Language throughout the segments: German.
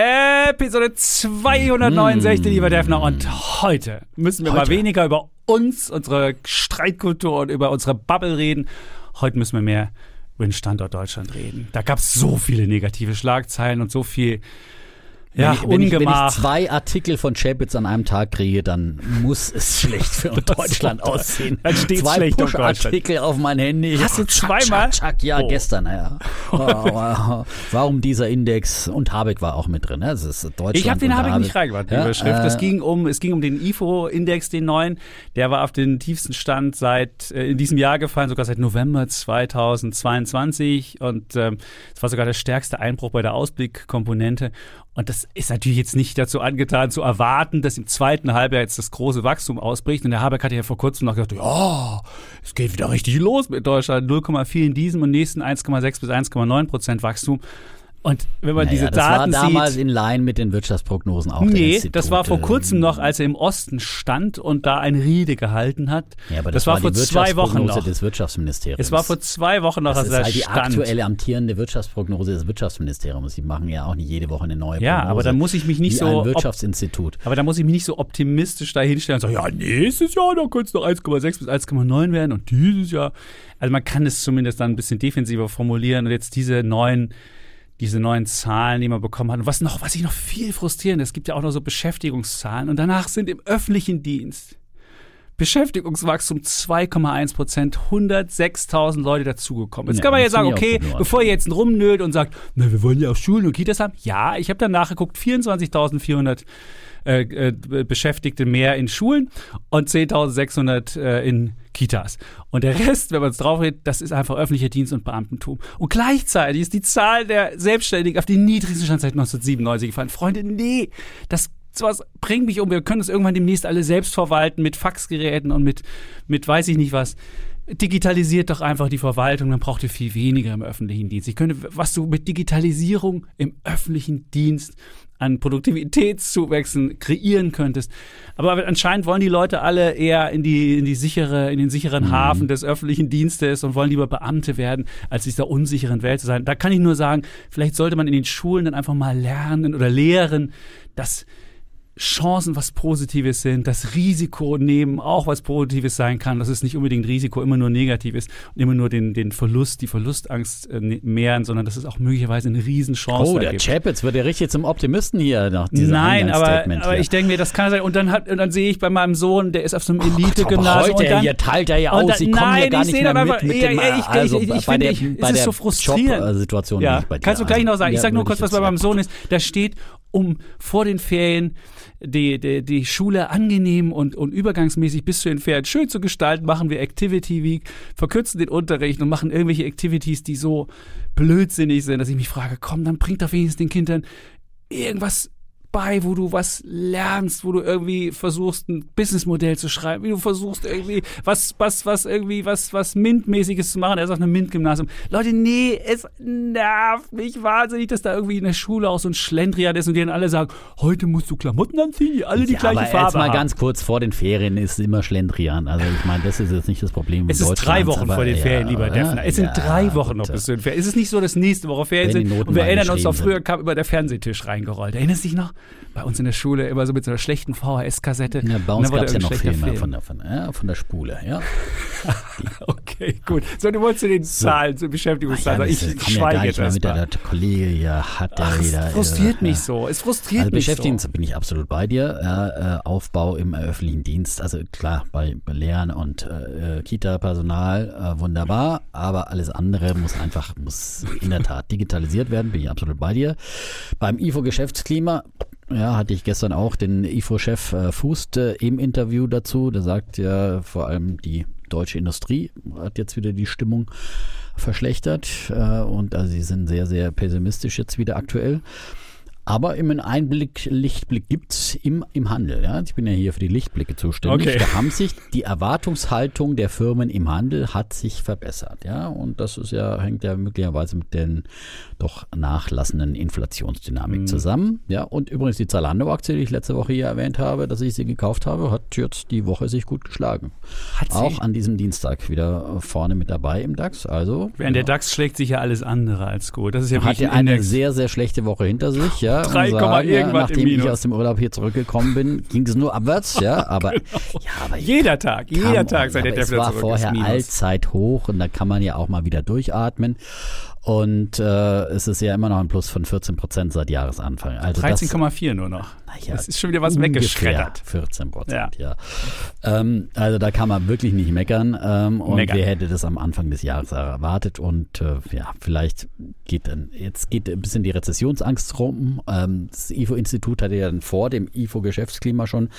Episode 269, mm. lieber Defner. Und heute müssen wir heute. mal weniger über uns, unsere Streitkultur und über unsere Bubble reden. Heute müssen wir mehr über den Standort Deutschland reden. Da gab es so viele negative Schlagzeilen und so viel ja, wenn ich, wenn, ich, wenn ich zwei Artikel von Chapitz an einem Tag kriege, dann muss es schlecht für Deutschland aussehen. Dann steht zwei schlecht Push-Artikel auf mein Handy. Hast du zweimal? Tschack, ja, oh. gestern. Ja. Warum dieser Index? Und Habeck war auch mit drin. Das ist Deutschland ich habe den Habeck, Habeck nicht reingemacht, ja, Überschrift. Äh, es, ging um, es ging um den IFO-Index, den neuen. Der war auf den tiefsten Stand seit äh, in diesem Jahr gefallen, sogar seit November 2022. Und ähm, es ähm, war sogar der stärkste Einbruch bei der Ausblickkomponente. Und das ist natürlich jetzt nicht dazu angetan, zu erwarten, dass im zweiten Halbjahr jetzt das große Wachstum ausbricht. Und der Habeck hatte ja vor kurzem noch gesagt, ja, es geht wieder richtig los mit Deutschland. 0,4 in diesem und nächsten 1,6 bis 1,9 Prozent Wachstum. Und wenn man naja, diese Daten das war damals sieht, in Line mit den Wirtschaftsprognosen auch. Nee, das war vor kurzem noch, als er im Osten stand und da eine Rede gehalten hat. Ja, aber das, das war, vor zwei Wochen noch. des Wirtschaftsministeriums. Es war vor zwei Wochen noch, das als er halt stand. die aktuelle amtierende Wirtschaftsprognose des Wirtschaftsministeriums. Sie machen ja auch nicht jede Woche eine neue ja, Prognose. Ja, aber da muss ich mich nicht so ein Wirtschaftsinstitut. Aber da muss ich mich nicht so optimistisch dahinstellen und sagen, ja, nächstes Jahr da könnte es noch 1,6 bis 1,9 werden und dieses Jahr. Also man kann es zumindest dann ein bisschen defensiver formulieren und jetzt diese neuen diese neuen Zahlen, die man bekommen hat. Und was noch, was ich noch viel frustrierend, es gibt ja auch noch so Beschäftigungszahlen und danach sind im öffentlichen Dienst Beschäftigungswachstum 2,1 Prozent, 106.000 Leute dazugekommen. Jetzt ja, kann man ja sagen, okay, bevor ihr jetzt rumnölt und sagt, na, wir wollen ja auch Schulen und Kitas haben. Ja, ich habe dann nachgeguckt, 24.400 äh, äh, Beschäftigte mehr in Schulen und 10.600 äh, in Kitas. Und der Rest, wenn man es draufredet, das ist einfach öffentlicher Dienst und Beamtentum. Und gleichzeitig ist die Zahl der Selbstständigen auf den niedrigsten Stand seit 1997 gefallen. Freunde, nee, das was bringt mich um. Wir können es irgendwann demnächst alle selbst verwalten mit Faxgeräten und mit, mit weiß ich nicht was digitalisiert doch einfach die Verwaltung, dann braucht ihr viel weniger im öffentlichen Dienst. Ich könnte, was du mit Digitalisierung im öffentlichen Dienst an Produktivitätszuwächsen kreieren könntest. Aber anscheinend wollen die Leute alle eher in die, in die sichere, in den sicheren mhm. Hafen des öffentlichen Dienstes und wollen lieber Beamte werden, als in dieser unsicheren Welt zu sein. Da kann ich nur sagen, vielleicht sollte man in den Schulen dann einfach mal lernen oder lehren, dass Chancen was Positives sind, das Risiko nehmen auch was Positives sein kann, dass es nicht unbedingt Risiko immer nur negativ ist und immer nur den, den Verlust, die Verlustangst äh, ne, mehren, sondern dass es auch möglicherweise eine Riesenchance Oh, der gibt. Chapitz wird ja richtig zum Optimisten hier nach diesem Nein, aber, aber ich denke mir, das kann sein. Und dann, hat, und dann sehe ich bei meinem Sohn, der ist auf so einem Elite-Gymnasium. Heute, dann, hier teilt er ja aus, sie kommen nein, ja gar nicht mehr mit, mit dem, ich, also ich, ich, bei der, bei der so frustrierend. Situation ja. Kannst du gleich noch sagen. Ich sage nur kurz, was bei meinem Sohn ist. Da steht, um vor den Ferien die, die, die Schule angenehm und, und übergangsmäßig bis zu den Ferien schön zu gestalten, machen wir Activity Week, verkürzen den Unterricht und machen irgendwelche Activities, die so blödsinnig sind, dass ich mich frage, komm, dann bringt doch wenigstens den Kindern irgendwas bei, wo du was lernst, wo du irgendwie versuchst, ein Businessmodell zu schreiben, wie du versuchst irgendwie was, was, was irgendwie was, was Mint-mäßiges zu machen. Er ist auf einem Mint-Gymnasium. Leute, nee, es nervt mich wahnsinnig, dass da irgendwie in der Schule auch so ein Schlendrian ist und die dann alle sagen, heute musst du Klamotten anziehen, die alle die ja, gleiche aber Farbe jetzt mal haben. ganz kurz vor den Ferien ist immer Schlendrian. Also ich meine, das ist jetzt nicht das Problem. Es ist drei Wochen vor den Ferien, ja, lieber Defner. Es sind drei Wochen noch bis zu den Ferien. Es ist nicht so, dass nächste Woche Ferien sind und wir erinnern uns noch, früher kam immer der Fernsehtisch reingerollt. Erinnerst du dich noch? Bei uns in der Schule immer so mit so einer schlechten VHS-Kassette. Ja, bei uns gab es ja noch Filme Film. von, der, von, ja, von der Spule, ja. okay, gut. So, du wolltest zu den Zahlen, so. zu Beschäftigungszahlen. Ja, ich schweige jetzt mal. Mit der, der Kollege hier hat er wieder. Es frustriert äh, mich so. Es frustriert also mich Beschäftigen so. bin ich absolut bei dir. Äh, Aufbau im öffentlichen Dienst, also klar, bei, bei Lehren und äh, Kita-Personal äh, wunderbar, aber alles andere muss einfach, muss in der Tat digitalisiert werden, bin ich absolut bei dir. Beim IFO-Geschäftsklima ja, hatte ich gestern auch den IFO-Chef äh, äh, im Interview dazu. Der sagt ja, vor allem die deutsche Industrie hat jetzt wieder die Stimmung verschlechtert äh, und also sie sind sehr, sehr pessimistisch jetzt wieder aktuell. Aber immer einen Einblick, Lichtblick gibt's im, im Handel. Ja? Ich bin ja hier für die Lichtblicke zuständig. Okay. Da haben sich die Erwartungshaltung der Firmen im Handel hat sich verbessert. Ja? Und das ist ja, hängt ja möglicherweise mit den doch nachlassenden Inflationsdynamik Mhm. zusammen. Ja? Und übrigens die Zalando-Aktie, die ich letzte Woche hier erwähnt habe, dass ich sie gekauft habe, hat jetzt die Woche sich gut geschlagen. Hat sie? Auch an diesem Dienstag wieder vorne mit dabei im DAX. Also Während der DAX schlägt sich ja alles andere als gut. Das ist ja hat ja ein eine Index. sehr, sehr schlechte Woche hinter sich. Ja, und 3, sagen, irgendwas im nachdem ich aus dem Urlaub hier zurückgekommen bin, ging es nur abwärts. Ja, aber, Genau. ja, aber Jeder Tag, jeder Tag, seit der aber es war zurück vorher. Allzeit hoch und da kann man ja auch mal wieder durchatmen. Und äh, es ist ja immer noch ein Plus von 14 Prozent seit Jahresanfang. Also das, 13,4 nur noch. Naja, das ist schon wieder was weggeschreddert. 14 Prozent, ja. Ähm, also da kann man wirklich nicht meckern. Ähm, und Meckern. wer hätte das am Anfang des Jahres erwartet? Und äh, ja, vielleicht geht dann, jetzt geht ein bisschen die Rezessionsangst rum. Ähm, das IFO-Institut hatte ja dann vor dem IFO-Geschäftsklima schon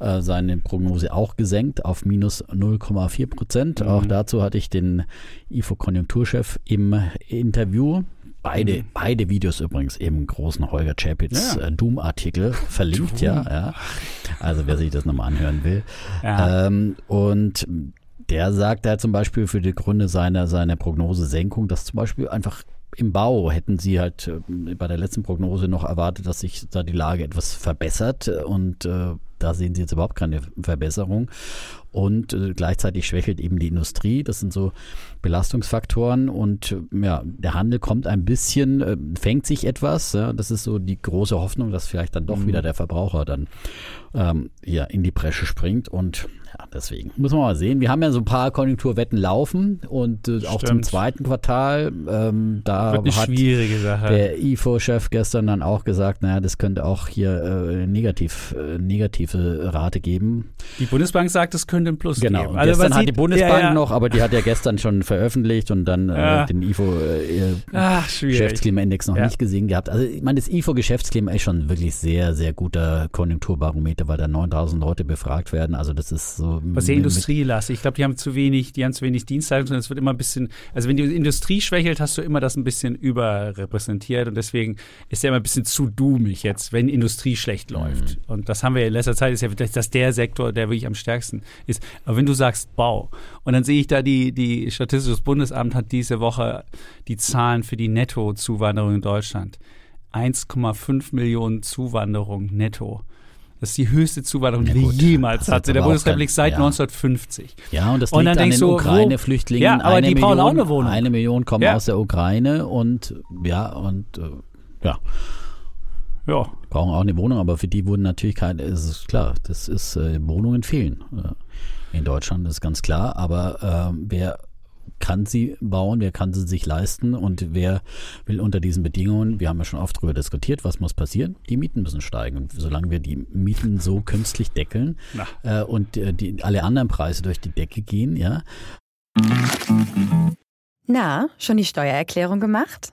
äh, seine Prognose auch gesenkt auf minus 0,4 Prozent. Mhm. Auch dazu hatte ich den IFO-Konjunkturchef im Interview. Beide, beide Videos übrigens im großen Holger Chapitz Mhm. Ja. äh, Doom-Artikel verlinkt, ja, ja. Also wer sich das nochmal anhören will. Ja. Ähm, und der sagt da zum Beispiel für die Gründe seiner, seiner Prognose-Senkung, dass zum Beispiel einfach im Bau hätten sie halt äh, bei der letzten Prognose noch erwartet, dass sich da die Lage etwas verbessert und äh, da sehen sie jetzt überhaupt keine Verbesserung. Und äh, gleichzeitig schwächelt eben die Industrie. Das sind so Belastungsfaktoren und äh, ja, der Handel kommt ein bisschen, äh, fängt sich etwas. Ja, das ist so die große Hoffnung, dass vielleicht dann doch wieder der Verbraucher dann ähm, ja, in die Bresche springt. Und ja, deswegen muss man mal sehen. Wir haben ja so ein paar Konjunkturwetten laufen und äh, auch zum zweiten Quartal. Ähm, da Wird eine hat schwierige Sache. der IFO-Chef gestern dann auch gesagt, naja, das könnte auch hier negativ, äh, negative Rate geben. Die Bundesbank sagt, es könnte ein Plus Genau. geben. Und Also gestern hat die Bundesbank ja, ja. noch, aber die hat ja gestern schon veröffentlicht und dann Ja. äh, den IFO äh, noch nicht gesehen gehabt. Also ich meine, das IFO-Geschäftsklima ist schon wirklich sehr, sehr guter Konjunkturbarometer, weil da 9000 Leute befragt werden. Also das ist so Was sehr mit- industrielastig. Ich glaube, die haben zu wenig, die haben zu wenig Dienstleistungen. Es wird immer ein bisschen, also wenn die Industrie schwächelt, hast du immer das ein bisschen überrepräsentiert und deswegen ist ja immer ein bisschen zu doomig jetzt, wenn Industrie schlecht läuft. Und das haben wir in letzter Zeit, ist ja vielleicht das der Sektor, der wirklich am stärksten ist. Aber wenn du sagst Bau und dann sehe ich da die, die Statistisches Bundesamt hat diese Woche die Zahlen für die Nettozuwanderung in Deutschland. 1,5 Millionen Zuwanderung netto. Das ist die höchste Zuwanderung, Ja die wir jemals hatten in der Bundesrepublik seit ja. 1950. Ja, und das Und liegt dann an den Ukraine-Flüchtlingen. Ja, aber eine die brauchen Million, auch eine Wohnung. Eine Million kommen Ja. aus der Ukraine und ja, und äh, ja, Ja. brauchen auch eine Wohnung, aber für die wurden natürlich keine, es ist klar, das ist, äh, Wohnungen fehlen. Äh, in Deutschland ist ganz klar, aber äh, wer kann sie bauen, wer kann sie sich leisten und wer will unter diesen Bedingungen, wir haben ja schon oft darüber diskutiert, was muss passieren? Die Mieten müssen steigen. Und solange wir die Mieten so künstlich deckeln äh, und äh, die, alle anderen Preise durch die Decke gehen, ja, Na, schon die Steuererklärung gemacht?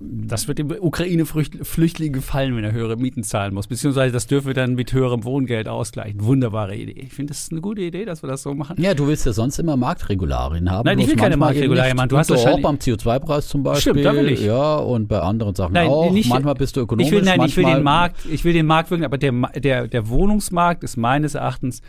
Das wird dem Ukraine-Flüchtling gefallen, wenn er höhere Mieten zahlen muss. Beziehungsweise das dürfen wir dann mit höherem Wohngeld ausgleichen. Wunderbare Idee. Ich finde, das ist eine gute Idee, dass wir das so machen. Ja, du willst ja sonst immer Marktregularien haben. Nein, ich will keine Marktregularien machen. Du hast auch beim CO2-Preis zum Beispiel. Stimmt, da will ich. Ja, und bei anderen Sachen Nein, auch. nicht- manchmal bist du ökonomisch, Ich will, nein, ich will den Markt, ich will den Markt wirken, aber der, der, der Wohnungsmarkt ist meines Erachtens,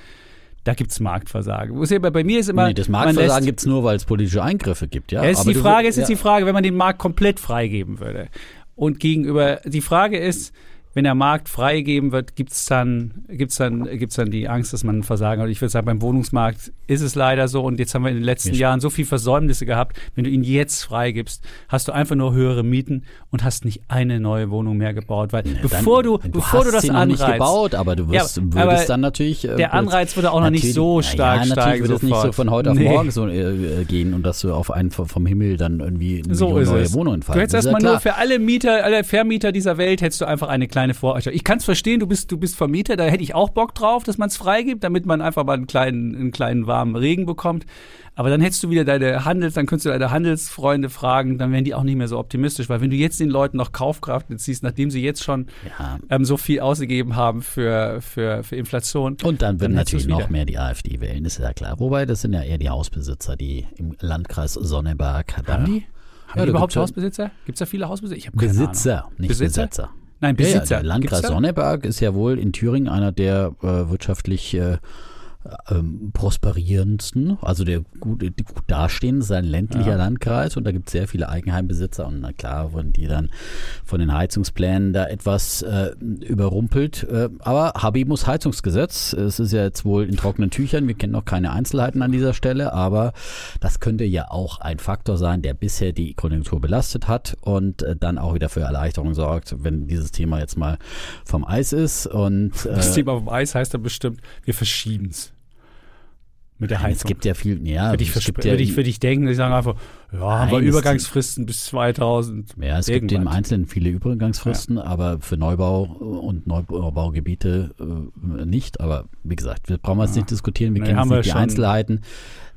da gibt es Marktversagen. Es bei mir ist immer. Nee, das Marktversagen gibt es nur, weil es politische Eingriffe gibt. Ja, Ja, ist die du- Frage ist jetzt ja. die Frage, wenn man den Markt komplett freigeben würde. Und gegenüber, die Frage ist, wenn der Markt freigegeben wird, gibt es dann, gibt's dann, gibt's dann die Angst, dass man Versagen hat. Und ich würde sagen, beim Wohnungsmarkt ist es leider so. Und jetzt haben wir in den letzten Wir- Jahren so viel Versäumnisse gehabt. Wenn du ihn jetzt freigibst, hast du einfach nur höhere Mieten und hast nicht eine neue Wohnung mehr gebaut. Weil bevor du, Dann- bevor hast du das sie noch nicht anreizt, gebaut, aber du wirst, Ja, würdest dann natürlich. äh, der Anreiz würde auch noch nicht so ja, stark ja, natürlich steigen würde es nicht so von heute auf Nee. morgen so äh, äh, gehen und dass du auf einen vom Himmel dann irgendwie eine So neue es. Wohnungen fallen. Du hättest ja erstmal nur für alle Mieter, alle Vermieter dieser Welt hättest du einfach eine kleine meine Vorstellung. Ich kann es verstehen, du bist, du bist Vermieter, da hätte ich auch Bock drauf, dass man es freigibt, damit man einfach mal einen kleinen, einen kleinen warmen Regen bekommt. Aber dann hättest du wieder deine Handels, dann könntest du deine Handelsfreunde fragen, dann wären die auch nicht mehr so optimistisch, weil wenn du jetzt den Leuten noch Kaufkraft ziehst, nachdem sie jetzt schon Ja. ähm, so viel ausgegeben haben für, für, für Inflation. Und dann würden natürlich noch mehr die AfD wählen, ist ja klar. Wobei, das sind ja eher die Hausbesitzer, die im Landkreis Sonneberg. da- Haben die? Haben Ja, die überhaupt Hausbesitzer? Gibt es da viele Hausbesitzer? Ich habe keine Besitzer, Ahnung. nicht Besitzer? Besitzer. Nein, Ja, ja, Besitzer. der Landkreis? Sonneberg ist ja wohl in Thüringen einer der äh, wirtschaftlich äh, ähm, prosperierendsten, also der gut, die gut dastehende, ist ein ländlicher Ja. Landkreis und da gibt es sehr viele Eigenheimbesitzer und na klar wurden die dann von den Heizungsplänen da etwas äh, überrumpelt. Äh, aber Habimus Heizungsgesetz, es ist ja jetzt wohl in trockenen Tüchern, wir kennen noch keine Einzelheiten an dieser Stelle, aber das könnte ja auch ein Faktor sein, der bisher die Konjunktur belastet hat und äh, dann auch wieder für Erleichterung sorgt, wenn dieses Thema jetzt mal vom Eis ist und Das äh, Thema vom Eis heißt dann bestimmt, wir verschieben es. Mit der es Heizung. gibt ja viel, ja, würde ich, es gibt ja, würde ich, würde ich denken, die sagen einfach, ja, haben wir es- Übergangsfristen bis 2000. Ja, es gibt im irgendwann. Einzelnen viele Übergangsfristen, aber für Neubau und Neubaugebiete äh, nicht. Aber wie gesagt, wir brauchen jetzt nicht diskutieren, wir Nee, kennen nicht die schon. Einzelheiten,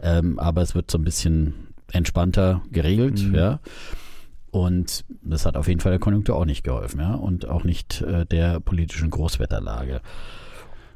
ähm, aber es wird so ein bisschen entspannter geregelt, Mhm. ja. Und das hat auf jeden Fall der Konjunktur auch nicht geholfen, ja, und auch nicht äh, der politischen Großwetterlage.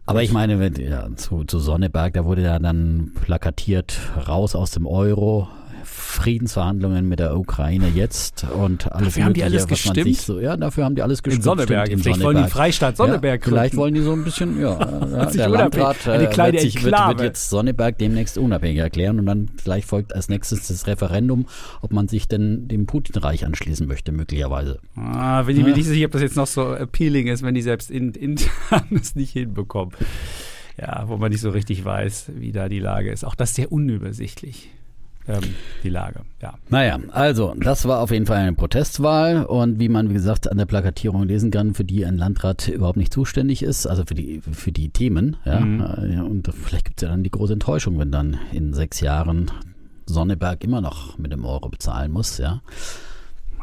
Aber ich meine, wenn, ja, zu, zu Sonneberg, da wurde ja dann plakatiert, raus aus dem Euro, Friedensverhandlungen mit der Ukraine jetzt und alles Dafür haben die alles gestimmt? so, ja, dafür haben die alles In gestimmt. Sonneberg. stimmt, in Vielleicht wollen die Sonneberg. Freistaat Sonneberg ja, Vielleicht wollen die so ein bisschen, ja, ja der Landrat eine äh, kleine wird, sich, wird, wird jetzt Sonneberg demnächst unabhängig erklären und dann vielleicht folgt als nächstes das Referendum, ob man sich denn dem Putin-Reich anschließen möchte, möglicherweise. Ah, bin ich mir nicht sicher, ob das jetzt noch so appealing ist, wenn die selbst in- intern es nicht hinbekommen. Ja, wo man nicht so richtig weiß, wie da die Lage ist. Auch das ist sehr unübersichtlich, ähm, die Lage. Ja. Naja, also, das war auf jeden Fall eine Protestwahl und wie man, wie gesagt, an der Plakatierung lesen kann, für die ein Landrat überhaupt nicht zuständig ist, also für die, für die Themen, ja. Mhm. Äh, ja, Und vielleicht gibt es ja dann die große Enttäuschung, wenn dann in sechs Jahren Sonneberg immer noch mit dem Euro bezahlen muss, ja.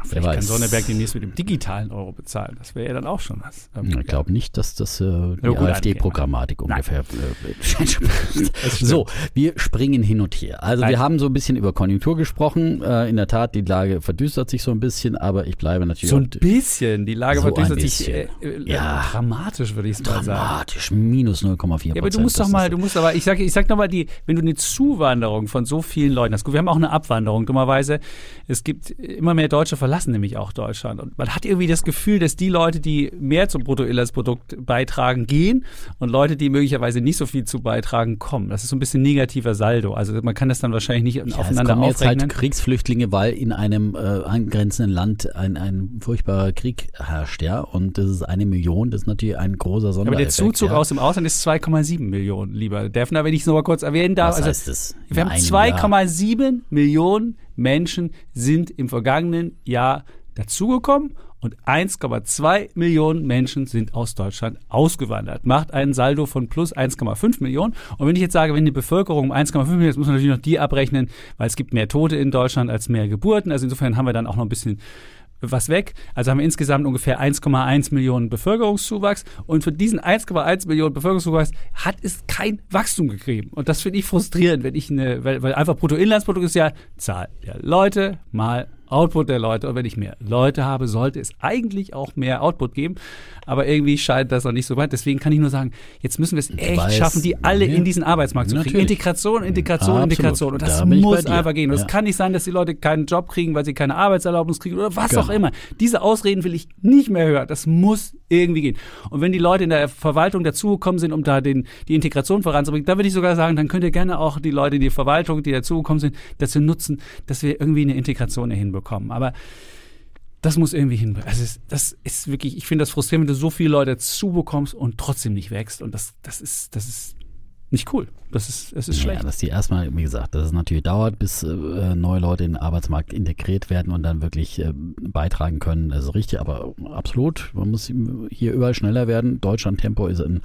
Vielleicht kann. Sonneberg demnächst mit dem digitalen Euro bezahlen. Das wäre ja dann auch schon was. Ähm, Ich glaube nicht, dass das äh, die Ja, AfD-Programmatik ungefähr äh, so, wir springen hin und her. Also Nein. wir haben so ein bisschen über Konjunktur gesprochen. Äh, in der Tat, die Lage verdüstert sich so ein bisschen, aber ich bleibe natürlich So ein bisschen. Die Lage So ein sich äh, äh, Ja. dramatisch, würde ich mal sagen. dramatisch, minus 0,4 Ja, aber du musst doch mal, du musst aber, ich sage ich sag nochmal, wenn du eine Zuwanderung von so vielen Leuten hast, gut, wir haben auch eine Abwanderung, dummerweise, es gibt immer mehr Deutsche verlassen nämlich auch Deutschland und man hat irgendwie das Gefühl, dass die Leute, die mehr zum Bruttoinlandsprodukt beitragen, gehen und Leute, die möglicherweise nicht so viel zu beitragen, kommen. Das ist so ein bisschen negativer Saldo. Also man kann das dann wahrscheinlich nicht ja, es aufeinander kommen jetzt aufrechnen. halt Kriegsflüchtlinge, weil in einem äh, angrenzenden Land ein, ein furchtbarer Krieg herrscht, ja. Und das ist eine Million, das ist natürlich ein großer aber Sondereffekt. der Zuzug ja. aus dem Ausland ist 2,7 Millionen, lieber Defner, wenn ich es noch mal kurz erwähnen darf. Was Also, heißt das? In Wir haben einem Jahr? 2,7 Millionen Menschen sind im vergangenen Jahr dazugekommen und 1,2 Millionen Menschen sind aus Deutschland ausgewandert. Macht einen Saldo von plus 1,5 Millionen. Und wenn ich jetzt sage, wenn die Bevölkerung um 1,5 Millionen, jetzt muss man natürlich noch die abrechnen, weil es gibt mehr Tote in Deutschland als mehr Geburten. Also insofern haben wir dann auch noch ein bisschen was weg. Also haben wir insgesamt ungefähr 1,1 Millionen Bevölkerungszuwachs. Und für diesen 1,1 Millionen Bevölkerungszuwachs hat es kein Wachstum gegeben. Und das finde ich frustrierend, wenn ich eine, weil, weil einfach Bruttoinlandsprodukt ist ja Zahl der Leute mal Output der Leute. Und wenn ich mehr Leute habe, sollte es eigentlich auch mehr Output geben. Aber irgendwie scheint das noch nicht so weit. Deswegen kann ich nur sagen, jetzt müssen wir es echt weiß, schaffen, die alle ja. in diesen Arbeitsmarkt zu kriegen. Integration, Integration, Absolut. Integration. Und das Da muss einfach gehen. Und es Ja. kann nicht sein, dass die Leute keinen Job kriegen, weil sie keine Arbeitserlaubnis kriegen oder was Genau. auch immer. Diese Ausreden will ich nicht mehr hören. Das muss irgendwie gehen. Und wenn die Leute in der Verwaltung dazugekommen sind, um da den, die Integration voranzubringen, da würde ich sogar sagen, dann könnt ihr gerne auch die Leute in die Verwaltung, die dazugekommen sind, dazu nutzen, dass wir irgendwie eine Integration hier hinbekommen. Aber das muss irgendwie hin. Also es, das ist wirklich, ich finde das frustrierend, wenn du so viele Leute dazu bekommst und trotzdem nicht wächst. Und das, das ist, das ist nicht cool. Das ist, es ist schlecht. Ja, dass die erstmal, wie gesagt, dass es natürlich dauert, bis äh, neue Leute in den Arbeitsmarkt integriert werden und dann wirklich äh, beitragen können. Das ist richtig, aber absolut. Man muss hier überall schneller werden. Deutschland-Tempo ist in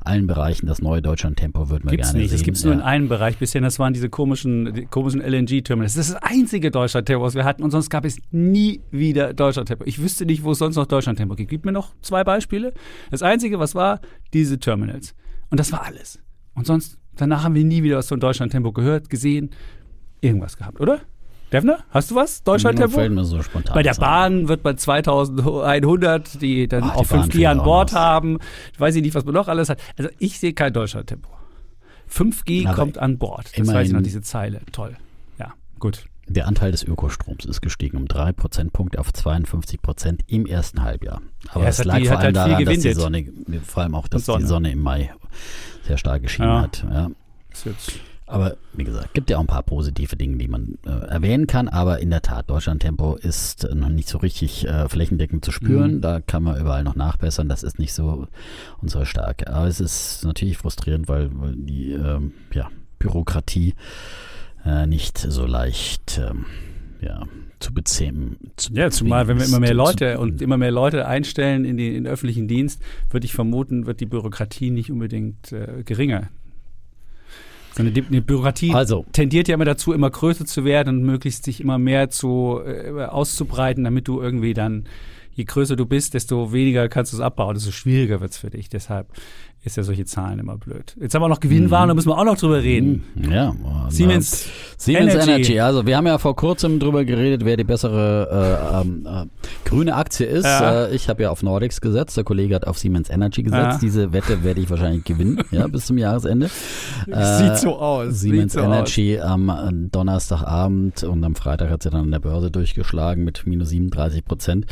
allen Bereichen das neue Deutschland-Tempo, würden wir gibt's gerne nicht. sehen. Es gibt es nur in einem Bereich bisher. Das waren diese komischen, die komischen LNG-Terminals. Das ist das einzige Deutschland-Tempo, was wir hatten. Und sonst gab es nie wieder Deutschland-Tempo. Ich wüsste nicht, wo es sonst noch Deutschland-Tempo gibt. Gib mir noch zwei Beispiele. Das einzige, was war, diese Terminals. Und das war alles. Und sonst Danach haben wir nie wieder was von Deutschland-Tempo gehört, gesehen, irgendwas gehabt, oder? Defner, hast du was? Deutschland-Tempo? Fällt mir so spontan Bei der. Bahn wird bei 2100, die dann Ach, auch die Bahn 5G fehlt an Bord haben. Ich weiß nicht, was man noch alles hat. Also ich sehe kein Deutschland-Tempo. 5G Aber kommt an Bord. Das weiß ich noch, diese Zeile. Toll. Ja, gut. Der Anteil des Ökostroms ist gestiegen um drei Prozentpunkte auf 52 Prozent im ersten Halbjahr. Aber Ja, lag die- vor allem halt daran, dass die. Sonne, vor allem auch, dass Sonne. die Sonne im Mai sehr stark geschienen Ja. hat. Ja. Aber wie gesagt, gibt ja auch ein paar positive Dinge, die man äh, erwähnen kann. Aber in der Tat, Deutschland-Tempo ist noch nicht so richtig äh, flächendeckend zu spüren. Mhm. Da kann man überall noch nachbessern. Das ist nicht so unsere Stärke. Aber es ist natürlich frustrierend, weil, weil die ähm, ja, Bürokratie äh, nicht so leicht ähm, ja, zu bezähmen. Zu Ja, zumal wenn wir immer mehr Leute und immer mehr Leute einstellen in, die, in den öffentlichen Dienst, würde ich vermuten, wird die Bürokratie nicht unbedingt äh, geringer. Die, die Bürokratie Also, tendiert ja immer dazu, immer größer zu werden und möglichst sich immer mehr zu äh, auszubreiten, damit du irgendwie dann, je größer du bist, desto weniger kannst du es abbauen, desto schwieriger wird es für dich. Deshalb ist ja solche Zahlen immer blöd. Jetzt haben wir noch Gewinnwahn, da müssen wir auch noch drüber reden. ja, äh, Siemens, Siemens Energy. Energy. Also wir haben ja vor kurzem drüber geredet, wer die bessere äh, ähm, äh, grüne Aktie ist. Ja. Äh, ich habe ja auf Nordex gesetzt, der Kollege hat auf Siemens Energy gesetzt. Ja. Diese Wette werde ich wahrscheinlich gewinnen, ja, bis zum Jahresende. Äh, Sieht so aus. Siemens so Energy am äh, Donnerstagabend und am Freitag hat sie dann an der Börse durchgeschlagen mit minus 37 Prozent.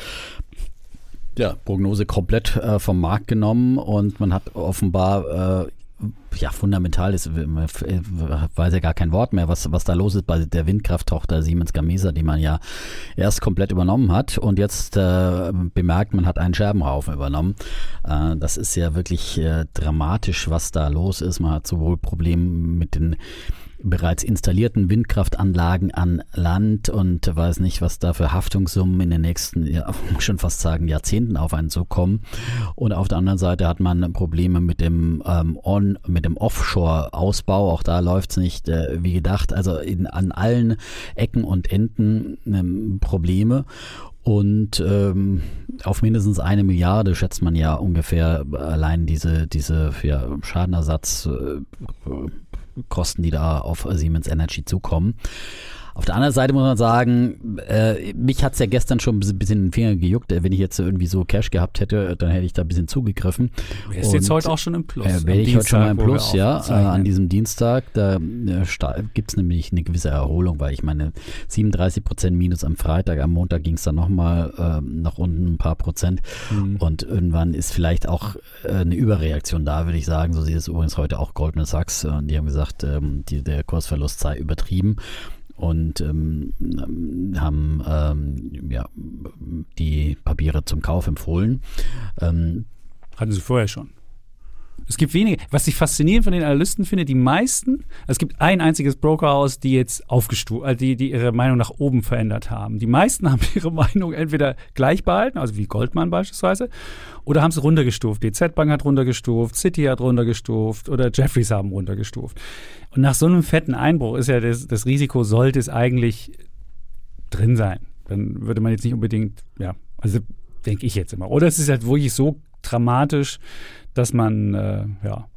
Ja, Prognose komplett äh, vom Markt genommen und man hat offenbar äh, ja, fundamental ist, äh, weiß ja gar kein Wort mehr, was, was da los ist bei der Windkrafttochter Siemens Gamesa, die man ja erst komplett übernommen hat und jetzt äh, bemerkt, man hat einen Scherbenhaufen übernommen. Äh, das ist ja wirklich äh, dramatisch, was da los ist. Man hat sowohl Probleme mit den bereits installierten Windkraftanlagen an Land und weiß nicht, was da für Haftungssummen in den nächsten, ja, schon fast sagen, Jahrzehnten auf einen zukommen. Und auf der anderen Seite hat man Probleme mit dem ähm, On, mit dem Offshore-Ausbau. Auch da läuft's nicht äh, wie gedacht. Also in, an allen Ecken und Enden ähm, Probleme. Und ähm, auf mindestens eine Milliarde schätzt man ja ungefähr allein diese, diese ja, Schadenersatz. Äh, Kosten, die da auf Siemens Energy zukommen. Auf der anderen Seite muss man sagen, äh, mich hat's ja gestern schon ein bisschen in den Finger gejuckt. Äh, Wenn ich jetzt irgendwie so Cash gehabt hätte, dann hätte ich da ein bisschen zugegriffen. Er ist jetzt heute auch schon im Plus. Äh, wäre ich heute schon mal im Plus, ja, äh, an diesem Dienstag. Da äh, gibt's nämlich eine gewisse Erholung, weil ich meine, 37 Prozent Minus am Freitag, am Montag ging's dann nochmal ähm, nach unten ein paar Prozent. Mhm. Und irgendwann ist vielleicht auch äh, eine Überreaktion da, würde ich sagen. So sieht es übrigens heute auch Goldman Sachs. Äh, die haben gesagt, ähm, die, der Kursverlust sei übertrieben und ähm, haben ähm, ja, die Papiere zum Kauf empfohlen. Ähm, Hatten sie vorher schon. Es gibt wenige. Was ich faszinierend von den Analysten finde, die meisten, es gibt ein einziges Brokerhaus, die jetzt aufgestuft, äh, die, die ihre Meinung nach oben verändert haben. Die meisten haben ihre Meinung entweder gleich behalten, also wie Goldman beispielsweise, oder haben sie runtergestuft. Die Z-Bank hat runtergestuft, City hat runtergestuft oder Jeffries haben runtergestuft. Und nach so einem fetten Einbruch ist ja das, das Risiko, sollte es eigentlich drin sein. Dann würde man jetzt nicht unbedingt, ja, also denke ich jetzt immer. Oder es ist halt wirklich so dramatisch, dass man, äh, ja,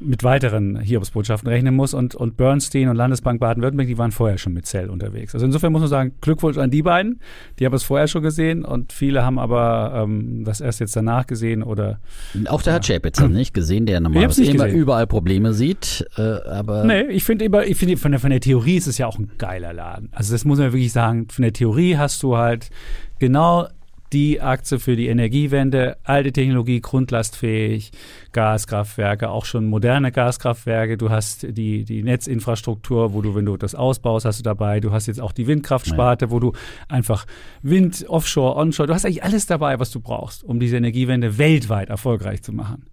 mit weiteren Hiobsbotschaften rechnen muss. Und, und Bernstein und Landesbank Baden-Württemberg, die waren vorher schon mit Zell unterwegs. Also insofern muss man sagen, Glückwunsch an die beiden. Die haben es vorher schon gesehen und viele haben aber ähm, das erst jetzt danach gesehen oder auch der Herr Chapitz hat nicht gesehen, der normalerweise immer gesehen. überall Probleme sieht. Äh, aber Nee, ich finde immer, ich finde von der, von der Theorie ist es ja auch ein geiler Laden. Also das muss man wirklich sagen. Von der Theorie hast du halt genau die Aktie für die Energiewende, alte Technologie, grundlastfähig, Gaskraftwerke, auch schon moderne Gaskraftwerke. Du hast die, die Netzinfrastruktur, wo du, wenn du das ausbaust, hast du dabei. Du hast jetzt auch die Windkraftsparte, wo du einfach Wind, Offshore, Onshore, du hast eigentlich alles dabei, was du brauchst, um diese Energiewende weltweit erfolgreich zu machen.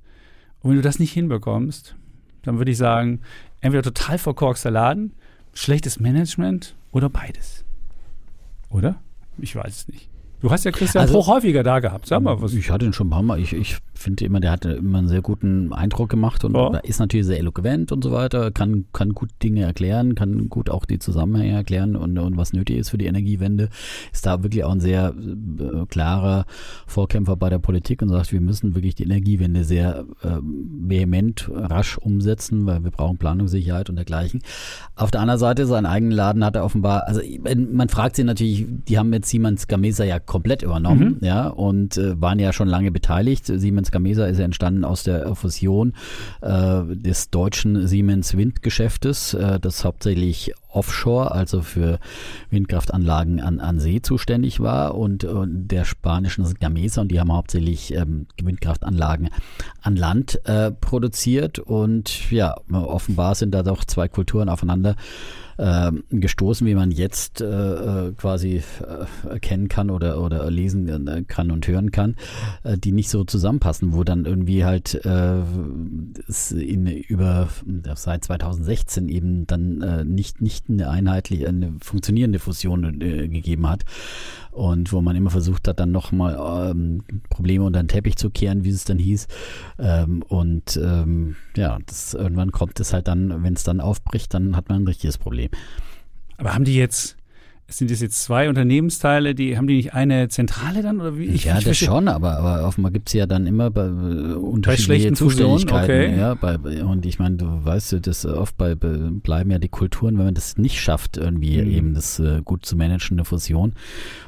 Und wenn du das nicht hinbekommst, dann würde ich sagen, entweder total verkorkster Laden, schlechtes Management oder beides. Oder? Ich weiß es nicht. Du hast ja Christian Also- Bruch häufiger da gehabt. Sag mal was. Ich hatte ihn schon ein paar Mal. Ich, ich finde immer, der hat immer einen sehr guten Eindruck gemacht und Ja. ist natürlich sehr eloquent und so weiter, kann, kann gut Dinge erklären, kann gut auch die Zusammenhänge erklären und, und was nötig ist für die Energiewende. Ist da wirklich auch ein sehr äh, klarer Vorkämpfer bei der Politik und sagt, wir müssen wirklich die Energiewende sehr äh, vehement, rasch umsetzen, weil wir brauchen Planungssicherheit und dergleichen. Auf der anderen Seite, seinen eigenen Laden hat er offenbar, also man fragt sich natürlich, die haben jetzt Siemens Gamesa ja komplett übernommen, ja, und äh, waren ja schon lange beteiligt. Siemens Gamesa ist ja entstanden aus der Fusion äh, des deutschen Siemens Windgeschäftes, äh, das hauptsächlich offshore, also für Windkraftanlagen an, an See zuständig war. Und, und der spanischen Gamesa und die haben hauptsächlich ähm, Windkraftanlagen an Land äh, produziert. Und ja, offenbar sind da doch zwei Kulturen aufeinander ähm, gestoßen, wie man jetzt äh, äh, quasi äh, erkennen kann oder, oder lesen äh, kann und hören kann, äh, die nicht so zusammenpassen, wo dann irgendwie halt äh, es in über seit 2016 eben dann äh, nicht, nicht eine einheitliche, eine funktionierende Fusion äh, gegeben hat und wo man immer versucht hat, dann nochmal ähm, Probleme unter den Teppich zu kehren, wie es dann hieß. Ähm, und ähm, ja, das, irgendwann kommt es halt dann, wenn es dann aufbricht, dann hat man ein richtiges Problem. Aber haben die jetzt, sind das jetzt zwei Unternehmensteile, die haben die nicht eine Zentrale dann? Oder wie? Ich, ja, ich das schon, aber, aber offenbar gibt es ja dann immer bei, äh, unterschiedliche schlechten Fusionen, Zuständigkeiten. okay. Ja, bei, bei- und ich meine, du weißt du, das oft bei, bei bleiben ja die Kulturen, wenn man das nicht schafft, irgendwie Mhm. eben das äh, gut zu managen, eine Fusion.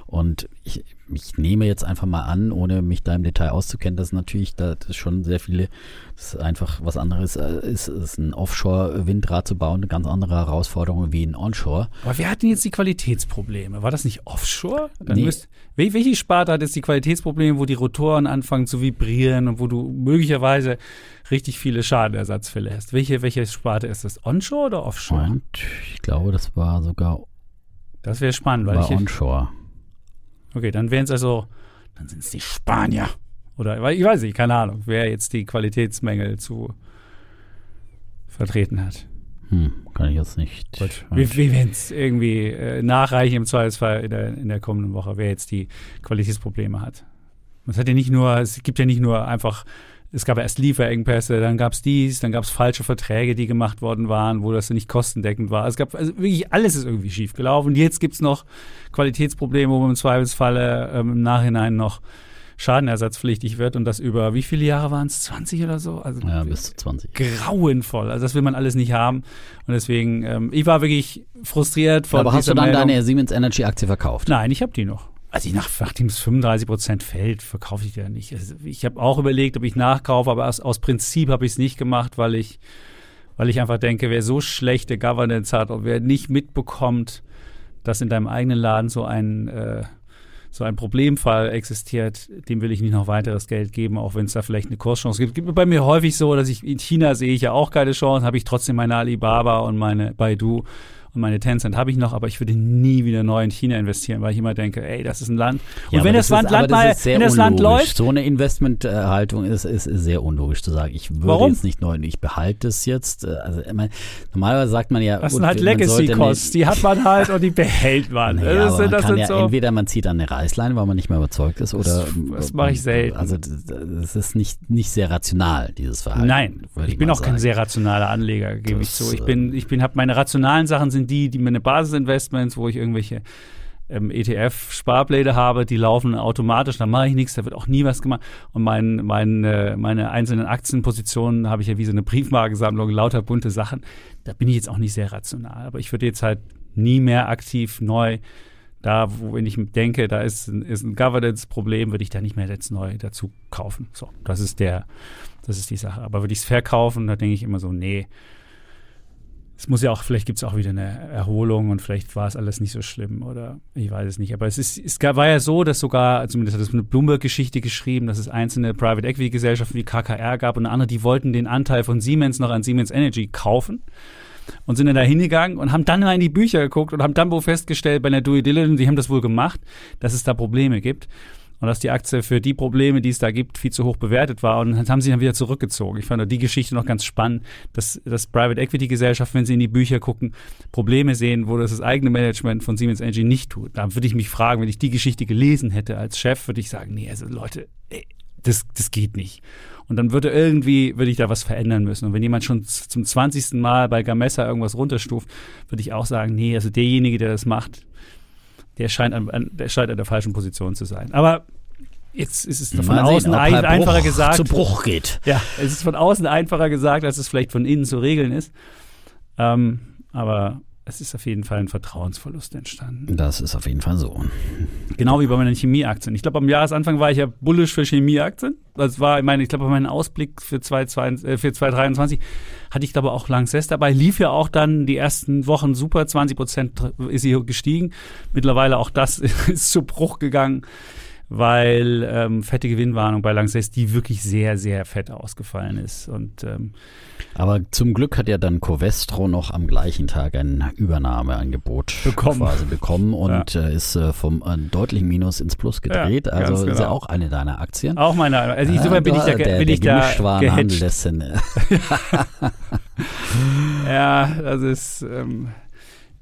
Und ich, ich nehme jetzt einfach mal an, ohne mich da im Detail auszukennen, dass natürlich da das schon sehr viele, das ist einfach was anderes äh, ist, ist ein Offshore-Windrad zu bauen, eine ganz andere Herausforderung wie ein Onshore. Aber wer hat denn jetzt die Qualitätsprobleme? War das nicht Offshore? Dann Nee. müsst, wel, welche Sparte hat jetzt die Qualitätsprobleme, wo die Rotoren anfangen zu vibrieren und wo du möglicherweise richtig viele Schadenersatzfälle hast? Welche, welche Sparte ist das? Onshore oder Offshore? Und ich glaube, das war sogar Das wäre spannend, weil war ich, Onshore. Okay, dann wären es also, dann sind es die Spanier. Oder ich weiß nicht, keine Ahnung, wer jetzt die Qualitätsmängel zu vertreten hat. Hm, kann ich jetzt nicht. Gut. Wir, wir werden es irgendwie äh, nachreichen im Zweifelsfall in der, in der kommenden Woche, wer jetzt die Qualitätsprobleme hat. Es hat ja nicht nur, es gibt ja nicht nur einfach, es gab erst Lieferengpässe, dann gab es dies, dann gab es falsche Verträge, die gemacht worden waren, wo das nicht kostendeckend war. Es gab also wirklich alles ist irgendwie schief gelaufen. Jetzt gibt es noch Qualitätsprobleme, wo man im Zweifelsfalle ähm, im Nachhinein noch schadenersatzpflichtig wird und das über wie viele Jahre waren es? 20 oder so? Also Ja, bis zu 20. grauenvoll. Also das will man alles nicht haben. Und deswegen, ähm, ich war wirklich frustriert von Aber hast du dann Meldung. deine Siemens Energy Aktie verkauft? Nein, ich habe die noch. Also ich nach, nachdem es 35 Prozent fällt, verkaufe ich ja nicht. Also ich habe auch überlegt, ob ich nachkaufe, aber aus, aus Prinzip habe ich es nicht gemacht, weil ich, weil ich einfach denke, wer so schlechte Governance hat und wer nicht mitbekommt, dass in deinem eigenen Laden so ein äh, so ein Problemfall existiert, dem will ich nicht noch weiteres Geld geben, auch wenn es da vielleicht eine Kurschance gibt. Gibt bei mir häufig so, dass ich in China sehe ich ja auch keine Chance, habe ich trotzdem meine Alibaba und meine Baidu und meine Tencent habe ich noch, aber ich würde nie wieder neu in China investieren, weil ich immer denke, ey, das ist ein Land. Und Ja, wenn das, ist- Land, Land das mal, sehr wenn das Land läuft, So eine Investmenthaltung ist, ist, sehr unlogisch zu sagen. Ich würde Warum? jetzt nicht neu, ich behalte es jetzt. äh, Also ich meine, normalerweise sagt man ja, das sind halt Legacy-Costs, die hat man halt und die behält man. Naja, das sind, man das kann sind ja so. entweder man zieht an eine Reißleine, weil man nicht mehr überzeugt ist, oder das mache ich selten. Also das, das ist nicht, nicht sehr rational, dieses Verhalten. Nein, würde ich bin auch kein sagen. sehr rationaler Anleger, gebe ich Das, zu. Ich äh, bin, ich bin, habe meine rationalen Sachen sind die, die meine Basisinvestments, wo ich irgendwelche ähm, ETF-Sparpläne habe, die laufen automatisch, da mache ich nichts, da wird auch nie was gemacht. Und mein, mein, äh, meine einzelnen Aktienpositionen habe ich ja wie so eine Briefmarkensammlung, lauter bunte Sachen. Da bin ich jetzt auch nicht sehr rational. Aber ich würde jetzt halt nie mehr aktiv neu da, wo wenn ich denke, da ist ein, ist ein Governance-Problem, würde ich da nicht mehr jetzt neu dazu kaufen. So, das ist der, das ist die Sache. Aber würde ich es verkaufen, da denke ich immer so, nee. Es muss ja auch, vielleicht gibt es auch wieder eine Erholung und vielleicht war es alles nicht so schlimm oder ich weiß es nicht. Aber es ist, es war ja so, dass sogar, zumindest hat es eine Bloomberg-Geschichte geschrieben, dass es einzelne Private Equity Gesellschaften wie KKR gab und andere, die wollten den Anteil von Siemens noch an Siemens Energy kaufen und sind dann da hingegangen und haben dann mal in die Bücher geguckt und haben dann wohl festgestellt bei einer Due Diligence, die haben das wohl gemacht, dass es da Probleme gibt. Und dass die Aktie für die Probleme, die es da gibt, viel zu hoch bewertet war. Und dann haben sie dann wieder zurückgezogen. Ich fand die Geschichte noch ganz spannend, dass, dass Private Equity Gesellschaften, wenn sie in die Bücher gucken, Probleme sehen, wo das das eigene Management von Siemens Energy nicht tut. Da würde ich mich fragen, wenn ich die Geschichte gelesen hätte als Chef, würde ich sagen, nee, also Leute, ey, das, das geht nicht. Und dann würde irgendwie, würde ich da was verändern müssen. Und wenn jemand schon zum 20. Mal bei Gamesa irgendwas runterstuft, würde ich auch sagen, nee, also derjenige, der das macht, der scheint an, der scheint an der falschen Position zu sein. Aber jetzt ist es von Mal außen sehen, ein, einfacher gesagt. Zu Bruch geht. Ja, es ist von außen einfacher gesagt, als es vielleicht von innen zu regeln ist. Ähm, aber es ist auf jeden Fall ein Vertrauensverlust entstanden. Das ist auf jeden Fall so. Genau wie bei meinen Chemieaktien. Ich glaube, am Jahresanfang war ich ja bullish für Chemieaktien. Das war, ich meine, ich glaube, bei meinem Ausblick für 2022, äh, für 2023 hatte ich, glaube auch Lanxess dabei. Lief ja auch dann die ersten Wochen super. 20 Prozent ist sie gestiegen. Mittlerweile auch das ist zu Bruch gegangen weil ähm, fette Gewinnwarnung bei Lanxess, die wirklich sehr, sehr fett ausgefallen ist. Und ähm, Aber zum Glück hat ja dann Covestro noch am gleichen Tag ein Übernahmeangebot Bekommen. quasi bekommen und äh, ist äh, vom äh, deutlichen Minus ins Plus gedreht. Ja, also ganz ist ja genau. auch eine deiner Aktien. auch meine, also insofern bin ich da, der, bin der ich da gehatcht. äh, Ja, das ist ähm,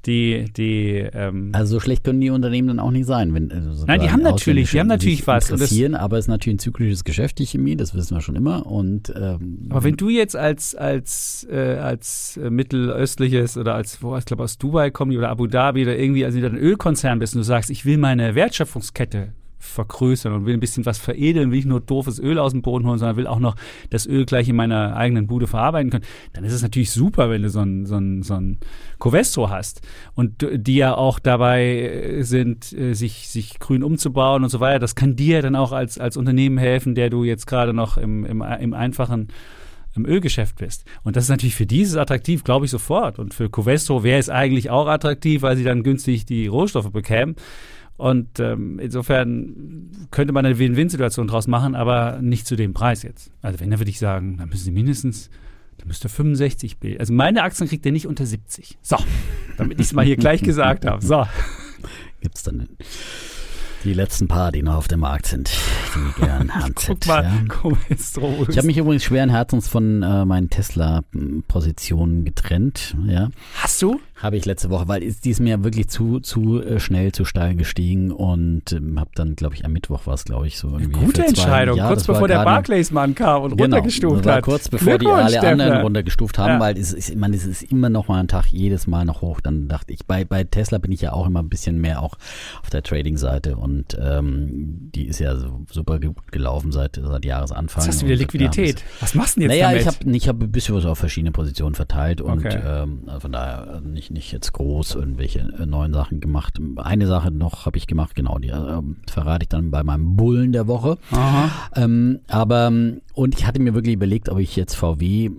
die, die, ähm, Also so schlecht können die Unternehmen dann auch nicht sein. Wenn, äh, Nein, die haben natürlich- die haben natürlich was. Interessieren, aber es ist natürlich ein zyklisches Geschäft, die Chemie, das wissen wir schon immer. Und ähm, aber wenn du jetzt als, als, äh, als äh, mittelöstliches oder als, wo, ich glaube aus Dubai kommen die oder Abu Dhabi oder irgendwie, also wieder ein Ölkonzern bist und du sagst, ich will meine Wertschöpfungskette vergrößern und will ein bisschen was veredeln, will ich nur doofes Öl aus dem Boden holen, sondern will auch noch das Öl gleich in meiner eigenen Bude verarbeiten können, dann ist es natürlich super, wenn du so ein, so ein, so ein Covestro hast und die ja auch dabei äh, sind, äh, sich, sich grün umzubauen und so weiter. Das kann dir dann auch als, als Unternehmen helfen, der du jetzt gerade noch im, im, im einfachen im Ölgeschäft bist. Und das ist natürlich für dieses attraktiv, glaube ich, sofort. Und für Covestro wäre es eigentlich auch attraktiv, weil sie dann günstig die Rohstoffe bekämen. Und ähm, insofern könnte man eine Win-Win-Situation draus machen, aber nicht zu dem Preis jetzt. Also wenn, dann würde ich sagen, dann müssen sie mindestens, dann müsste 65 bilden. Also meine Aktien kriegt ihr nicht unter 70. So, damit ich es mal hier gleich gesagt habe. So. gibt es dann die letzten paar, die noch auf dem Markt sind, die gern Hand Guck mal, Ja. Covestro. Ich habe mich übrigens schweren Herzens von äh, meinen Tesla-Positionen getrennt. Ja, Hast du? Habe ich letzte Woche, weil ist, die ist mir wirklich zu zu äh, schnell zu steil gestiegen und ähm, habe dann, glaube ich, am Mittwoch war es, glaube ich, so irgendwie Gute Entscheidung. Ja, kurz bevor der Barclays-Mann kam und Genau, runtergestuft hat. kurz bevor die alle anderen Stefan. runtergestuft haben, Ja. weil es ist, ich meine, es ist immer noch mal ein Tag, jedes Mal noch hoch. Dann dachte ich, bei, bei Tesla bin ich ja auch immer ein bisschen mehr auch auf der Trading-Seite und ähm, die ist ja so super gut gelaufen seit, seit Jahresanfang. Jetzt hast du wieder Und, Liquidität. Was machst du denn jetzt naja, damit? ich habe ich hab ein bisschen was auf verschiedene Positionen verteilt und Okay. ähm, von daher nicht, nicht jetzt groß irgendwelche äh, neuen Sachen gemacht. Eine Sache noch habe ich gemacht, genau, die ähm, verrate ich dann bei meinem Bullen der Woche. Ähm, aber, und ich hatte mir wirklich überlegt, ob ich jetzt VW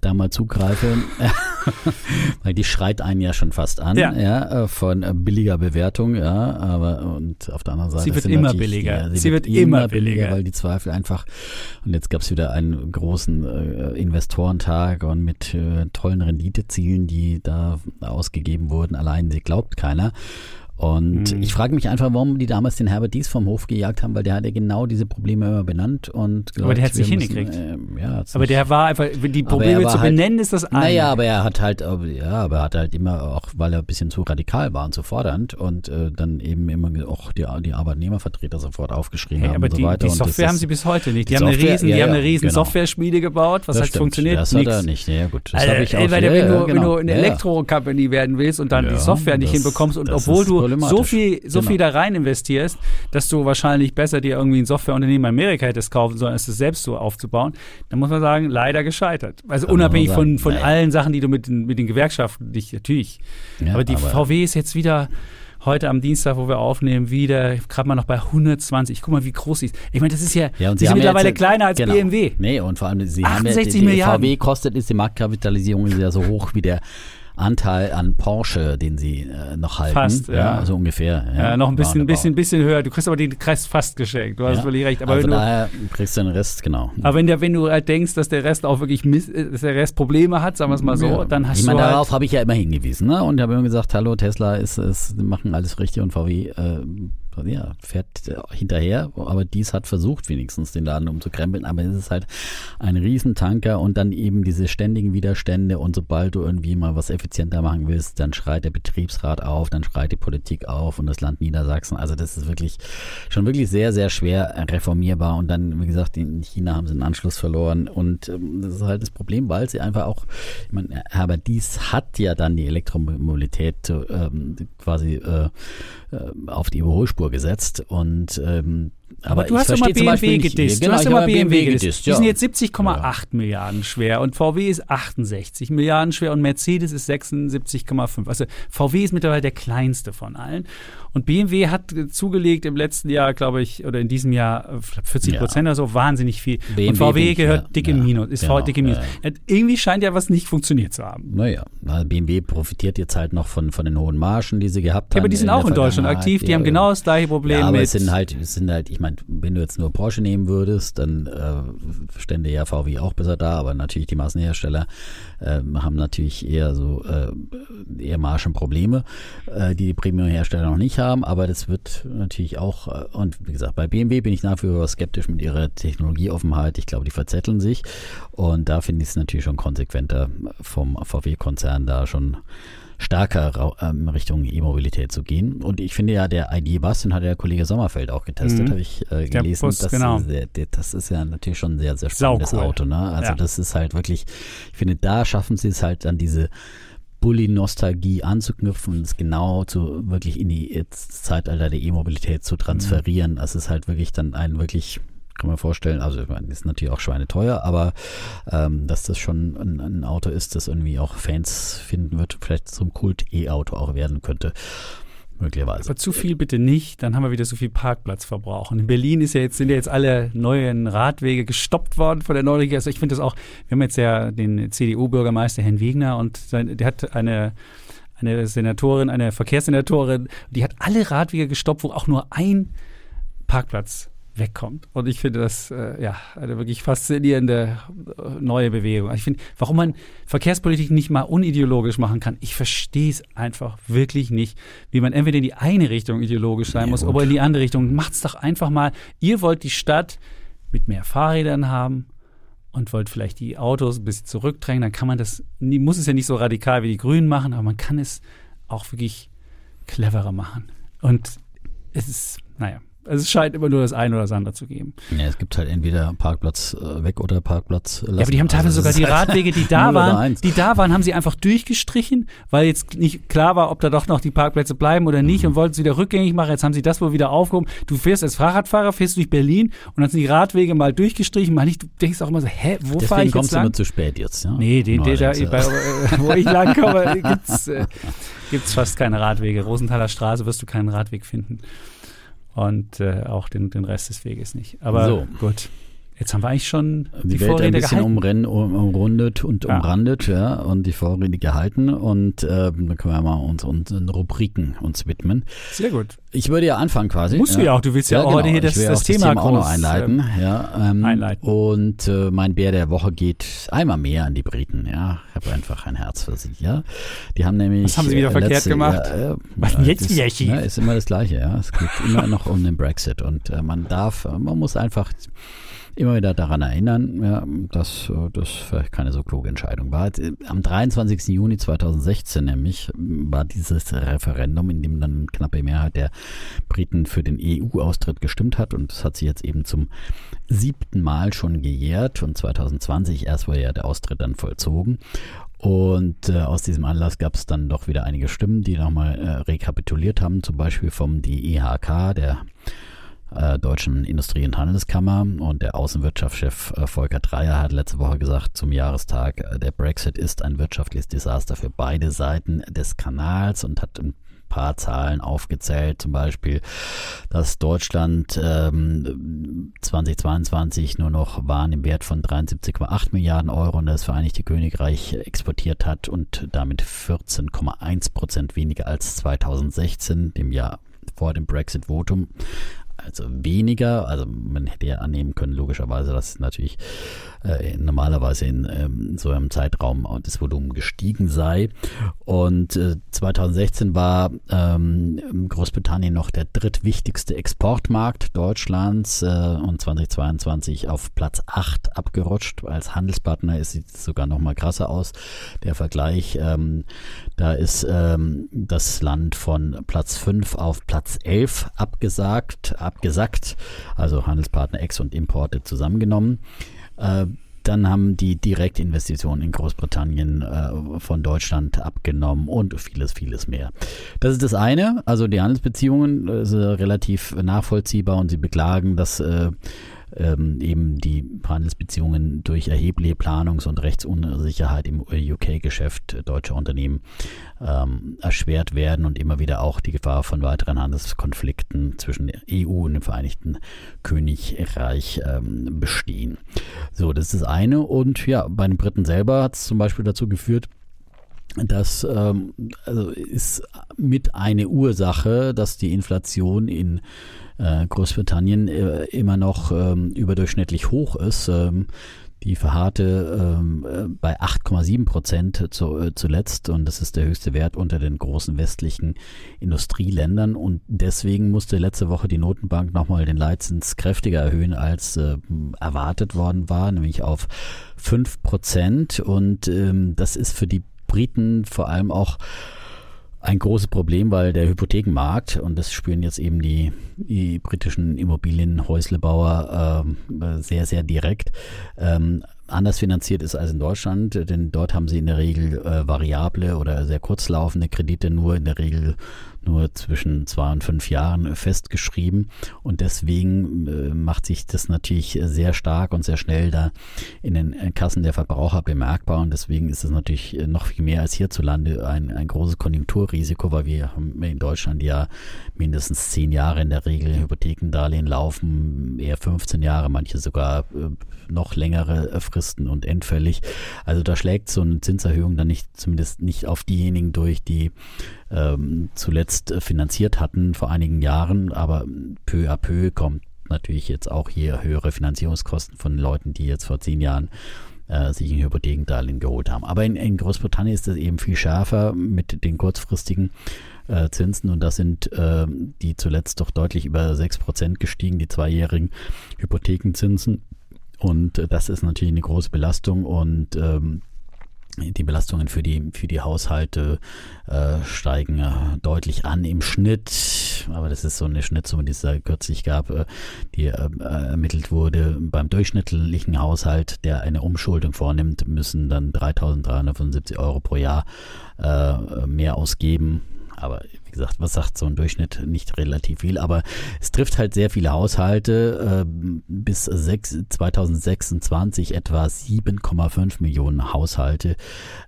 da mal zugreife, weil die schreit einen ja schon fast an, Ja. ja, äh, von billiger Bewertung, ja, aber und auf der anderen Seite Sie wird immer billiger. Die, Sie wird immer billiger. weil die Zweifel einfach und jetzt gab es wieder einen großen äh, Investorentag und mit äh, tollen Renditezielen, die da ausgegeben wurden, allein sie glaubt keiner. Und Mhm. ich frage mich einfach, warum die damals den Herbert Dies vom Hof gejagt haben, weil der hat ja genau diese Probleme immer benannt und Aber der gesagt, hat's nicht wir müssen, hingekriegt. ähm, ja, Aber der war einfach, die Aber Probleme zu halt- benennen ist das eine. Naja, aber er hat halt, äh, ja, aber er hat halt immer auch, weil er ein bisschen zu radikal war und zu fordernd und äh, dann eben immer auch die, die Arbeitnehmervertreter sofort aufgeschrieben Hey, haben aber und so die, weiter. die und das Software haben sie bis heute nicht. Die, die haben eine riesen, ja, die haben eine riesen genau. Software-Schmiede gebaut. Was das heißt stimmt, funktioniert? Das hat er nicht. Ja, gut, das Alter, habe ich auch. ey, weil ja, wenn, du, wenn du eine Ja. Elektro-Company werden willst und dann die Software nicht hinbekommst und obwohl du so viel, so Genau. viel da rein investierst, dass du wahrscheinlich besser dir irgendwie ein Softwareunternehmen in Amerika hättest kaufen sollen, als es selbst so aufzubauen, dann muss man sagen, leider gescheitert. Also man unabhängig von, sagen. von Naja. allen Sachen, die du mit den, mit den Gewerkschaften dich natürlich. Ja, aber die aber- VW ist jetzt wieder heute am Dienstag, wo wir aufnehmen, wieder gerade mal noch bei 120. Guck mal, wie groß sie ist. Ich meine, das ist ja, Ja, und sie haben mittlerweile jetzt, kleiner als genau. BMW. Nee, und vor allem, sie haben ja, 68 die, die Milliarden. VW kostet, ist die Marktkapitalisierung ist ja so hoch wie der Anteil an Porsche, den sie äh, noch halten. Fast, ja. So ungefähr. Ja, Ja, noch ein bisschen, roundabout. bisschen, bisschen höher. Du kriegst aber den Kreis fast geschenkt. Du hast Ja. völlig recht. Aber, also wenn du, daher kriegst du den Rest, genau. aber wenn, der, wenn du halt denkst, dass der Rest auch wirklich äh, dass der Rest Probleme hat, sagen wir es mal so, Ja. dann hast ich meine, du halt, darauf habe ich ja immer hingewiesen, ne? Und habe immer gesagt, hallo, Tesla ist, ist, machen alles richtig und VW äh, ja, fährt hinterher, aber dies hat versucht wenigstens den Laden umzukrempeln, aber es ist halt ein Riesentanker und dann eben diese ständigen Widerstände und sobald du irgendwie mal was effizienter machen willst, dann schreit der Betriebsrat auf, dann schreit die Politik auf und das Land Niedersachsen, also das ist wirklich schon wirklich sehr, sehr schwer reformierbar und dann, wie gesagt, in China haben sie den Anschluss verloren und ähm, das ist halt das Problem, weil sie einfach auch, ich meine, Herbert Dies hat ja dann die Elektromobilität ähm, quasi äh, äh, auf die Überholspur gesetzt und ähm, aber, aber du hast immer BMW gedisst. Genau, du hast immer BMW, BMW gedisst. Die ja. sind jetzt 70,8 ja. Milliarden schwer und VW ist 68 Milliarden schwer und Mercedes ist 76,5. Also VW ist mittlerweile der kleinste von allen. Und BMW hat zugelegt im letzten Jahr, glaube ich, oder in diesem Jahr 40 Prozent ja. oder so, wahnsinnig viel. BMW und VW gehört ja, dick im Minus, ist genau, dick im Minus. Irgendwie scheint ja was nicht funktioniert zu haben. Naja, BMW profitiert jetzt halt noch von, von den hohen Margen, die sie gehabt haben. Ja, aber die sind auch in Deutschland aktiv, die haben genau das gleiche Problem. Ja, aber mit es sind halt, es sind halt, ich meine, wenn du jetzt nur Porsche nehmen würdest, dann äh, stände ja VW auch besser da, aber natürlich die Massenhersteller äh, haben natürlich eher so äh, eher Margenprobleme, äh, die die Premium-Hersteller noch nicht haben, aber das wird natürlich auch, äh, und wie gesagt, bei BMW bin ich nach wie vor skeptisch mit ihrer Technologieoffenheit. Ich glaube, die verzetteln sich und da finde ich es natürlich schon konsequenter vom VW-Konzern da schon stärker ähm, Richtung E-Mobilität zu gehen. Und ich finde ja, der ID-Bus, den hat der Kollege Sommerfeld auch getestet, Mhm. habe ich äh, gelesen. Bus, das, genau. ist sehr, der- das ist ja natürlich schon ein sehr, sehr spannendes Saucool. Auto. Ne? Also Ja. das ist halt wirklich, ich finde, da schaffen sie es halt an diese Bully-Nostalgie anzuknüpfen und es genau zu wirklich in die jetzt Zeitalter der E-Mobilität zu transferieren. Das ist halt wirklich dann ein wirklich kann man vorstellen, also ist natürlich auch schweineteuer, aber ähm, dass das schon ein, ein Auto ist, das irgendwie auch Fans finden wird, vielleicht zum Kult-E-Auto auch werden könnte. Möglicherweise. Aber zu viel bitte nicht, dann haben wir wieder so viel Parkplatzverbrauch. Und in Berlin ist ja jetzt, sind ja jetzt alle neuen Radwege gestoppt worden von der Regierung. Also ich finde das auch, wir haben jetzt ja den CDU-Bürgermeister Herrn Wegner und sein, der hat eine eine Senatorin, eine Verkehrssenatorin, die hat alle Radwege gestoppt, wo auch nur ein Parkplatz wegkommt. Und ich finde das äh, ja eine wirklich faszinierende äh, neue Bewegung. Ich finde, warum man Verkehrspolitik nicht mal unideologisch machen kann, ich verstehe es einfach wirklich nicht, wie man entweder in die eine Richtung ideologisch sein Ja, muss oder in die andere Richtung. Macht's doch einfach mal. Ihr wollt die Stadt mit mehr Fahrrädern haben und wollt vielleicht die Autos ein bisschen zurückdrängen, dann kann man das, muss es ja nicht so radikal wie die Grünen machen, aber man kann es auch wirklich cleverer machen. Und es ist, naja, also es scheint immer nur das eine oder das andere zu geben. Ja, es gibt halt entweder Parkplatz äh, weg oder Parkplatz lassen. Ja, aber die haben teilweise Also sogar die halt Radwege, die da waren, die da waren, haben sie einfach durchgestrichen, weil jetzt nicht klar war, ob da doch noch die Parkplätze bleiben oder nicht Mhm. und wollten es wieder rückgängig machen. Jetzt haben sie das wohl wieder aufgehoben. Du fährst als Fahrradfahrer, fährst durch Berlin und dann sind die Radwege mal durchgestrichen. Mal nicht, du denkst auch immer so, hä, wo fahre ich kommst jetzt du immer lang? zu spät jetzt. Ja? Nee, den, den da, bei, äh, wo ich langkomme, gibt's äh, gibt's fast keine Radwege. Rosenthaler Straße wirst du keinen Radweg finden. Und äh, auch den, den Rest des Weges nicht. Aber So. gut. Jetzt haben wir eigentlich schon die, die Welt ein Vorrede bisschen gehalten. umrennen, um, umrundet und Ja. umrandet, ja, und die Vorrede gehalten und ähm, dann können wir mal uns unseren Rubriken uns widmen. Sehr gut. Ich würde ja anfangen quasi. Musst du ja auch, du willst ja auch heute hier genau. ich das- will das auch Thema auch noch groß, einleiten. ja, ähm, einleiten. Und äh, mein Bär der Woche geht einmal mehr an die Briten. Ja, ich habe einfach ein Herz für sie. Ja, die haben nämlich. Was haben sie wieder äh, verkehrt letzte- gemacht? Ja, äh, Was ja, jetzt das- wieder schief? Ja, ist immer das Gleiche. Ja, es geht immer noch um den Brexit und äh, man darf, äh, man muss einfach immer wieder daran erinnern, ja, dass äh, das vielleicht keine so kluge Entscheidung war. Äh, Am 23. Juni 2016 nämlich war dieses Referendum, in dem dann knappe Mehrheit der Briten für den EU-Austritt gestimmt hat und das hat sich jetzt eben zum siebten Mal schon gejährt und 2020 erst wurde ja der Austritt dann vollzogen. Und äh, aus diesem Anlass gab es dann doch wieder einige Stimmen, die nochmal äh, rekapituliert haben, zum Beispiel vom DEHK, der äh, Deutschen Industrie- und Handelskammer. Und der Außenwirtschaftschef äh, Volker Dreier hat letzte Woche gesagt zum Jahrestag, äh, der Brexit ist ein wirtschaftliches Desaster für beide Seiten des Kanals und hat ein paar Zahlen aufgezählt, zum Beispiel, dass Deutschland ähm, 2022 nur noch Waren im Wert von 73,8 Milliarden Euro und das Vereinigte Königreich exportiert hat und damit 14,1 Prozent weniger als 2016, dem Jahr vor dem Brexit-Votum also weniger. Also man hätte ja annehmen können, logischerweise, dass natürlich äh, normalerweise in ähm, so einem Zeitraum das Volumen gestiegen sei. Und äh, 2016 war ähm, Großbritannien noch der drittwichtigste Exportmarkt Deutschlands äh, und 2022 auf Platz 8 abgerutscht. Als Handelspartner sieht es sogar noch mal krasser aus. Der Vergleich, ähm, da ist ähm, das Land von Platz 5 auf Platz 11 abgesagt, abgesackt, also Handelspartner Ex und Importe zusammengenommen. Äh, dann haben die Direktinvestitionen in Großbritannien äh, von Deutschland abgenommen und vieles, vieles mehr. Das ist das eine. Also die Handelsbeziehungen äh, sind relativ nachvollziehbar und sie beklagen, dass äh, ähm, eben die Handelsbeziehungen durch erhebliche Planungs- und Rechtsunsicherheit im UK-Geschäft deutscher Unternehmen ähm, erschwert werden und immer wieder auch die Gefahr von weiteren Handelskonflikten zwischen der EU und dem Vereinigten Königreich ähm, bestehen. So, das ist das eine. Und ja, bei den Briten selber hat es zum Beispiel dazu geführt, das ähm, also ist mit eine Ursache, dass die Inflation in Großbritannien äh, immer noch ähm, überdurchschnittlich hoch ist. Ähm, die verharrte ähm, äh, bei 8,7 Prozent zu, äh, zuletzt. Und das ist der höchste Wert unter den großen westlichen Industrieländern. Und deswegen musste letzte Woche die Notenbank nochmal den Leitzins kräftiger erhöhen, als äh, erwartet worden war, nämlich auf 5 Prozent. Und das ist für die Briten vor allem auch ein großes Problem, weil der Hypothekenmarkt, und das spüren jetzt eben die, die britischen Immobilienhäuslebauer äh, sehr, sehr direkt, ähm, anders finanziert ist als in Deutschland, denn dort haben sie in der Regel äh, variable oder sehr kurzlaufende Kredite nur in der Regel nur zwischen zwei und fünf Jahren festgeschrieben. Und deswegen äh, macht sich das natürlich sehr stark und sehr schnell da in den Kassen der Verbraucher bemerkbar. Und deswegen ist es natürlich noch viel mehr als hierzulande ein, ein großes Konjunkturrisiko, weil wir haben in Deutschland ja mindestens zehn Jahre in der Regel Hypothekendarlehen laufen, eher 15 Jahre, manche sogar äh, noch längere Fristen und endfällig. Also da schlägt so eine Zinserhöhung dann nicht, zumindest nicht auf diejenigen durch, die ähm, zuletzt finanziert hatten vor einigen Jahren, aber peu à peu kommt natürlich jetzt auch hier höhere Finanzierungskosten von Leuten, die jetzt vor zehn Jahren äh, sich ein Hypothekendarlehen geholt haben. Aber in, in Großbritannien ist das eben viel schärfer mit den kurzfristigen äh, Zinsen und das sind äh, die zuletzt doch deutlich über 6% gestiegen, die zweijährigen Hypothekenzinsen. Und äh, das ist natürlich eine große Belastung und ähm, die Belastungen für die, für die Haushalte äh, steigen äh, deutlich an im Schnitt. Aber das ist so eine Schnittsumme, die es da kürzlich gab, äh, die äh, ermittelt wurde. Beim durchschnittlichen Haushalt, der eine Umschuldung vornimmt, müssen dann 3.375 Euro pro Jahr mehr ausgeben. Aber gesagt, was sagt so ein Durchschnitt? Nicht relativ viel, aber es trifft halt sehr viele Haushalte. Äh, bis 6, 2026 etwa 7,5 Millionen Haushalte,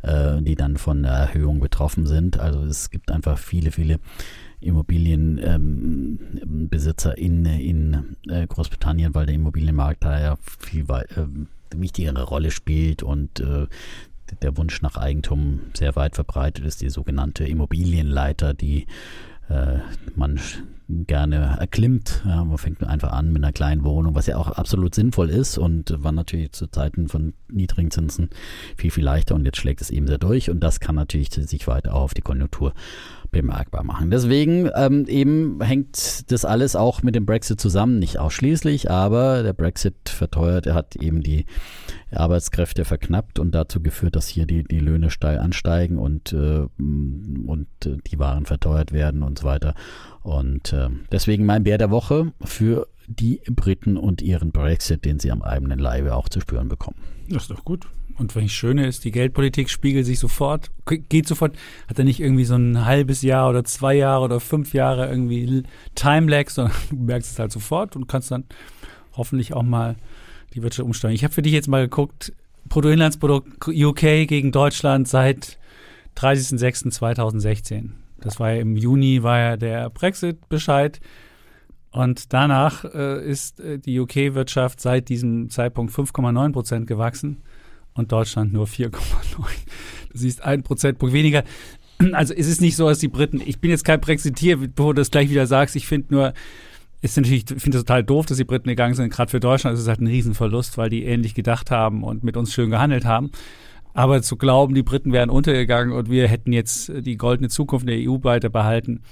äh, die dann von der Erhöhung betroffen sind. Also es gibt einfach viele, viele Immobilienbesitzer ähm, in, in äh, Großbritannien, weil der Immobilienmarkt da ja viel äh, wichtigere Rolle spielt und äh, der Wunsch nach Eigentum sehr weit verbreitet ist, die sogenannte Immobilienleiter, die äh, man gerne erklimmt. Ja, man fängt einfach an mit einer kleinen Wohnung, was ja auch absolut sinnvoll ist und war natürlich zu Zeiten von niedrigen Zinsen viel, viel leichter und jetzt schlägt es eben sehr durch und das kann natürlich sich weiter auf die Konjunktur bemerkbar machen. Deswegen ähm, eben hängt das alles auch mit dem Brexit zusammen, nicht ausschließlich, aber der Brexit verteuert, er hat eben die Arbeitskräfte verknappt und dazu geführt, dass hier die, die Löhne steil ansteigen und, äh, und die Waren verteuert werden und so weiter. Und äh, deswegen mein Bär der Woche für die Briten und ihren Brexit, den sie am eigenen Leibe auch zu spüren bekommen. Das ist doch gut. Und ich Schöne ist, die Geldpolitik spiegelt sich sofort, geht sofort, hat er nicht irgendwie so ein halbes Jahr oder zwei Jahre oder fünf Jahre irgendwie Time-Lag, sondern du merkst es halt sofort und kannst dann hoffentlich auch mal die Wirtschaft umsteuern. Ich habe für dich jetzt mal geguckt, Bruttoinlandsprodukt UK gegen Deutschland seit 30.06.2016. Das war ja im Juni, war ja der Brexit-Bescheid. Und danach äh, ist äh, die UK-Wirtschaft seit diesem Zeitpunkt 5,9 Prozent gewachsen und Deutschland nur 4,9. Du siehst ein Prozentpunkt weniger. Also es ist nicht so, dass die Briten, ich bin jetzt kein Brexitier, bevor du das gleich wieder sagst, ich finde nur, ist natürlich, ich finde es total doof, dass die Briten gegangen sind. Gerade für Deutschland ist es halt ein Riesenverlust, weil die ähnlich gedacht haben und mit uns schön gehandelt haben. Aber zu glauben, die Briten wären untergegangen und wir hätten jetzt die goldene Zukunft der EU weiter behalten,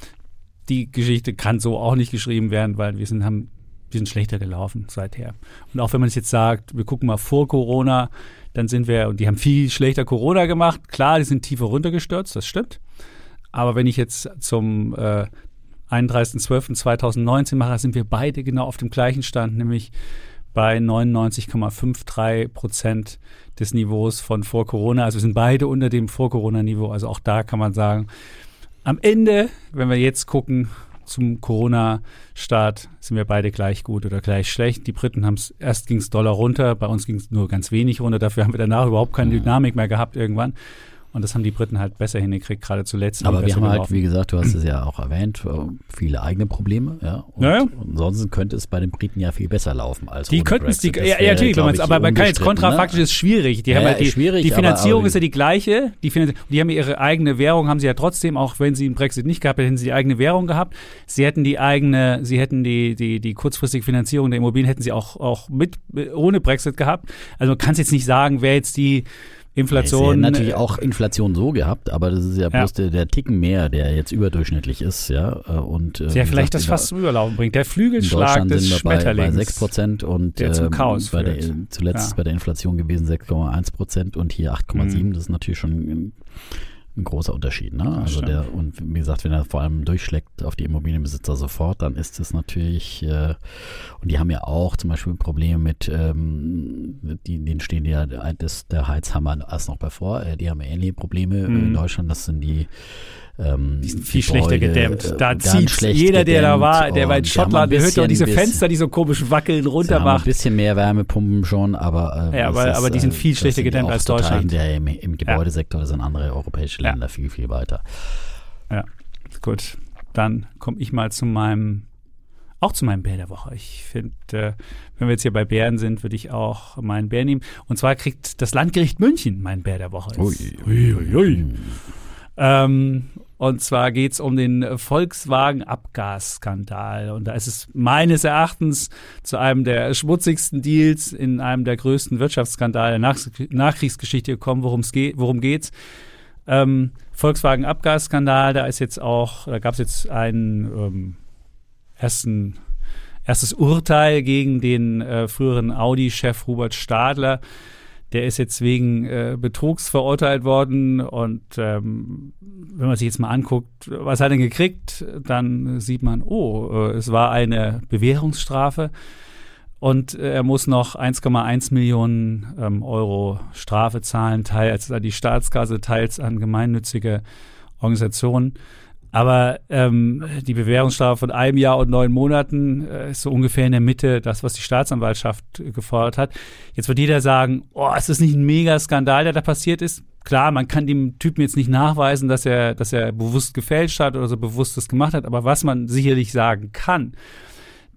die Geschichte kann so auch nicht geschrieben werden, weil wir sind, haben, wir sind schlechter gelaufen seither. Und auch wenn man es jetzt sagt, wir gucken mal vor Corona, dann sind wir, und die haben viel schlechter Corona gemacht. Klar, die sind tiefer runtergestürzt, das stimmt. Aber wenn ich jetzt zum äh, 31.12.2019 mache, sind wir beide genau auf dem gleichen Stand, nämlich bei 99,53 Prozent des Niveaus von vor Corona. Also wir sind beide unter dem Vor-Corona-Niveau. Also auch da kann man sagen, am Ende, wenn wir jetzt gucken zum Corona-Start, sind wir beide gleich gut oder gleich schlecht. Die Briten haben es, erst ging es Dollar runter, bei uns ging es nur ganz wenig runter. Dafür haben wir danach überhaupt keine Dynamik mehr gehabt irgendwann. Und das haben die Briten halt besser hingekriegt, gerade zuletzt. Aber wir haben halt, wie gesagt, du hast es ja auch erwähnt, äh, viele eigene Probleme. Ja? Und Ja, ja. ansonsten könnte es bei den Briten ja viel besser laufen als Die könnten es, ja, ja, natürlich, ich, aber man kann jetzt unbestritten, kontrafaktisch ne? ist schwierig. Die Ja, haben ja, die, schwierig, die aber- Finanzierung aber- ist ja die gleiche. Die, die haben ja ihre eigene Währung, haben sie ja trotzdem, auch wenn sie einen Brexit nicht gehabt hätten, hätten sie die eigene Währung gehabt. Sie hätten die eigene, sie hätten die, die, die kurzfristige Finanzierung der Immobilien hätten sie auch, auch mit, ohne Brexit gehabt. Also man kann es jetzt nicht sagen, wer jetzt die Inflation. Hätten natürlich äh, auch Inflation so gehabt, aber das ist ja bloß der, der Ticken mehr, der jetzt überdurchschnittlich ist, ja. äh, Und, äh, der vielleicht das fast zum Überlaufen bringt. Der In Flügelschlag Deutschland des sind wir bei, bei Schmetterlings. 6 Prozent und der zum ähm, Chaos bei der, führt. zuletzt Ja. ist bei der Inflation gewesen 6,1 Prozent und hier 8,7. Mhm. Das ist natürlich schon ein, großer Unterschied. Ne? Also der, und wie gesagt, wenn er vor allem durchschlägt auf die Immobilienbesitzer sofort, dann ist es natürlich, äh, und die haben ja auch zum Beispiel Probleme mit, ähm, die, denen stehen ja das, der Heizhammer erst noch bevor, äh, die haben ähnliche Probleme äh, in Mhm. Deutschland, das sind die ähm, Die sind viel schlechter Gebäude, gedämmt. äh, Da zieht jeder, der da war, der war in Schottland, der hört doch diese Fenster, die so komisch wackeln, runter haben ein macht. bisschen mehr Wärmepumpen schon, aber äh, Ja, aber- ist, aber die sind viel das schlechter gedämmt als Deutschland. hinterher Im, Im Gebäudesektor sind andere europäische Ja. Länder viel, viel weiter. Gut, dann komme ich mal zu meinem, auch zu meinem Bär der Woche. Ich finde, äh, wenn wir jetzt hier bei Bären sind, würde ich auch meinen Bär nehmen. Und zwar kriegt das Landgericht München meinen Bär der Woche. Ui, ui, ui. Ähm, und zwar geht es um den Volkswagen-Abgasskandal. Und da ist es meines Erachtens zu einem der schmutzigsten Deals in einem der größten Wirtschaftsskandale der Nach Nachkriegsgeschichte gekommen. Worum es geht, worum geht's? Ähm, Volkswagen-Abgasskandal, da ist jetzt auch, da gab es jetzt einen ähm, ersten, erstes Urteil gegen den äh, früheren Audi-Chef Hubert Stadler. Der ist jetzt wegen äh, Betrugs verurteilt worden und ähm, wenn man sich jetzt mal anguckt, was hat er denn gekriegt, dann sieht man, oh, äh, es war eine Bewährungsstrafe und äh, er muss noch 1,1 Millionen ähm, Euro Strafe zahlen, teils an die Staatskasse, teils an gemeinnützige Organisationen. Aber ähm, die Bewährungsstrafe von einem Jahr und neun Monaten äh, ist so ungefähr in der Mitte das, was die Staatsanwaltschaft gefordert hat. Jetzt wird jeder sagen, oh, ist das nicht ein Mega-Skandal, der da passiert ist? Klar, man kann dem Typen jetzt nicht nachweisen, dass er, dass er bewusst gefälscht hat oder so bewusst das gemacht hat. Aber was man sicherlich sagen kann,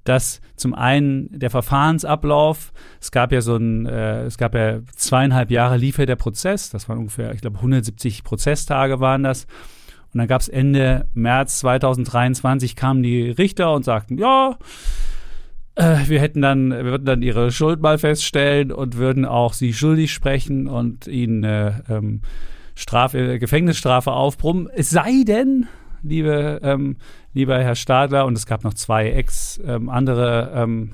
dass zum einen der Verfahrensablauf, es gab ja so ein, äh, es gab ja zweieinhalb Jahre liefert der Prozess, das waren ungefähr, ich glaube 170 Prozesstage waren das. Und dann gab es Ende März 2023 kamen die Richter und sagten, ja, äh, wir hätten dann, wir würden dann ihre Schuld mal feststellen und würden auch sie schuldig sprechen und ihnen äh, ähm, Strafe, Gefängnisstrafe aufbrummen. Es sei denn, liebe, ähm, lieber Herr Stadler, und es gab noch zwei ex ähm, andere ähm,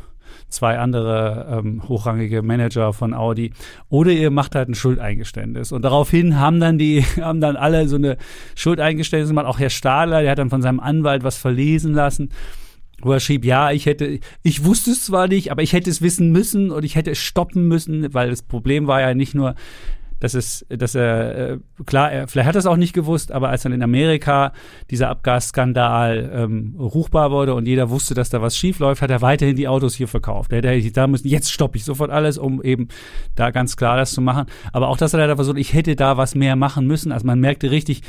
zwei andere ähm, hochrangige Manager von Audi. Oder ihr macht halt ein Schuldeingeständnis. Und daraufhin haben dann die, haben dann alle so eine Schuldeingeständnis gemacht. Auch Herr Stahler, der hat dann von seinem Anwalt was verlesen lassen, wo er schrieb, ja, ich hätte, ich wusste es zwar nicht, aber ich hätte es wissen müssen und ich hätte es stoppen müssen, weil das Problem war ja nicht nur, dass es, dass er, äh, klar, er, vielleicht hat er es auch nicht gewusst, aber als dann in Amerika dieser Abgasskandal ähm, ruchbar wurde und jeder wusste, dass da was schief läuft, hat er weiterhin die Autos hier verkauft. Er hätte da müssen, jetzt stoppe ich sofort alles, um eben da ganz klar das zu machen. Aber auch das hat er da versucht, ich hätte da was mehr machen müssen. Also man merkte richtig,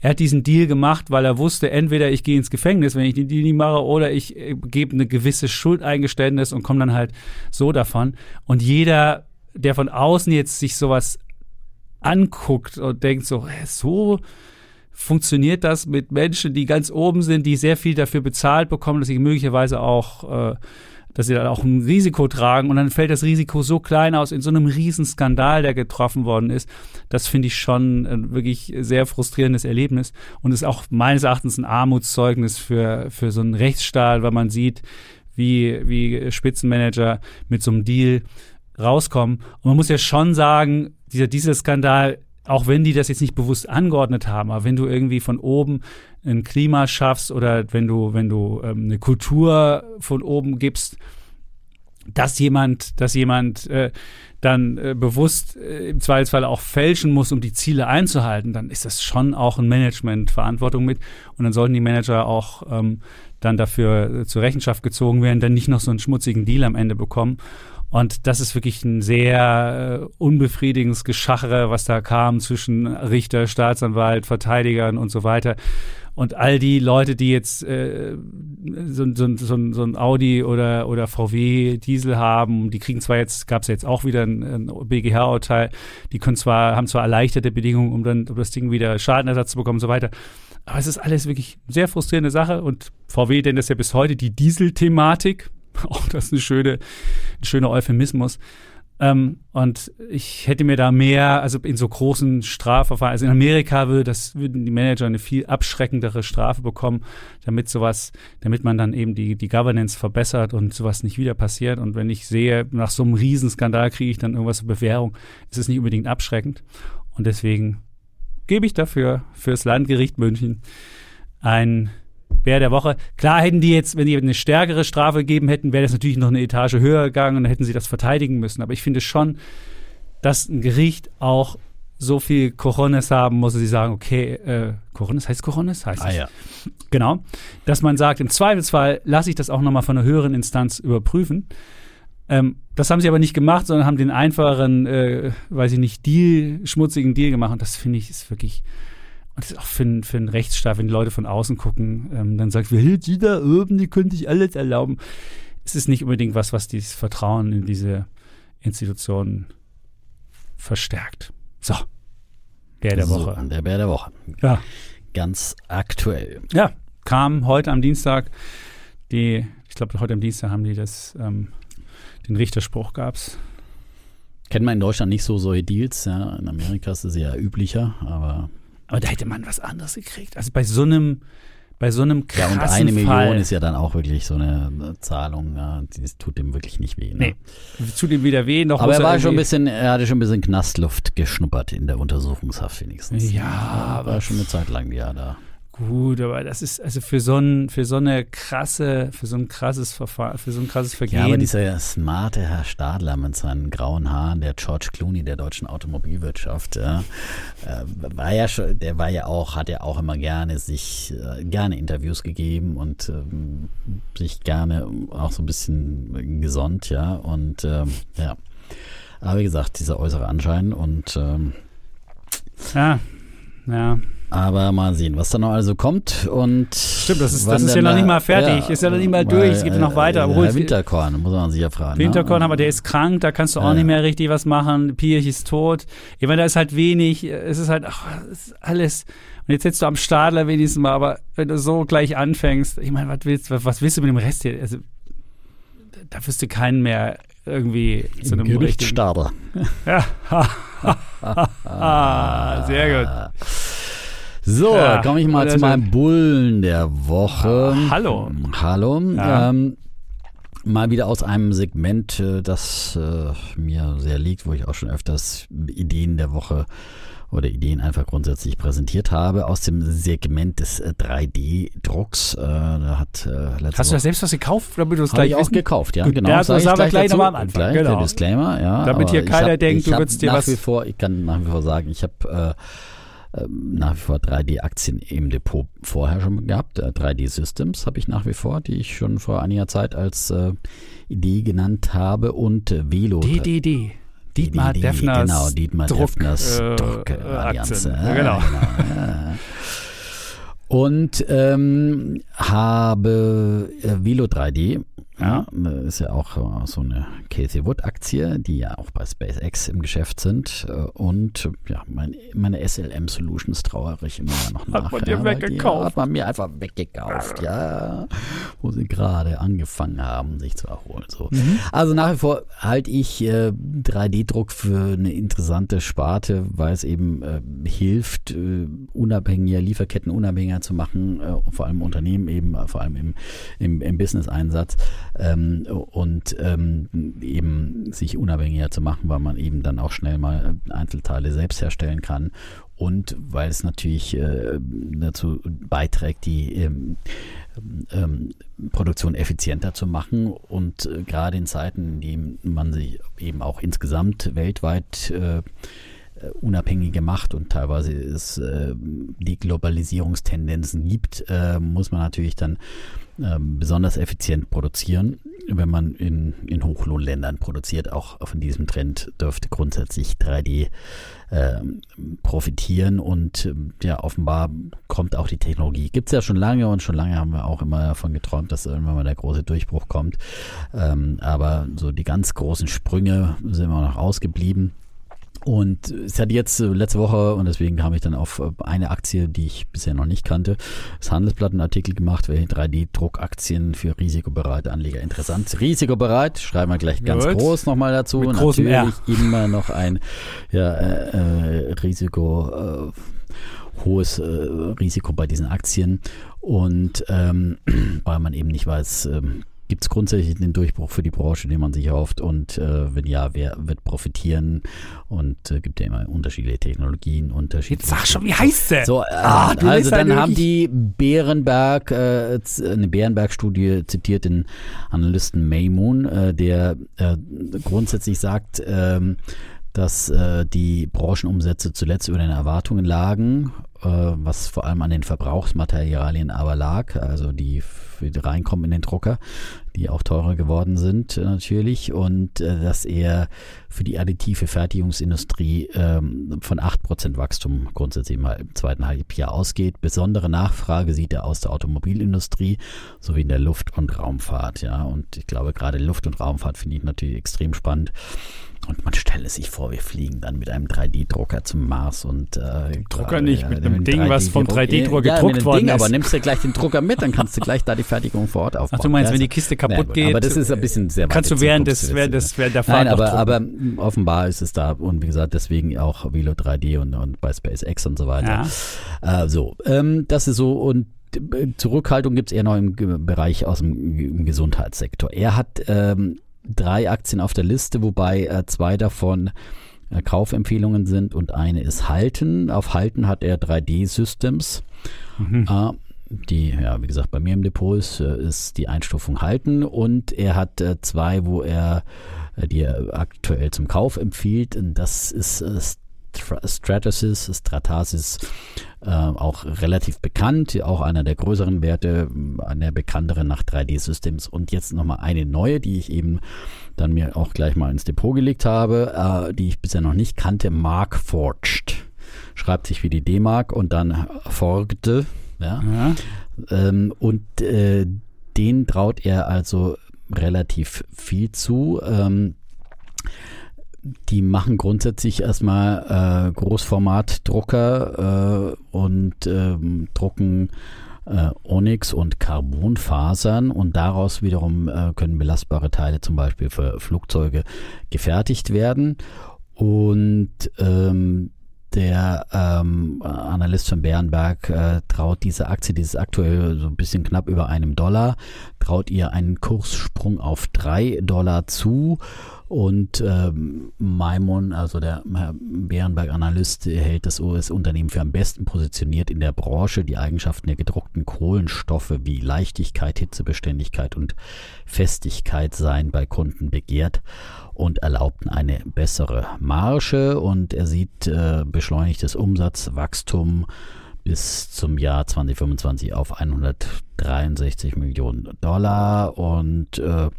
er hat diesen Deal gemacht, weil er wusste, entweder ich gehe ins Gefängnis, wenn ich den Deal nicht mache, oder ich äh, gebe eine gewisse Schuldeingeständnis und komme dann halt so davon. Und jeder, der von außen jetzt sich sowas anguckt und denkt so, hä, so funktioniert das mit Menschen, die ganz oben sind, die sehr viel dafür bezahlt bekommen, dass sie möglicherweise auch, äh, dass sie dann auch ein Risiko tragen und dann fällt das Risiko so klein aus in so einem Riesenskandal, der getroffen worden ist. Das finde ich schon ein wirklich sehr frustrierendes Erlebnis und ist auch meines Erachtens ein Armutszeugnis für, für so einen Rechtsstaat, weil man sieht, wie, wie Spitzenmanager mit so einem Deal rauskommen. Und man muss ja schon sagen, dieser Dieselskandal auch wenn die das jetzt nicht bewusst angeordnet haben, aber wenn du irgendwie von oben ein Klima schaffst oder wenn du, wenn du ähm, eine Kultur von oben gibst, dass jemand, dass jemand äh, dann äh, bewusst äh, im Zweifelsfall auch fälschen muss, um die Ziele einzuhalten, dann ist das schon auch ein Management-Verantwortung mit. Und dann sollten die Manager auch ähm, dann dafür äh, zur Rechenschaft gezogen werden, dann nicht noch so einen schmutzigen Deal am Ende bekommen. Und das ist wirklich ein sehr äh, unbefriedigendes Geschachere, was da kam zwischen Richter, Staatsanwalt, Verteidigern und so weiter. Und all die Leute, die jetzt äh, so, so, so, so ein Audi oder, oder VW Diesel haben, die kriegen zwar jetzt, gab es jetzt auch wieder ein, ein BGH-Urteil, die können zwar, haben zwar erleichterte Bedingungen, um dann um das Ding wieder Schadenersatz zu bekommen und so weiter. Aber es ist alles wirklich sehr frustrierende Sache und VW denn das ja bis heute die Diesel-Thematik, Auch das ist eine schöne, ein schöner Euphemismus. Ähm, und ich hätte mir da mehr, also in so großen Strafverfahren, also in Amerika würde das, würden die Manager eine viel abschreckendere Strafe bekommen, damit sowas, damit man dann eben die, die Governance verbessert und sowas nicht wieder passiert. Und wenn ich sehe, nach so einem Riesenskandal kriege ich dann irgendwas zur Bewährung, ist es nicht unbedingt abschreckend. Und deswegen gebe ich dafür fürs Landgericht München ein Bär der Woche. Klar hätten die jetzt, wenn die eine stärkere Strafe gegeben hätten, wäre das natürlich noch eine Etage höher gegangen und dann hätten sie das verteidigen müssen. Aber ich finde schon, dass ein Gericht auch so viel Corones haben muss, dass sie sagen, okay, äh, Corones heißt Corones? Heißt Ah es. ja. Genau. Dass man sagt, im Zweifelsfall lasse ich das auch nochmal von einer höheren Instanz überprüfen. Ähm, das haben sie aber nicht gemacht, sondern haben den einfacheren, äh, weiß ich nicht, Deal, schmutzigen Deal gemacht. Und das finde ich ist wirklich, und das ist auch für, einen- für einen Rechtsstaat, wenn die Leute von außen gucken, ähm, dann sagt, wir die da oben, die können sich alles erlauben. Es ist nicht unbedingt was, was dieses Vertrauen in diese Institutionen verstärgt. So. Der der So, Woche. der Bär der Woche. Ja. Ganz aktuell. Ja, kam heute am Dienstag die, ich glaube, heute am Dienstag haben die das, ähm, den Richterspruch gab's. Kennt man in Deutschland nicht so solche Deals. Ja. In Amerika ist es ja üblicher, aber Aber da hätte man was anderes gekriegt. Also bei so einem, bei so einem ja, krassen und eine Million Fall. ist ja dann auch wirklich so eine Zahlung, ja, die tut dem wirklich nicht weh. Ne? Nee. Tut ihm wieder weh, noch Aber er war schon ein bisschen, er hatte schon ein bisschen Knastluft geschnuppert in der Untersuchungshaft wenigstens. Ja, war schon eine Zeit lang ja da. Gut, aber das ist also für so ein für so eine krasse für so ein krasses Verfahren für so ein krasses Vergehen. Ja, aber dieser smarte Herr Stadler mit seinen grauen Haaren, der George Clooney der deutschen Automobilwirtschaft, ja, äh, war ja schon, der war ja auch, hat ja auch immer gerne sich, äh, gerne Interviews gegeben und ähm, sich gerne auch so ein bisschen gesonnt, ja, und ähm, ja. Aber wie gesagt, dieser äußere Anschein und ähm, ja, ja. Aber mal sehen, was da noch also kommt und Stimmt, das ist- das ist ja noch nicht mal fertig, ist ja noch nicht mal durch, es geht noch weiter, obwohl Winterkorn, muss man sich ja fragen. Winterkorn, ne? aber der ist krank, da kannst du auch Ja. nicht mehr richtig was machen. Pirch ist tot. Ich meine, da ist halt wenig, es ist halt ach, ist alles. Und jetzt sitzt du am Stadler wenigstens mal, aber wenn du so gleich anfängst, ich meine, was willst, was, was willst du mit dem Rest hier? Also, da wirst du keinen mehr irgendwie zu einem. Gerichtsstarter. Ja. sehr gut. So, Ja, komme ich mal zu meinem Bullen der Woche. Ah, hallo. Hallo. Ja. Ähm, mal wieder aus einem Segment, äh, das äh, mir sehr liegt, wo ich auch schon öfters Ideen der Woche oder Ideen einfach grundsätzlich präsentiert habe, aus dem Segment des äh, 3D-Drucks. Äh, da hat äh, Hast du da selbst was gekauft, damit du es gleich ich auch wissen? gekauft, ja, genau. ja, das sagen wir gleich nochmal am Anfang, Gleich genau. der Disclaimer, ja. Damit hier keiner hab, denkt, du würdest dir nach was- Wie vor, ich kann nach wie vor sagen, ich habe äh, nach wie vor 3D-Aktien im Depot vorher schon gehabt. Äh, 3D-Systems habe ich nach wie vor, die ich schon vor einiger Zeit als äh, Idee genannt habe und äh, Velo. DDD. Dietmar DDD, Deffners Genau, Dietmar Druck, Deffners äh, Druckallianz. Aktien. Ja, Ja, genau. ja. Und ähm, habe äh, Velo 3D Ja. ist ja auch äh, so eine Casey Wood Aktie, die ja auch bei SpaceX im Geschäft sind. Äh, Und ja, mein, meine SLM Solutions trauere ich immer noch nach. Hat man dir ja, weggekauft? Hat man mir einfach weggekauft, ja. Wo sie gerade angefangen haben, sich zu erholen. So. Mhm. Also nach wie vor halte ich äh, 3D-Druck für eine interessante Sparte, weil es eben äh, hilft, äh, unabhängiger, Lieferketten unabhängiger zu machen, äh, vor allem Unternehmen eben, vor allem im, im, im Business-Einsatz ähm, und ähm, eben sich unabhängiger zu machen, weil man eben dann auch schnell mal äh, Einzelteile selbst herstellen kann. Und weil es natürlich äh, dazu beiträgt, die ähm, ähm, Produktion effizienter zu machen. Und äh, gerade in Zeiten, in denen man sich eben auch insgesamt weltweit äh, äh, unabhängige macht und teilweise es äh, die Globalisierungstendenzen gibt, äh, muss man natürlich dann ähm, besonders effizient produzieren. Wenn man in, in Hochlohnländern produziert, auch von diesem Trend dürfte grundsätzlich 3D ähm, profitieren und ähm, ja, offenbar kommt auch die Technologie. Gibt es ja schon lange und schon lange haben wir auch immer davon geträumt, dass irgendwann mal der große Durchbruch kommt. Ähm, aber so die ganz großen Sprünge sind immer noch ausgeblieben. Und es hat jetzt äh, letzte Woche, und deswegen kam ich dann auf äh, eine Aktie, die ich bisher noch nicht kannte, das Handelsblatt einen Artikel gemacht, welche 3D-Druckaktien für risikobereite Anleger interessant. Risikobereit, schreiben wir gleich ganz Gut. groß nochmal dazu. Mit Natürlich immer noch ein ja, äh, äh, Risiko, äh, hohes äh, Risiko bei diesen Aktien. Und ähm, weil man eben nicht weiß, ähm, Gibt es grundsätzlich den Durchbruch für die Branche, den man sich erhofft? Und äh, wenn ja, wer wird profitieren? Und äh, gibt ja immer unterschiedliche Technologien, unterschiedliche. Jetzt sag schon, wie heißt sie? So, äh, Ah, du also halt dann haben die Bärenberg, äh, eine Bärenberg-Studie zitiert den Analysten Maymoon, äh, der äh, grundsätzlich sagt, ähm, dass äh, die Branchenumsätze zuletzt über den Erwartungen lagen, äh, was vor allem an den Verbrauchsmaterialien aber lag, also die, die reinkommen in den Drucker, die auch teurer geworden sind äh, natürlich und äh, dass er für die additive Fertigungsindustrie ähm, von 8% Wachstum grundsätzlich mal im zweiten Halbjahr ausgeht. Besondere Nachfrage sieht er aus der Automobilindustrie sowie in der Luft- und Raumfahrt. Ja, und ich glaube, gerade Luft- und Raumfahrt finde ich natürlich extrem spannend. Und man stelle sich vor, wir fliegen dann mit einem 3D-Drucker zum Mars und äh, Drucker nicht, mit einem Ding, was vom 3D-Drucker ja, gedruckt mit einem worden Ding, ist. aber nimmst du gleich den Drucker mit, dann kannst du gleich da die Fertigung vor Ort aufbauen. Ach, du meinst, Ja, wenn die also- Kiste kaputt gut, geht, Aber das ist ein bisschen sehr kannst du während des, während des, während der Fahrt Nein, aber, aber mh, offenbar ist es da und wie gesagt, deswegen auch Velo 3D und, und bei SpaceX und so weiter. Äh, so, ähm, das ist so und äh, Zurückhaltung gibt es eher noch im Bereich aus dem, im Gesundheitssektor. Er hat ähm, drei Aktien auf der Liste, wobei äh, zwei davon äh, Kaufempfehlungen sind und eine ist Halten. Auf Halten hat er 3D Systems. Mhm. Äh, die, ja, wie gesagt, bei mir im Depot ist, äh, ist die Einstufung halten und er hat äh, zwei, wo er äh, die er aktuell zum Kauf empfiehlt. Und das ist äh, Stra- Stratasys, Stratasis, äh, auch relativ bekannt, auch einer der größeren Werte, einer bekannteren nach 3D-Systems. Und jetzt nochmal eine neue, die ich eben dann mir auch gleich mal ins Depot gelegt habe, äh, die ich bisher noch nicht kannte, Mark Forged. Schreibt sich wie die D-Mark und dann Forgte, ja. Ja. Ähm, und äh, den traut er also relativ viel zu. Ähm, die machen grundsätzlich erstmal äh, Großformatdrucker äh, und ähm, drucken äh, Onyx und Carbonfasern und daraus wiederum äh, können belastbare Teile zum Beispiel für Flugzeuge gefertigt werden. Und ähm, der ähm, Analyst von Bärenberg äh, traut diese Aktie, die ist aktuell so ein bisschen knapp über einem Dollar, traut ihr einen Kurssprung auf drei Dollar zu. Und ähm, Maimon, also der Herr Bärenberg-Analyst, hält das US-Unternehmen für am besten positioniert in der Branche. Die Eigenschaften der gedruckten Kohlenstoffe wie Leichtigkeit, Hitzebeständigkeit und Festigkeit seien bei Kunden begehrt und erlaubten eine bessere Marge. Und er sieht äh, beschleunigtes Umsatzwachstum bis zum Jahr 2025 auf 163 Millionen Dollar und äh,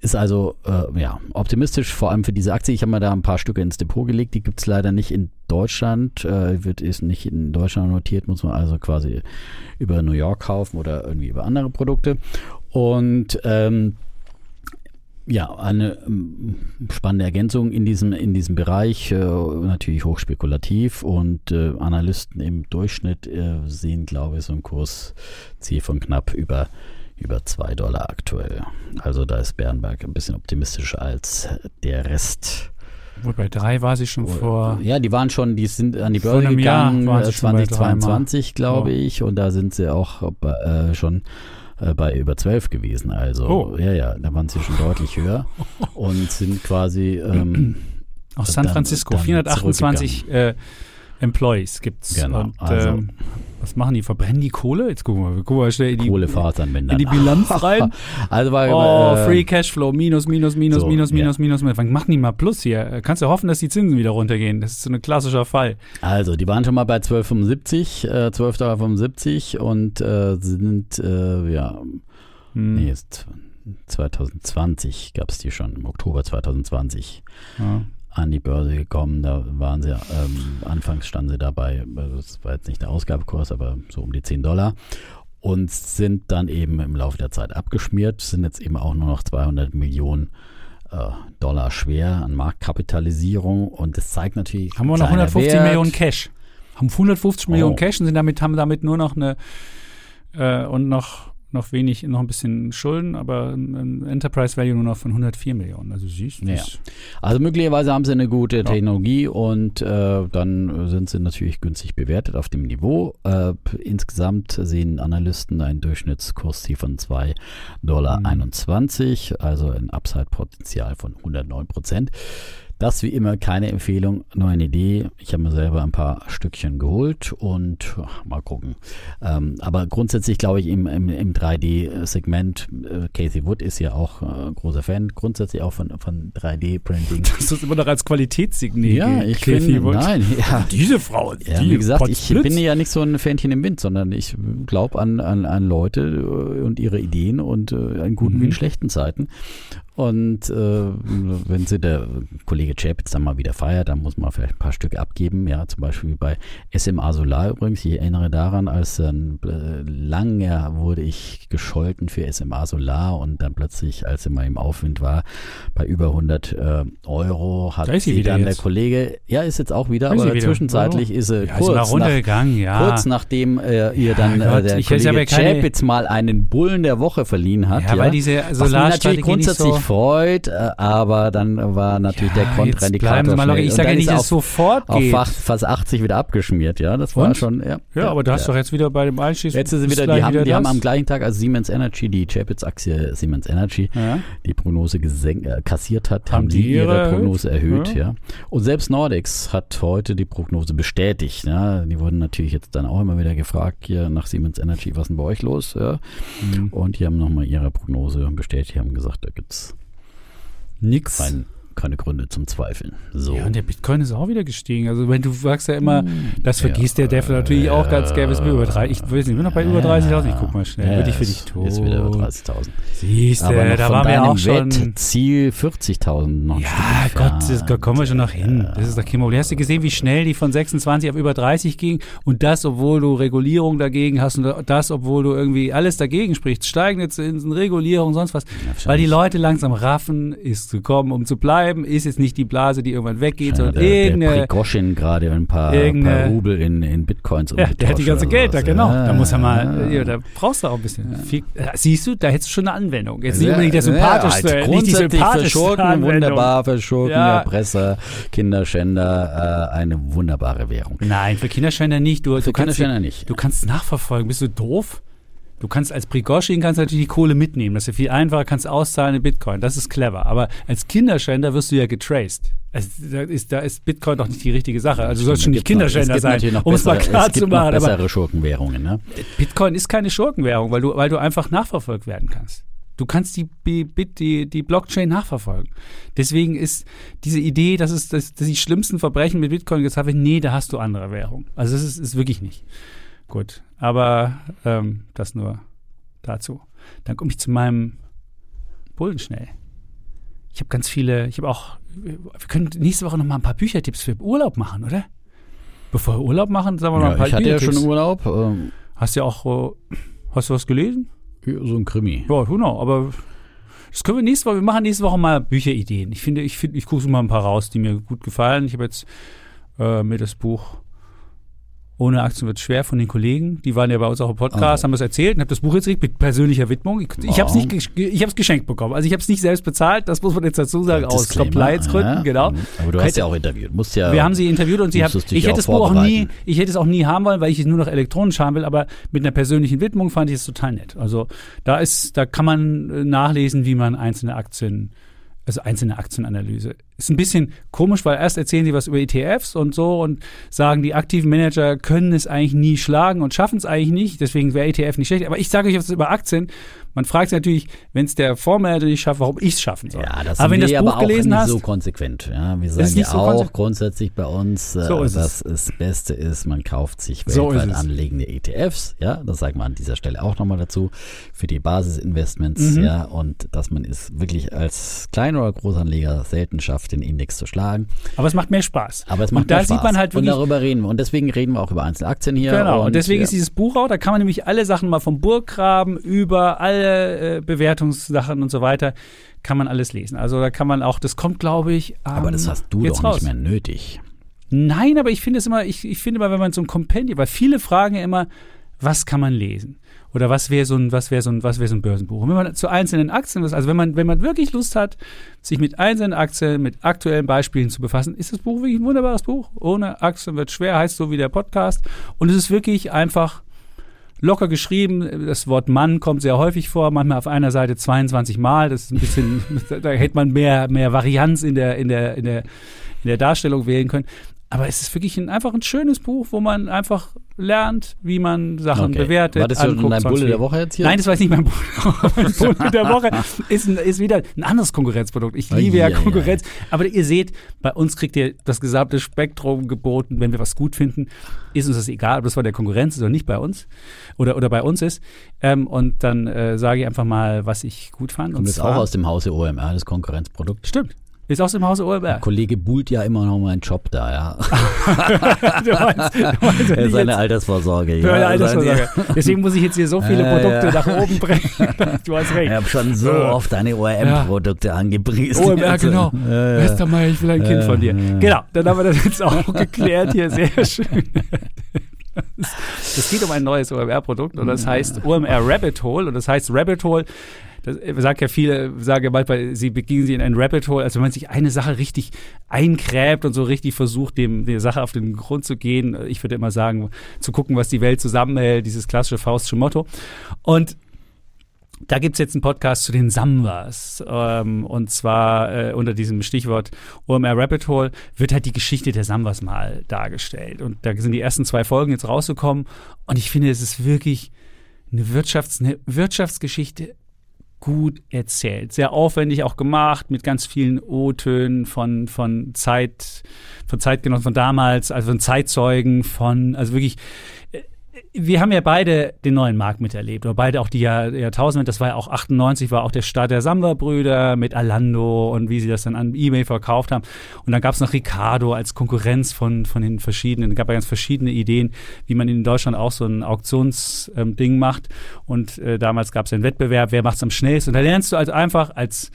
ist also äh, ja, optimistisch, vor allem für diese Aktie. Ich habe mal da ein paar Stücke ins Depot gelegt. Die gibt es leider nicht in Deutschland. Äh, wird ist nicht in Deutschland notiert, muss man also quasi über New York kaufen oder irgendwie über andere Produkte. Und ähm, ja, eine ähm, spannende Ergänzung in diesem, in diesem Bereich, äh, natürlich hochspekulativ und äh, Analysten im Durchschnitt äh, sehen, glaube ich, so ein Kursziel von knapp über, über 2 Dollar aktuell. Also da ist Bernberg ein bisschen optimistischer als der Rest. Wohl bei drei war sie schon vor. Ja, die waren schon, die sind an die Börse gegangen, waren äh, sie schon bei 2022, glaube Oh. ich, und da sind sie auch äh, schon äh, bei über 12 gewesen. Also, Oh. ja, ja, da waren sie schon deutlich höher und sind quasi ähm, Aus San dann- Francisco. dann 428 äh, Employees gibt's. Genau, Und also- ähm, was machen die? Verbrennen die Kohle? Jetzt gucken wir, gucken wir mal schnell in die, Kohlefasernbänder. in die Bilanz rein. also war Oh, äh, Free Cashflow, minus, minus, minus, So, minus, ja. minus, minus, minus. Wann machen die mal Plus hier? Kannst du hoffen, dass die Zinsen wieder runtergehen. Das ist so ein klassischer Fall. Also, die waren schon mal bei 12,75, äh, 12,75 Dollar und äh, sind, äh, ja, Hm. nee, ist 2020 gab es die schon, im Oktober 2020 Ja. An die Börse gekommen. Da waren sie, ähm, anfangs standen sie dabei, das war jetzt nicht der Ausgabekurs, aber so um die 10 Dollar. Und sind dann eben im Laufe der Zeit abgeschmiert, sind jetzt eben auch nur noch 200 Millionen äh, Dollar schwer an Marktkapitalisierung. Und das zeigt natürlich. Haben wir noch kleiner 150 Wert. Millionen Cash. Haben 150 Millionen Oh. Cash und sind damit, haben damit nur noch eine äh, und noch, noch wenig, noch ein bisschen Schulden, aber ein Enterprise Value nur noch von 104 Millionen. Also du. Ja. Also möglicherweise haben sie eine gute Technologie und äh, dann sind sie natürlich günstig bewertet auf dem Niveau. Äh, insgesamt sehen Analysten ein Durchschnittskursziel von 2,21 Dollar, also ein Upside-Potenzial von 109 Prozent. Das wie immer keine Empfehlung, nur eine Idee. Ich habe mir selber ein paar Stückchen geholt und ach, mal gucken. Ähm, aber grundsätzlich glaube ich im, im, im 3D-Segment, äh, Casey Wood ist ja auch äh, großer Fan, grundsätzlich auch von, von 3D-Printing. Das ist immer noch als Qualitätssignal. Ja, ich Kathy finde, Wood. nein, ja. Diese Frau, Ja, die wie gesagt, Potz ich Blitz. bin ja nicht so ein Fähnchen im Wind, sondern ich glaube an, an, an Leute äh, und ihre Ideen und äh, in guten Mhm. wie in schlechten Zeiten. Und äh, wenn sie der Kollege Chapitz dann mal wieder feiert, dann muss man vielleicht ein paar Stück abgeben. Ja, zum Beispiel bei SMA Solar übrigens. Ich erinnere daran, als dann äh, lange wurde ich gescholten für SMA Solar und dann plötzlich, als sie mal im Aufwind war, bei über 100 äh, Euro hat Da ist sie dann der jetzt. Kollege, ja, ist jetzt auch wieder, Da ist aber wieder. zwischenzeitlich Oh. ist sie ja, ist kurz, nach, runtergegangen, ja. kurz nachdem äh, ihr dann Gott, äh, der Kollege Chapitz mal einen Bullen der Woche verliehen hat. ja, weil diese Solarstrategie nicht grundsätzlich so... freut, äh, aber dann war natürlich der Ja, jetzt Kontraindikator mal schnell. Ich sage ja nicht, dass es sofort auf, auf geht. fast, fast 80 wieder abgeschmiert, ja, das war Und? schon, ja. Ja, aber du hast doch jetzt wieder bei dem Einschießen. Jetzt sie wieder, die, haben, die haben am gleichen Tag, als Siemens Energy, die Chapitz-Aktie Siemens Energy, die Prognose gesenkt, äh, kassiert hat, Haben haben, die ihre, ihre Prognose erhöht. erhöht? Ja. Und selbst Nordex hat heute die Prognose bestätigt. Ja. Die wurden natürlich jetzt dann auch immer wieder gefragt, hier nach Siemens Energy, was ist denn bei euch los? Ja. Mhm. Und die haben nochmal ihre Prognose bestätigt, haben gesagt, da gibt es Nix. kein, keine Gründe zum Zweifeln. So. Ja, und der Bitcoin ist auch wieder gestiegen. Also wenn du sagst ja immer, das vergisst Ja, der Dev natürlich auch ganz gerne. Ist mir über drei, ich weiß nicht, ich bin noch bei über 30.000. Ich guck mal schnell. Ja, Würde ich für dich tun. Ist wieder über 30.000. Siehst du, da waren wir auch schon. Wetziel 40.000 noch Ja, Gott, das, da kommen wir schon noch hin. Das ist doch kein Problem. Hast du gesehen, wie schnell die von 26 auf über 30 ging? Und das, obwohl du Regulierung dagegen hast und das, obwohl du irgendwie alles dagegen sprichst. Steigende Zinsen, Regulierung, sonst was. Weil die Leute langsam raffen, ist gekommen, um zu bleiben, ist jetzt nicht die Blase, die irgendwann weggeht, Ja, sondern der, der irgendeine. Prigozhin gerade ein paar, paar Rubel in, in Bitcoins Ja, der hat die ganze Geld da, genau. Da muss er mal, Ja. ja, da brauchst du auch ein bisschen. Viel, ja, siehst du, da hättest du schon eine Anwendung. Jetzt nicht Ja, unbedingt der sympathischste, ja, nicht die sympathischste Schurken Anwendung. wunderbar, für Schurken, Ja. Erpresser, Kinderschänder, äh, eine wunderbare Währung. Nein, für Kinderschänder nicht. Du, Für du kannst Kinderschänder nicht. Du kannst nachverfolgen. Bist du doof? Du kannst als Prigozhin kannst natürlich die Kohle mitnehmen. Das ist ja viel einfacher, kannst auszahlen in Bitcoin. Das ist clever. Aber als Kinderschänder wirst du ja getraced. Also, da, ist, da ist Bitcoin doch nicht die richtige Sache. Also du sollst schon nicht Kinderschänder sein, um es mal klar es gibt zu machen. Noch bessere Schurkenwährungen, ne? Bitcoin ist keine Schurkenwährung, weil du, weil du einfach nachverfolgt werden kannst. Du kannst die, die, die, die Blockchain nachverfolgen. Deswegen ist diese Idee, dass es dass, dass die schlimmsten Verbrechen mit Bitcoin gesagt werden, nee, da hast du andere Währung. Also das ist, ist wirklich nicht. Gut, aber ähm, das nur dazu. Dann komme ich zu meinem Bullen schnell. Ich habe ganz viele, ich habe auch, wir können nächste Woche noch mal ein paar Büchertipps für Urlaub machen, oder? Bevor wir Urlaub machen, sagen wir noch ein Ja, paar ich hatte ja schon. Urlaub. Ähm, Hast du ja auch, äh, hast du was gelesen? So ein Krimi. Ja, genau, aber das können wir nächste Woche, wir machen nächste Woche mal Bücherideen. Ich finde, ich finde, ich gucke mal ein paar raus, die mir gut gefallen. Ich habe jetzt äh, mir das Buch ohne Aktien wird schwer von den Kollegen. Die waren ja bei uns auch im Podcast, Oh. haben das erzählt und habe das Buch jetzt gekriegt mit persönlicher Widmung. Ich, ich habe es nicht, gesch- ich habe es geschenkt bekommen. Also ich habe es nicht selbst bezahlt. Das muss man jetzt dazu sagen aus Compliance-Gründen, ja. genau. Aber du hast ja auch interviewt. Musst ja, Wir haben sie interviewt und sie haben. dich Ich hätte das Buch auch nie, ich hätte es auch nie haben wollen, weil ich es nur noch elektronisch haben will. Aber mit einer persönlichen Widmung fand ich es total nett. Also da ist, da kann man äh, nachlesen, wie man einzelne Aktien, also einzelne Aktienanalyse. Ist ein bisschen komisch, weil erst erzählen sie was über ETFs und so und sagen, die aktiven Manager können es eigentlich nie schlagen und schaffen es eigentlich nicht. Deswegen wäre ETF nicht schlecht. Aber ich sage euch was über Aktien. Man fragt sich natürlich, wenn es der Fondsmanager nicht schafft, warum ich es schaffen soll. Ja, das aber wenn das aber Buch auch gelesen nicht hast, so konsequent. Ja, wir sagen ja so auch konsequent. grundsätzlich bei uns, äh, So dass es. das Beste ist, man kauft sich So weltweit es. anlegende ETFs. Ja, das sagen wir an dieser Stelle auch nochmal dazu für die Basisinvestments. Mhm. Ja, und dass man es wirklich als Klein- oder Großanleger selten schafft, den Index zu schlagen. aber es macht mehr Spaß. Aber es macht und da mehr Spaß. sieht man halt und darüber reden wir. Und deswegen reden wir auch über Einzelaktien hier. Genau, und, deswegen ja, ist dieses Buch auch, da kann man nämlich alle Sachen mal vom Burggraben über alle äh, Bewertungssachen und so weiter, kann man alles lesen. Also da kann man auch, das kommt, glaube ich, Aber ähm, das hast du jetzt doch raus. nicht mehr nötig. Nein, aber ich finde es immer, ich, ich finde immer, wenn man so ein Kompendium, weil viele fragen ja immer, was kann man lesen? Oder was wäre so ein, was wäre so ein, was wäre so ein Börsenbuch? Und wenn man zu einzelnen Aktien, also wenn man, wenn man wirklich Lust hat, sich mit einzelnen Aktien, mit aktuellen Beispielen zu befassen, ist das Buch wirklich ein wunderbares Buch. Ohne Aktien wird schwer, heißt so wie der Podcast. Und es ist wirklich einfach locker geschrieben. Das Wort Mann kommt sehr häufig vor, manchmal auf einer Seite 22 Mal. Das ist ein bisschen, da hätte man mehr, mehr Varianz in der, in der, in der, in der Darstellung wählen können. Aber es ist wirklich ein, einfach ein schönes Buch, wo man einfach lernt, wie man Sachen Okay. bewertet. War das anguckt, dein Bulle der Woche jetzt hier? Nein, das war jetzt nicht mein Buch. mein Bulle der Woche ist, ein, ist wieder ein anderes Konkurrenzprodukt. Ich liebe ja Ai, ai, ai. Konkurrenz. Aber ihr seht, bei uns kriegt ihr das gesamte Spektrum geboten. Wenn wir was gut finden, ist uns das egal, ob das bei der Konkurrenz ist oder nicht bei uns oder, oder bei uns ist. Ähm, und dann äh, sage ich einfach mal, was ich gut fand. Kommt und jetzt auch aus dem Hause OMR, das Konkurrenzprodukt. Stimmt. Ist aus dem Hause OMR. Kollege buhlt ja immer noch meinen Job da, ja. du meinst, du meinst, ich Seine Altersvorsorge. Für ja. Altersvorsorge. Deswegen muss ich jetzt hier so viele Ja, Produkte ja. nach oben bringen. Du hast Ich recht. habe schon so Ja. oft deine ORM-Produkte angepriesen. OMR, genau. Ja, ja. Westermeier, ich will ein Kind von dir. ja. Genau, dann haben wir das jetzt auch geklärt hier. Sehr schön. Es geht um ein neues OMR-Produkt und das heißt OMR Rabbit Hole. Und das heißt Rabbit Hole, das sagt ja viele, sagen ja manchmal, sie begingen sie in ein Rabbit Hole, also wenn man sich eine Sache richtig einkräbt und so richtig versucht, dem der Sache auf den Grund zu gehen. Ich würde immer sagen, zu gucken, was die Welt zusammenhält, dieses klassische Faustsche Motto. Und da gibt's jetzt einen Podcast zu den Sambas. Ähm, und zwar äh, unter diesem Stichwort OMR Rabbit Hole wird halt die Geschichte der Sambas mal dargestellt. Und da sind die ersten zwei Folgen jetzt rausgekommen. Und ich finde, es ist wirklich eine, Wirtschafts-, eine Wirtschaftsgeschichte gut erzählt. Sehr aufwendig auch gemacht, mit ganz vielen O-Tönen von, von Zeit, von Zeitgenossen von damals, also von Zeitzeugen, von, also wirklich, wir haben ja beide den neuen Markt miterlebt, oder beide auch die Jahr, Jahrtausende. Das war ja auch 98, war auch der Start der Samba-Brüder mit Alando und wie sie das dann an eBay verkauft haben. Und dann gab es noch Ricardo als Konkurrenz von, von den verschiedenen, es gab ja ganz verschiedene Ideen, wie man in Deutschland auch so ein Auktionsding ähm, macht. Und äh, damals gab es einen Wettbewerb, wer macht es am schnellsten. Und da lernst du also einfach als,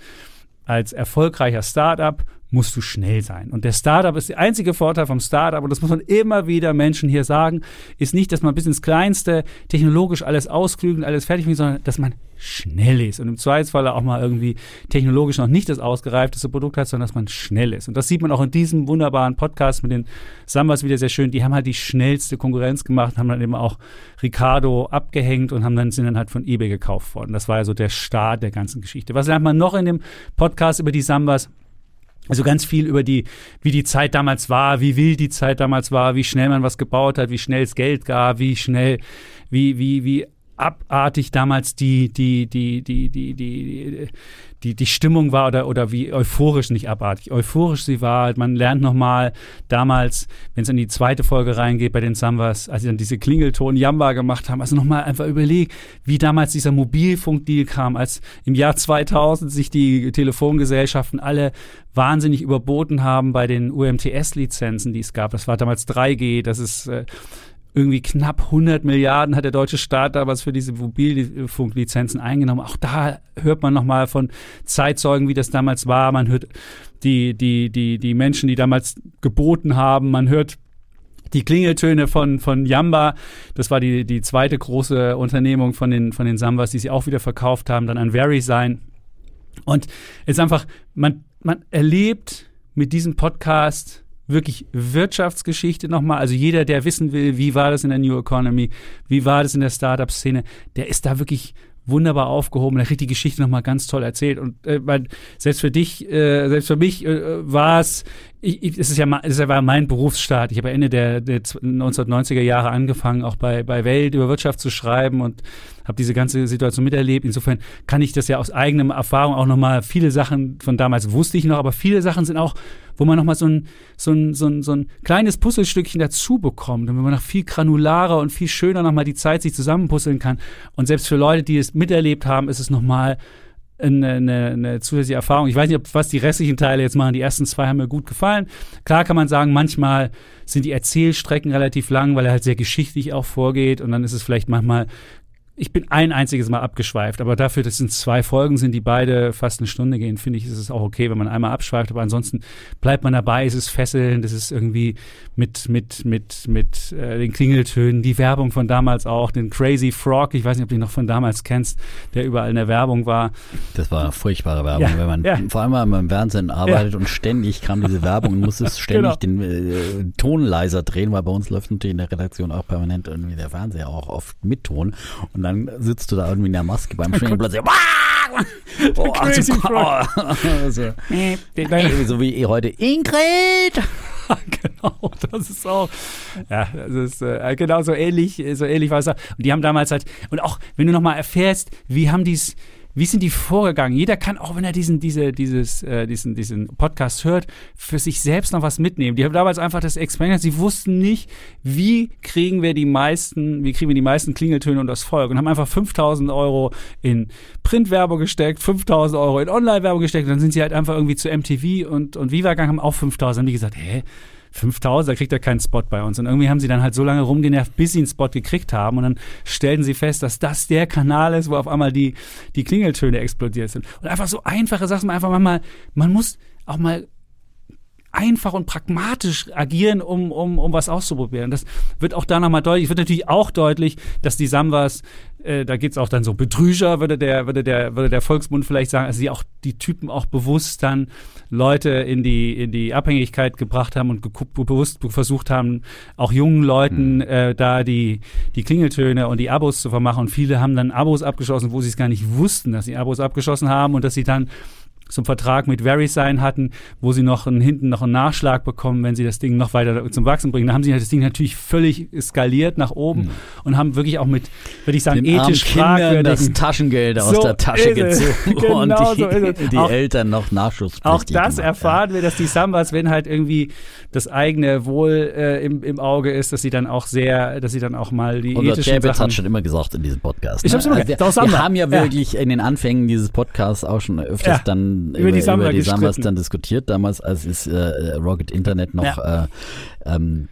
als erfolgreicher Startup musst du schnell sein. Und der Startup ist der einzige Vorteil vom Startup, und das muss man immer wieder Menschen hier sagen, ist nicht, dass man bis ins Kleinste technologisch alles ausklügen, alles fertig macht, sondern dass man schnell ist. Und im Zweifelsfall auch mal irgendwie technologisch noch nicht das ausgereifteste Produkt hat, sondern dass man schnell ist. Und das sieht man auch in diesem wunderbaren Podcast mit den Sambas wieder sehr schön. Die haben halt die schnellste Konkurrenz gemacht, haben dann eben auch Ricardo abgehängt und haben dann, sind dann halt von eBay gekauft worden. Das war ja so der Start der ganzen Geschichte. Was lernt man noch in dem Podcast über die Sambas? Also ganz viel über die, wie die Zeit damals war, wie wild die Zeit damals war, wie schnell man was gebaut hat, wie schnell es Geld gab, wie schnell, wie, wie, wie abartig damals die, die, die, die, die, die, die, die Stimmung war oder, oder wie euphorisch, nicht abartig, euphorisch sie war. Man lernt nochmal damals, wenn es in die zweite Folge reingeht bei den Sambas, als sie dann diese Klingelton Jamba gemacht haben, also nochmal einfach überlegt, wie damals dieser Mobilfunkdeal kam, als im Jahr 2000 sich die Telefongesellschaften alle wahnsinnig überboten haben bei den UMTS-Lizenzen, die es gab. Das war damals 3G, das ist äh, irgendwie knapp 100 Milliarden hat der deutsche Staat damals für diese Mobilfunklizenzen eingenommen. Auch da hört man nochmal von Zeitzeugen, wie das damals war. Man hört die, die, die, die Menschen, die damals geboten haben. Man hört die Klingeltöne von, von Yamba, das war die, die zweite große Unternehmung von den, von den Sambas, die sie auch wieder verkauft haben, dann an VerySign. Und es ist einfach, man, man erlebt mit diesem Podcast wirklich Wirtschaftsgeschichte nochmal. Also jeder, der wissen will, wie war das in der New Economy, wie war das in der Startup-Szene, der ist da wirklich wunderbar aufgehoben. Der kriegt die Geschichte nochmal ganz toll erzählt. Und äh, weil selbst für dich, äh, selbst für mich äh, war es, ich, ich, es ist ja, es war mein Berufsstart. Ich habe Ende der, der 1990er Jahre angefangen, auch bei, bei Welt über Wirtschaft zu schreiben und habe diese ganze Situation miterlebt. Insofern kann ich das ja aus eigenem Erfahrung auch nochmal, viele Sachen von damals wusste ich noch, aber viele Sachen sind auch, wo man nochmal so ein, so, ein, so, ein, so ein kleines Puzzlestückchen dazu bekommt und wenn man noch viel granularer und viel schöner nochmal die Zeit sich zusammenpuzzeln kann. Und selbst für Leute, die es miterlebt haben, ist es nochmal eine, eine, eine zusätzliche Erfahrung. Ich weiß nicht, ob, was die restlichen Teile jetzt machen. Die ersten zwei haben mir gut gefallen. Klar kann man sagen, manchmal sind die Erzählstrecken relativ lang, weil er halt sehr geschichtlich auch vorgeht und dann ist es vielleicht manchmal ich bin ein einziges Mal abgeschweift, aber dafür, dass es zwei Folgen sind, die beide fast eine Stunde gehen, finde ich, ist es auch okay, wenn man einmal abschweift, aber ansonsten bleibt man dabei, es ist fesselnd, es ist irgendwie mit, mit, mit, mit äh, den Klingeltönen, die Werbung von damals auch, den Crazy Frog, ich weiß nicht, ob du ihn noch von damals kennst, der überall in der Werbung war. Das war eine furchtbare Werbung, Ja, wenn man ja. vor allem wenn man im Fernsehen arbeitet und ständig kam diese Werbung und musste ständig Genau. den äh, Ton leiser drehen, weil bei uns läuft natürlich in der Redaktion auch permanent irgendwie der Fernseher auch oft mit Ton und dann sitzt du da irgendwie in der Maske beim Schwingen und plötzlich oh, Crazy also, oh, so, so wie heute Ingrid. Genau, das ist auch, ja, das ist äh, genau so ähnlich, so ähnlich war es. Und die haben damals halt, und auch, wenn du nochmal erfährst, wie haben die's, wie sind die vorgegangen? Jeder kann, auch wenn er diesen, diese, dieses, äh, diesen, diesen Podcast hört, für sich selbst noch was mitnehmen. Die haben damals einfach das Experiment, sie wussten nicht, wie kriegen wir die meisten, wie kriegen wir die meisten Klingeltöne und das Volk und haben einfach 5000 Euro in Printwerbung gesteckt, 5000 Euro in Online-Werbung gesteckt und dann sind sie halt einfach irgendwie zu MTV und, und Viva gegangen, haben auch 5000. Haben die gesagt, hä? 5000, da kriegt er keinen Spot bei uns. Und irgendwie haben sie dann halt so lange rumgenervt, bis sie einen Spot gekriegt haben. Und dann stellten sie fest, dass das der Kanal ist, wo auf einmal die, die Klingeltöne explodiert sind. Und einfach so einfache Sachen, einfach mal, man muss auch mal einfach und pragmatisch agieren, um, um, um was auszuprobieren. Das wird auch da nochmal deutlich. Es wird natürlich auch deutlich, dass die Sambas, äh, da geht's auch dann so Betrüger, würde der, würde der, würde der Volksmund vielleicht sagen, also die auch die Typen auch bewusst dann Leute in die, in die Abhängigkeit gebracht haben und geguckt, bewusst versucht haben, auch jungen Leuten äh, da die, die Klingeltöne und die Abos zu vermachen. Und viele haben dann Abos abgeschlossen, wo sie es gar nicht wussten, dass sie Abos abgeschlossen haben und dass sie dann zum Vertrag mit VeriSign hatten, wo sie noch einen, hinten noch einen Nachschlag bekommen, wenn sie das Ding noch weiter zum Wachsen bringen. Da haben sie das Ding natürlich völlig skaliert nach oben und haben wirklich auch mit, würde ich sagen, den ethisch Kindern das fragwürdigen Taschengeld aus So der Tasche gezogen und Genau die, so die Auch- Eltern noch nachschusspflichtig Auch das gemacht, erfahren wir, dass die Sambas, wenn halt irgendwie das eigene Wohl äh, im, im Auge ist, dass sie dann auch sehr, dass sie dann auch mal die Ja. Unser ethischen Chapitz Sachen hat schon immer gesagt in diesem Podcast. Ich hab's immer Also gesagt, wir, wir haben ja Ja. wirklich in den Anfängen dieses Podcasts auch schon öfters Ja. dann Über die Samba die Sambas gestritten. dann diskutiert, damals als es äh, Rocket Internet noch äh, ähm,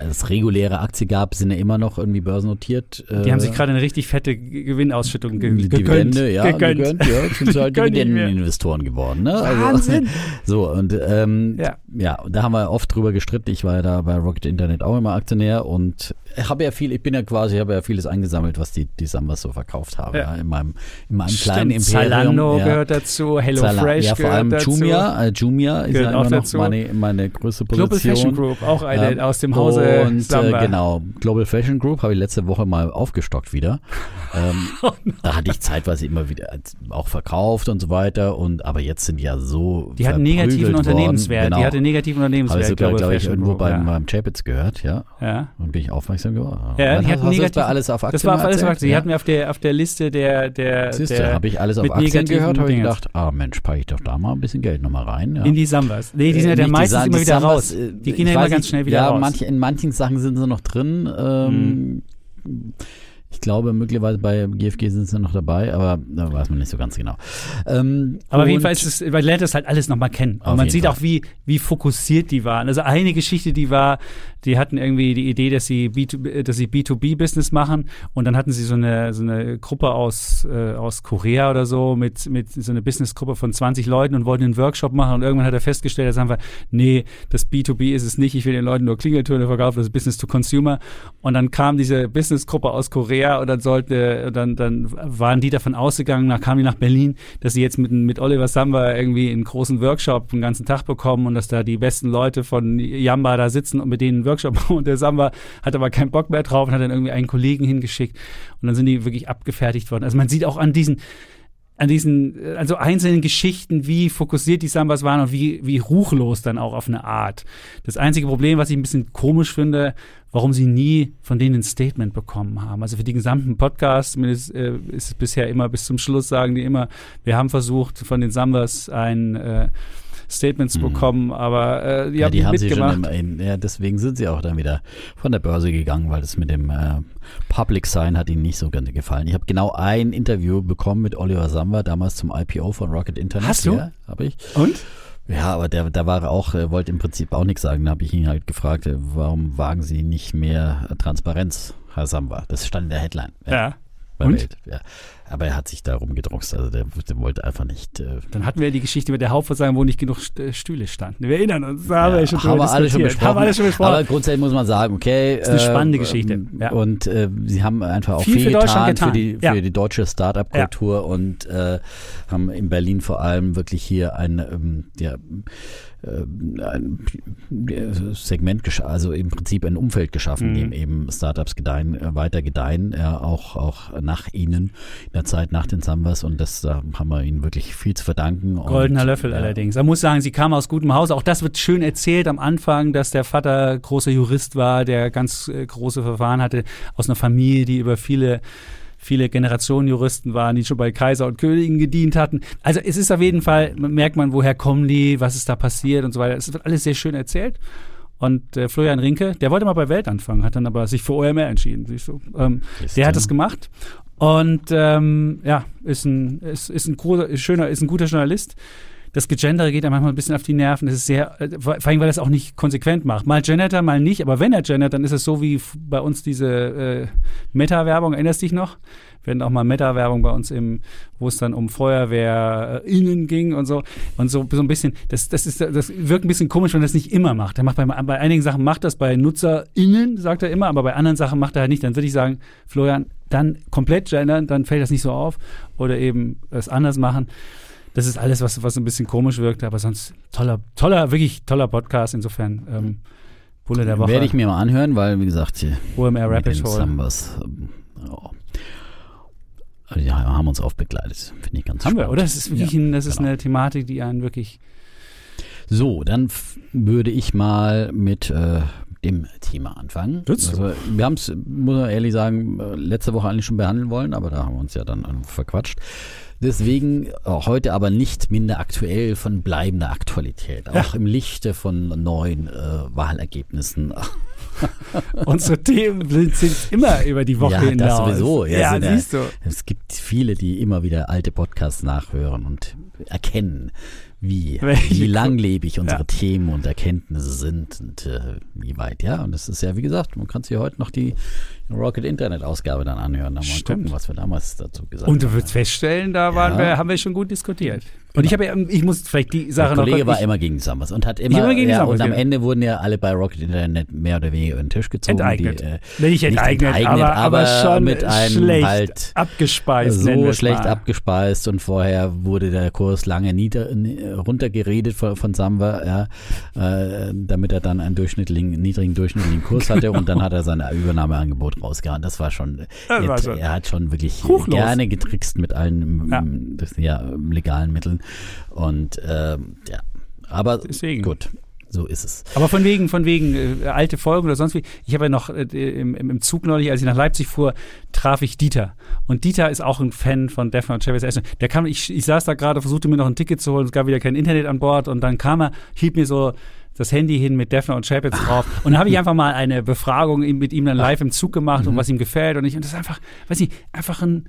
als reguläre Aktie gab, sind ja immer noch irgendwie börsennotiert. Äh, Die haben sich gerade eine richtig fette Gewinnausschüttung ge gegönnt. Dividende, ja, gegönnt. gegönnt, ja, sind sie halt. Dividendeninvestoren geworden, ne? Also, Wahnsinn. So, und ähm, Ja. ja. da haben wir oft drüber gestritten. Ich war ja da bei Rocket Internet auch immer Aktionär und habe ja viel, ich bin ja quasi, habe ja vieles eingesammelt, was die, die Sambas so verkauft haben, Ja. ja. in meinem, in meinem kleinen Stimmt, Imperium. Zalando ja. gehört dazu, Hello Zala- Fresh ja, vor allem. Jumia, äh, Jumia ist ja auch immer noch dazu. meine, meine größte Position. Global Fashion Group, auch eine Ähm, aus dem Hause und, Samba. Äh, genau, Global Fashion Group habe ich letzte Woche mal aufgestockt wieder. Ähm, Oh Da hatte ich zeitweise immer wieder als- auch verkauft und so weiter. Und aber jetzt sind ja so Die hat einen negativen verprügelt Unternehmenswert. Worden. Die hatte negativen Habe ich Unternehmenswert, sogar, glaube ich, Fashion irgendwo Group, beim, ja. beim Chapitz gehört, ja. ja. Und bin ich aufmerksam geworden. Ja, Dann die hast, hatten hast du das negativ- bei alles auf Aktien Das war auf alles auf? Aktien. Die ja. hatten wir auf der, auf der Liste der, der, Siehst du, der habe ich alles auf Aktien gehört, habe ich gedacht, ah Mensch, packe ich doch da mal ein bisschen Geld nochmal rein. Ja. in die Sambas. Nee, die sind Äh, ja die meistens immer wieder Sambas, raus. äh, Die gehen ja immer ganz nicht, schnell wieder ja, raus. Manche, in manchen Sachen sind sie noch drin. Ähm, Ich glaube, möglicherweise bei GFG sind sie noch dabei, aber da weiß man nicht so ganz genau. Ähm, Aber auf jeden Fall ist es, man lernt das halt alles nochmal kennen. Und man sieht Fall. auch, wie, wie fokussiert die waren. Also eine Geschichte, die war, die hatten irgendwie die Idee, dass sie, B2, dass sie B2B-Business machen und dann hatten sie so eine, so eine Gruppe aus, äh, aus Korea oder so mit, mit so einer Businessgruppe von 20 Leuten und wollten einen Workshop machen und irgendwann hat er festgestellt, dass einfach, nee, das B2B ist es nicht, ich will den Leuten nur Klingeltöne verkaufen, das ist Business to Consumer. Und dann kam diese Businessgruppe aus Korea und dann sollte, dann, dann waren die davon ausgegangen, dann kamen die nach Berlin, dass sie jetzt mit, mit Oliver Samba irgendwie einen großen Workshop einen ganzen Tag bekommen und dass da die besten Leute von Yamba da sitzen und mit denen einen Workshop machen. Und der Samba hat aber keinen Bock mehr drauf und hat dann irgendwie einen Kollegen hingeschickt und dann sind die wirklich abgefertigt worden. Also man sieht auch an diesen, an diesen, also einzelnen Geschichten, wie fokussiert die Sambas waren und wie, wie ruchlos dann auch auf eine Art. Das einzige Problem, was ich ein bisschen komisch finde, warum sie nie von denen ein Statement bekommen haben. Also für die gesamten Podcast zumindest, äh, ist es bisher immer bis zum Schluss sagen die immer, wir haben versucht von den Sambas ein äh, Statement zu bekommen, aber äh, die ja, haben die haben sie schon im, ja, deswegen sind sie auch dann wieder von der Börse gegangen, weil das mit dem äh, Public Sign hat ihnen nicht so ganz gefallen. Ich habe genau ein Interview bekommen mit Oliver Samba, damals zum IPO von Rocket Internet. Hast du? Ja, habe ich. Und? Ja, aber der, da war er auch, er wollte im Prinzip auch nichts sagen. Da habe ich ihn halt gefragt, äh, warum wagen Sie nicht mehr Transparenz, Herr Samba? Das stand in der Headline. Ja. bei Und? Welt. Ja. Aber er hat sich da rumgedruckst. Also der, der wollte einfach nicht. Äh, Dann hatten wir die Geschichte mit der Hauptversammlung, wo nicht genug äh, Stühle standen. Wir erinnern uns, da haben wir schon haben wir alle schon besprochen. Haben alle schon besprochen. Aber grundsätzlich muss man sagen, okay. Ist eine spannende Geschichte, ja. Und äh, sie haben einfach auch Viel viel, für getan, getan, für die, ja. für die deutsche Start-up-Kultur und äh, haben in Berlin vor allem wirklich hier ein, ähm, ja, äh, ein äh, Segment, gesch- also im Prinzip ein Umfeld geschaffen, Mhm. in dem eben Startups gedeihen, äh, weiter gedeihen, ja, auch, auch nach ihnen in der Zeit nach den Sambas und das da haben wir ihnen wirklich viel zu verdanken. Goldener und, Löffel ja, allerdings. Man muss sagen, sie kam aus gutem Haus. Auch das wird schön erzählt am Anfang, dass der Vater großer Jurist war, der ganz äh, große Verfahren hatte, aus einer Familie, die über viele viele Generationen Juristen waren, die schon bei Kaiser und Königen gedient hatten. Also es ist auf jeden Fall, merkt man, woher kommen die, was ist da passiert und so weiter. Es wird alles sehr schön erzählt. Und äh, Florian Rinke, der wollte mal bei Welt anfangen, hat dann aber sich für OMR entschieden. Siehst du? Ähm, der hat es gemacht. Und ähm, ja, ist ein, ist, ist ein großer, ist schöner, ist ein guter Journalist. Das Gegendere geht ja manchmal ein bisschen auf die Nerven. Das ist sehr, äh, vor allem, weil es auch nicht konsequent macht. Mal gendert er, mal nicht. Aber wenn er gendert, dann ist es so wie bei uns diese äh, Meta-Werbung. Erinnerst dich noch? Wir hatten auch mal Meta-Werbung bei uns im, wo es dann um FeuerwehrInnen ging und so. Und so, so ein bisschen, das, das ist, das wirkt ein bisschen komisch, wenn er das nicht immer macht. Er macht bei, bei einigen Sachen macht das, bei NutzerInnen sagt er immer, aber bei anderen Sachen macht er halt nicht. Dann würde ich sagen, Florian, dann komplett gendern, dann fällt das nicht so auf. Oder eben es anders machen. Das ist alles, was, was ein bisschen komisch wirkt, aber sonst toller, toller, wirklich toller Podcast. Insofern, ähm, Bulle der Woche, Werde ich mir mal anhören, weil, wie gesagt, hier OMR Rapid. Sambas, ähm, ja. Also, ja, haben uns oft begleitet. Finde ich ganz Haben wir, spannend. oder? Das ist wirklich Ja, ein, das ist genau. eine Thematik, die einen wirklich. So, dann würde ich mal mit äh, dem Thema anfangen. Also, wir haben es, muss man ehrlich sagen, äh, letzte Woche eigentlich schon behandeln wollen, aber da haben wir uns ja dann äh, verquatscht. Deswegen äh, heute aber nicht minder aktuell von bleibender Aktualität. Auch im Lichte von neuen äh, Wahlergebnissen. Unsere Themen sind, immer über die Woche ja, hinaus. das sowieso. Ja, Ja, ja- siehst du. Es gibt viele, die immer wieder alte Podcasts nachhören und erkennen, wie, wie langlebig unsere Ja. Themen und Erkenntnisse sind und äh, wie weit. Ja, und es ist ja, wie gesagt, man kann sich heute noch die Rocket Internet Ausgabe dann anhören. Dann mal Stimmt. gucken, was wir damals dazu gesagt Und du haben. wirst feststellen, da waren Ja. wir, haben wir schon gut diskutiert. Und ich habe ja, ich muss vielleicht die Sache Der noch Kollege war ich, immer gegen Sambas und hat immer, immer gegen ja, Sambas, und am. Ende wurden ja alle bei Rocket Internet mehr oder weniger über den Tisch gezogen. enteignet. Die, äh, nicht enteignet, enteignet, aber, aber, schon mit einem schlecht halt abgespeist. so schlecht mal. abgespeist und vorher wurde der Kurs lange nieder, runtergeredet von, von Samba, ja, äh, damit er dann einen durchschnittlichen, niedrigen durchschnittlichen Kurs hatte und dann hat er sein Übernahmeangebot rausgehauen. Das war schon, er, er hat schon wirklich ruchlos. gerne getrickst mit allen Ja. m, das, ja, legalen Mitteln und ähm, ja, aber Deswegen. gut. So ist es. Aber von wegen, von wegen äh, alte Folgen oder sonst wie. Ich habe ja noch äh, im, im Zug neulich, als ich nach Leipzig fuhr, traf ich Dieter. Und Dieter ist auch ein Fan von Defner und Chavez Ashton. Der kam, ich, ich saß da gerade, versuchte mir noch ein Ticket zu holen, es gab wieder kein Internet an Bord und dann kam er, hielt mir so das Handy hin mit Defner und Chapitz drauf. Und dann habe ich einfach mal eine Befragung mit ihm dann live im Zug gemacht und was ihm gefällt. Und ich, und das ist einfach, weiß nicht, einfach ein,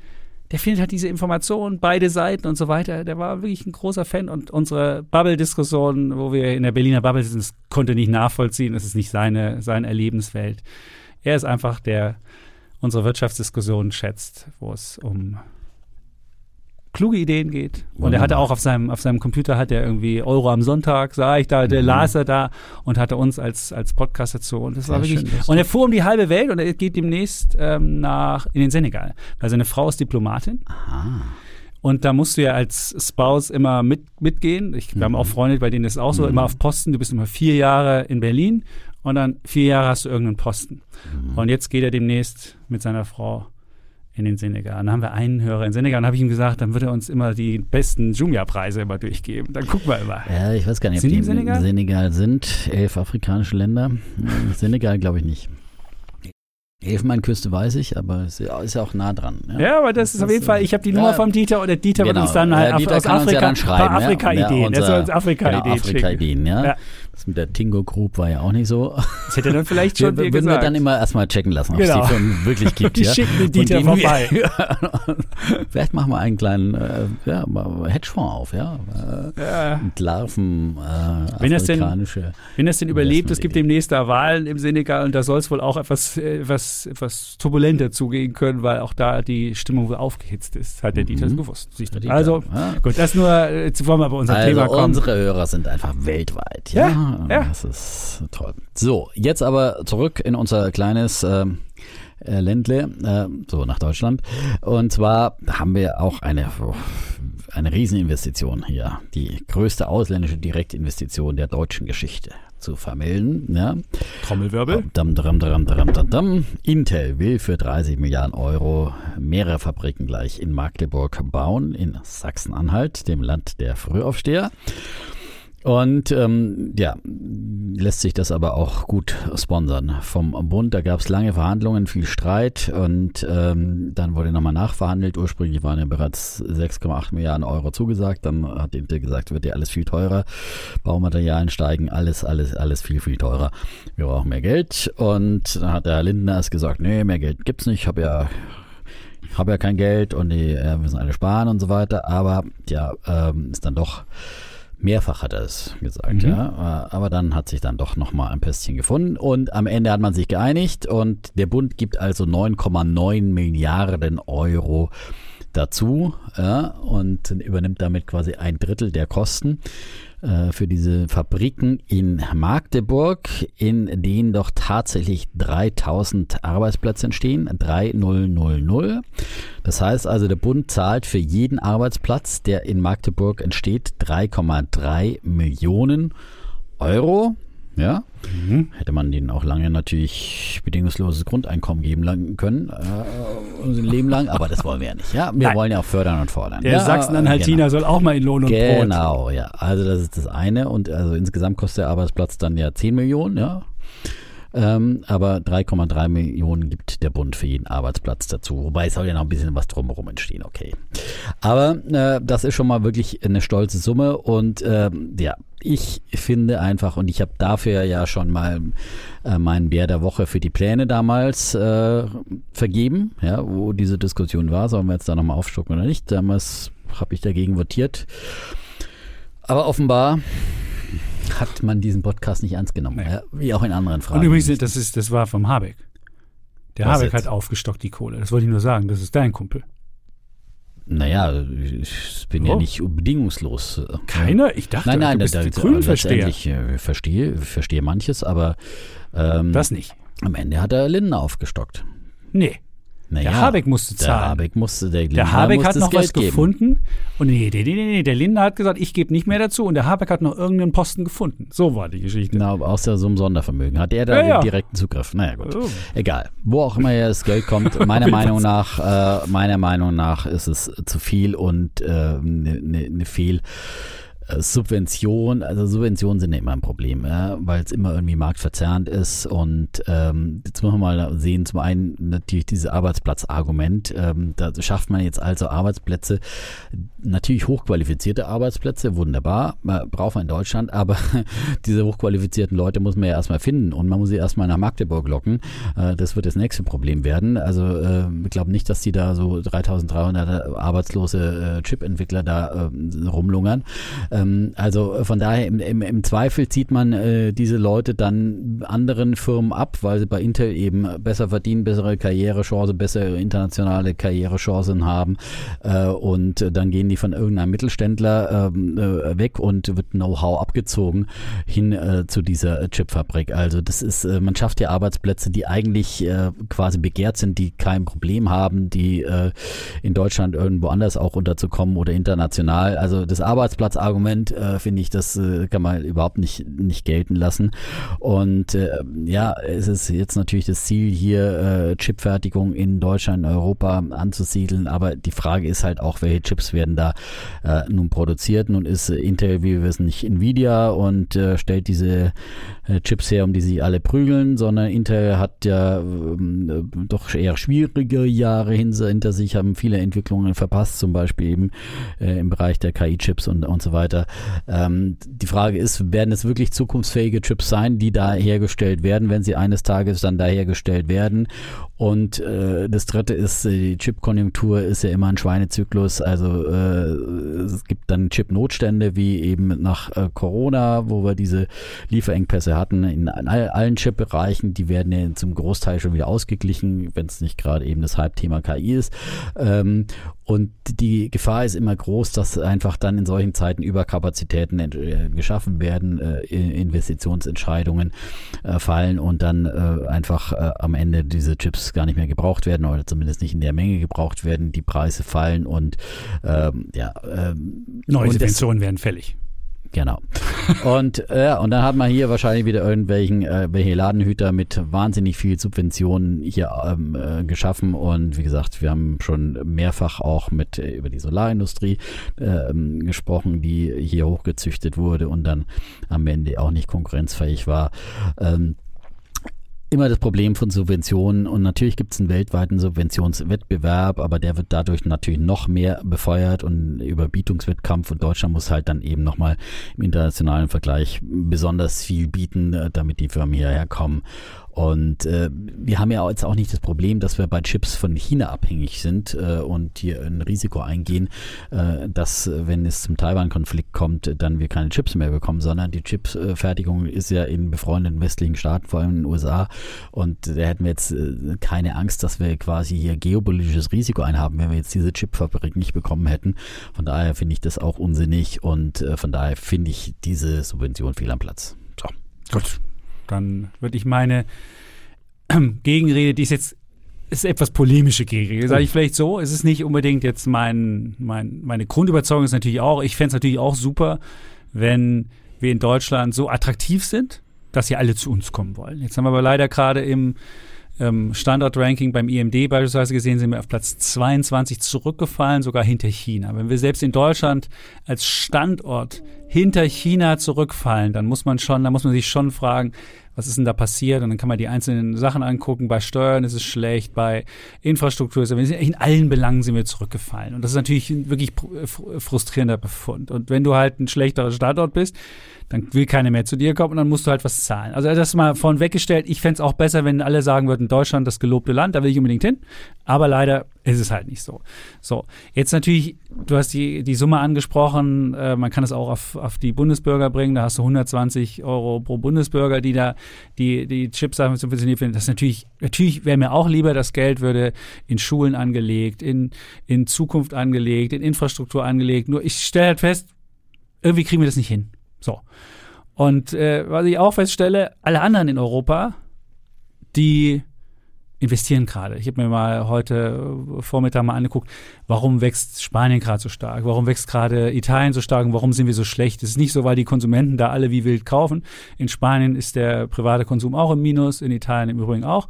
der findet halt diese Informationen, beide Seiten und so weiter. Der war wirklich ein großer Fan und unsere Bubble-Diskussion, wo wir in der Berliner Bubble sind, das konnte nicht nachvollziehen. Das ist nicht seine, seine Erlebenswelt. Er ist einfach der, unsere Wirtschaftsdiskussion schätzt, wo es um kluge Ideen geht. Und er hatte auch auf seinem, auf seinem Computer hat er irgendwie Euro am Sonntag, sah ich da, der Mhm. las er da und hatte uns als, als Podcast dazu. Und das war Sehr wirklich, schön, und er fuhr um die halbe Welt und er geht demnächst ähm, nach, in den Senegal. Weil seine Frau ist Diplomatin. Aha. Und da musst du ja als Spouse immer mit, mitgehen. Ich, wir haben auch Freunde, bei denen ist es auch so, immer auf Posten. Du bist immer vier Jahre in Berlin und dann vier Jahre hast du irgendeinen Posten. Und jetzt geht er demnächst mit seiner Frau in den Senegal. Dann haben wir einen Hörer in Senegal und habe ich ihm gesagt, dann wird er uns immer die besten Jumia-Preise immer durchgeben. Dann gucken wir immer. Ja, ich weiß gar nicht, Sind ob die im Senegal? Senegal sind. Elf afrikanische Länder. Hm, Senegal glaube ich nicht. Elfenbeinküste weiß ich, aber es ist ja auch nah dran. Ja, Ja, aber das ist auf jeden Fall, ich habe die Nummer Ja. vom Dieter und der Dieter wird Genau. uns dann halt Dieter aus Afrika ja paar. Afrika-Ideen. Ja, er soll uns unser- Afrika-Ideen genau, schicken. Afrika-Ideen, ja. Ja. Das mit der Tingo Group war ja auch nicht so. Das hätte dann vielleicht Wir schon dir würden wir gesagt. dann immer erstmal checken lassen, ob es Genau. die Firmen wirklich gibt. Die ja. schicken den Dieter wir- vorbei. Vielleicht machen wir einen kleinen äh, ja, Hedgefonds auf, ja. Äh, mit Larven, äh, Wenn das denn- afrikanische. Wenn es denn überlebt, es gibt demnächst da Wahlen im Senegal und da soll es wohl auch etwas, äh, etwas, etwas turbulenter zugehen können, weil auch da die Stimmung wohl aufgehitzt ist. Hat der Dieter es gewusst. Dieter, Also, ja. gut, das nur, äh, jetzt wollen wir bei unserem Also Thema kommen. unsere Hörer sind einfach weltweit. Ja, Ja, ja. das ist toll. So, jetzt aber zurück in unser kleines ähm, äh, Ländle, äh, so nach Deutschland. Und zwar haben wir auch eine, eine Rieseninvestition hier, die größte ausländische Direktinvestition der deutschen Geschichte zu vermelden. Ja. Trommelwirbel. Dam, dam, dam, dam, dam, dam. Intel will für 30 Milliarden Euro mehrere Fabriken gleich in Magdeburg bauen, in Sachsen-Anhalt, dem Land der Frühaufsteher. Und ähm, ja, lässt sich das aber auch gut sponsern vom Bund. Da gab es lange Verhandlungen, viel Streit und ähm, dann wurde nochmal nachverhandelt. Ursprünglich waren ja bereits 6,8 Milliarden Euro zugesagt. Dann hat Intel gesagt, wird ja alles viel teurer. Baumaterialien steigen, alles, alles, alles viel, viel teurer. Wir brauchen mehr Geld. Und dann hat der Lindner erst gesagt, nee, mehr Geld gibt's nicht. Ich habe ja habe ja kein Geld und die äh, müssen alle sparen und so weiter. Aber ja, ähm, ist dann doch mehrfach hat er es gesagt, Mhm. ja. Äh, Aber dann hat sich dann doch nochmal ein Pestchen gefunden und am Ende hat man sich geeinigt und der Bund gibt also 9,9 Milliarden Euro dazu ja, und übernimmt damit quasi ein Drittel der Kosten äh, für diese Fabriken in Magdeburg, in denen doch tatsächlich 3000 Arbeitsplätze entstehen, 3000. Das heißt also, der Bund zahlt für jeden Arbeitsplatz, der in Magdeburg entsteht, 3,3 Millionen Euro. Ja, hätte man denen auch lange natürlich bedingungsloses Grundeinkommen geben können, äh, unser Leben lang, aber das wollen wir ja nicht. Ja, wir Nein. wollen ja auch fördern und fordern. Der ja, Sachsen-Anhaltiner genau. soll auch mal in Lohn und Brot. Genau, ja. Also das ist das eine und also insgesamt kostet der Arbeitsplatz dann ja 10 Millionen, ja. Ähm, aber 3,3 Millionen gibt der Bund für jeden Arbeitsplatz dazu. Wobei es soll ja noch ein bisschen was drumherum entstehen, okay. Aber äh, das ist schon mal wirklich eine stolze Summe und ähm, ja, ich finde einfach, und ich habe dafür ja schon mal äh, meinen Bär der Woche für die Pläne damals äh, vergeben, ja, wo diese Diskussion war, sollen wir jetzt da nochmal aufstocken oder nicht. Damals habe ich dagegen votiert. Aber offenbar hat man diesen Podcast nicht ernst genommen, Nee. ja, wie auch in anderen Fragen. Und übrigens, das, ist, das war vom Habeck. Der Was Habeck jetzt? hat aufgestockt die Kohle. Das wollte ich nur sagen. Das ist dein Kumpel. Naja, ich bin ja Oh. nicht bedingungslos. äh, Keiner? Ich dachte, Nein, nein, du bist da, die da, letztendlich äh, verstehe, verstehe manches, aber ähm, Das nicht. am Ende hat er Linden aufgestockt. Nee. Naja, Der Habeck musste Der zahlen. Habeck musste, der, Der Lindner Habeck musste hat noch Geld was geben. gefunden. Und nee, nee, nee, nee, nee, der Lindner hat gesagt, ich gebe nicht mehr dazu. Und der Habeck hat noch irgendeinen Posten gefunden. So war die Geschichte. Genau, aus der Summe Sondervermögen. Hat er da Ja, den ja. direkten Zugriff? Naja, gut. Oh. Egal. Wo auch immer das Geld kommt, meiner Meinung nach, äh, meiner Meinung nach ist es zu viel und eine äh, ne, ne Fehl. Äh, Subvention, also Subventionen sind ja immer ein Problem, ja, weil es immer irgendwie marktverzerrend ist. Und ähm, jetzt müssen wir mal sehen, zum einen natürlich dieses Arbeitsplatzargument. Ähm, da schafft man jetzt also Arbeitsplätze, natürlich hochqualifizierte Arbeitsplätze, wunderbar, braucht man in Deutschland, aber diese hochqualifizierten Leute muss man ja erstmal finden und man muss sie erstmal nach Magdeburg locken. Äh, das wird das nächste Problem werden. Also äh, ich glaube nicht, dass die da so 3300 arbeitslose äh, Chip-Entwickler da äh, rumlungern. Ähm, also von daher im, im, im Zweifel zieht man äh, diese Leute dann anderen Firmen ab, weil sie bei Intel eben besser verdienen, bessere Karrierechancen, bessere internationale Karrierechancen haben äh, und dann gehen die von irgendeinem Mittelständler ähm, äh, weg und wird Know-how abgezogen hin äh, zu dieser Chipfabrik. Also das ist, äh, man schafft hier Arbeitsplätze, die eigentlich äh, quasi begehrt sind, die kein Problem haben, die äh, in Deutschland irgendwo anders auch unterzukommen oder international. Also das Arbeitsplatzargument äh, finde ich, das äh, kann man überhaupt nicht, nicht gelten lassen. Und äh, ja, es ist jetzt natürlich das Ziel hier, äh, Chipfertigung in Deutschland, Europa anzusiedeln. Aber die Frage ist halt auch, welche Chips werden da äh, nun produziert. Nun ist Intel, wie wir wissen, nicht Nvidia und äh, stellt diese äh, Chips her, um die sie alle prügeln, sondern Intel hat ja ähm, doch eher schwierige Jahre hinter sich, haben viele Entwicklungen verpasst, zum Beispiel eben äh, im Bereich der KI-Chips und, und so weiter. Ähm, die Frage ist, werden es wirklich zukunftsfähige Chips sein, die da hergestellt werden, wenn sie eines Tages dann da hergestellt werden? Und äh, das dritte ist, äh, die Chip-Konjunktur ist ja immer ein Schweinezyklus. Also äh, es gibt dann Chip-Notstände, wie eben nach äh, Corona, wo wir diese Lieferengpässe hatten in, in all, allen Chip-Bereichen. Die werden ja zum Großteil schon wieder ausgeglichen, wenn es nicht gerade eben das Halbthema KI ist. Ähm, und die Gefahr ist immer groß, dass einfach dann in solchen Zeiten Überkapazitäten äh, geschaffen werden, äh, Investitionsentscheidungen äh, fallen und dann äh, einfach am Ende diese Chips gar nicht mehr gebraucht werden oder zumindest nicht in der Menge gebraucht werden, die Preise fallen und ähm, ja. Ähm, Neue Subventionen werden fällig. Genau. Und ja, und dann hat man hier wahrscheinlich wieder irgendwelchen äh, welche Ladenhüter mit wahnsinnig viel Subventionen hier ähm, äh, geschaffen. Und wie gesagt, wir haben schon mehrfach auch mit äh, über die Solarindustrie äh, gesprochen, die hier hochgezüchtet wurde und dann am Ende auch nicht konkurrenzfähig war. Ähm, immer das Problem von Subventionen. Und natürlich gibt es einen weltweiten Subventionswettbewerb, aber der wird dadurch natürlich noch mehr befeuert. Und Überbietungswettkampf und Deutschland muss halt dann eben nochmal im internationalen Vergleich besonders viel bieten, äh, damit die Firmen hierher kommen und äh, wir haben ja jetzt auch nicht das Problem, dass wir bei Chips von China abhängig sind äh, und hier ein Risiko eingehen, äh, dass wenn es zum Taiwan-Konflikt kommt, dann wir keine Chips mehr bekommen, sondern die Chipsfertigung ist ja in befreundeten westlichen Staaten, vor allem in den USA. Und da hätten wir jetzt äh, keine Angst, dass wir quasi hier geopolitisches Risiko einhaben, wenn wir jetzt diese Chipfabrik nicht bekommen hätten. Von daher finde ich das auch unsinnig und äh, von daher finde ich diese Subvention fehl am Platz. So. Gut, dann würde ich meine Gegenrede, die ist jetzt ist etwas polemische Gegenrede, sage ich oh. vielleicht so. Es ist nicht unbedingt jetzt mein, mein meine Grundüberzeugung ist natürlich auch, ich fände es natürlich auch super, wenn wir in Deutschland so attraktiv sind, dass sie alle zu uns kommen wollen. Jetzt haben wir aber leider gerade im ähm, Standort-Ranking beim IMD beispielsweise gesehen, sind wir auf Platz 22 zurückgefallen, sogar hinter China. Wenn wir selbst in Deutschland als Standort hinter China zurückfallen, dann muss man schon, da muss man sich schon fragen, was ist denn da passiert? Und dann kann man die einzelnen Sachen angucken. Bei Steuern ist es schlecht, bei Infrastruktur ist es, in allen Belangen sind wir zurückgefallen. Und das ist natürlich ein wirklich frustrierender Befund. Und wenn du halt ein schlechterer Standort bist, dann will keiner mehr zu dir kommen und dann musst du halt was zahlen. Also das mal von weggestellt. Ich fände es auch besser, wenn alle sagen würden, Deutschland das gelobte Land, da will ich unbedingt hin. Aber leider ist es halt nicht so. So, jetzt natürlich, du hast die, die Summe angesprochen, äh, man kann es auch auf, auf die Bundesbürger bringen, da hast du 120 Euro pro Bundesbürger, die da die, die Chips subventioniert werden. Das natürlich, natürlich wäre mir auch lieber, das Geld würde in Schulen angelegt, in, in Zukunft angelegt, in Infrastruktur angelegt. Nur ich stelle halt fest, irgendwie kriegen wir das nicht hin. So. Und äh, was ich auch feststelle, alle anderen in Europa, die investieren gerade. Ich habe mir mal heute äh, Vormittag mal angeguckt, warum wächst Spanien gerade so stark, warum wächst gerade Italien so stark und warum sind wir so schlecht. Es ist nicht so, weil die Konsumenten da alle wie wild kaufen. In Spanien ist der private Konsum auch im Minus, in Italien im Übrigen auch.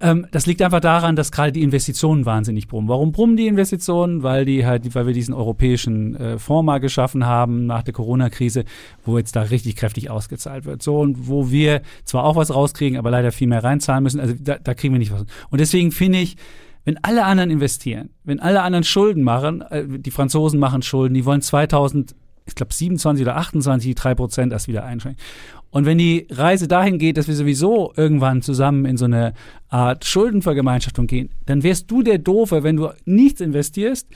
Ähm, das liegt einfach daran, dass gerade die Investitionen wahnsinnig brummen. Warum brummen die Investitionen? Weil die halt, weil wir diesen europäischen äh, Fonds mal geschaffen haben nach der Corona-Krise, wo jetzt da richtig kräftig ausgezahlt wird. So und wo wir zwar auch was rauskriegen, aber leider viel mehr reinzahlen müssen. Also da, da kriegen wir nicht was. Und deswegen finde ich, wenn alle anderen investieren, wenn alle anderen Schulden machen, äh, die Franzosen machen Schulden, die wollen 2000 ich glaube 27 oder 28, die 3 Prozent erst wieder einschränken. Und wenn die Reise dahin geht, dass wir sowieso irgendwann zusammen in so eine Art Schuldenvergemeinschaftung gehen, dann wärst du der Doofe, wenn du nichts investierst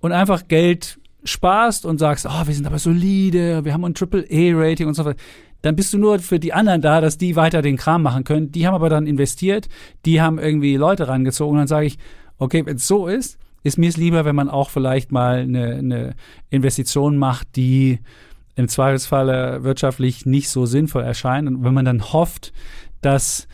und einfach Geld sparst und sagst, oh, wir sind aber solide, wir haben ein Triple-A-Rating und so weiter. Dann bist du nur für die anderen da, dass die weiter den Kram machen können. Die haben aber dann investiert, die haben irgendwie Leute rangezogen und dann sage ich, okay, wenn es so ist, ist mir es lieber, wenn man auch vielleicht mal eine, eine Investition macht, die im Zweifelsfalle wirtschaftlich nicht so sinnvoll erscheint. Und wenn man dann hofft, dass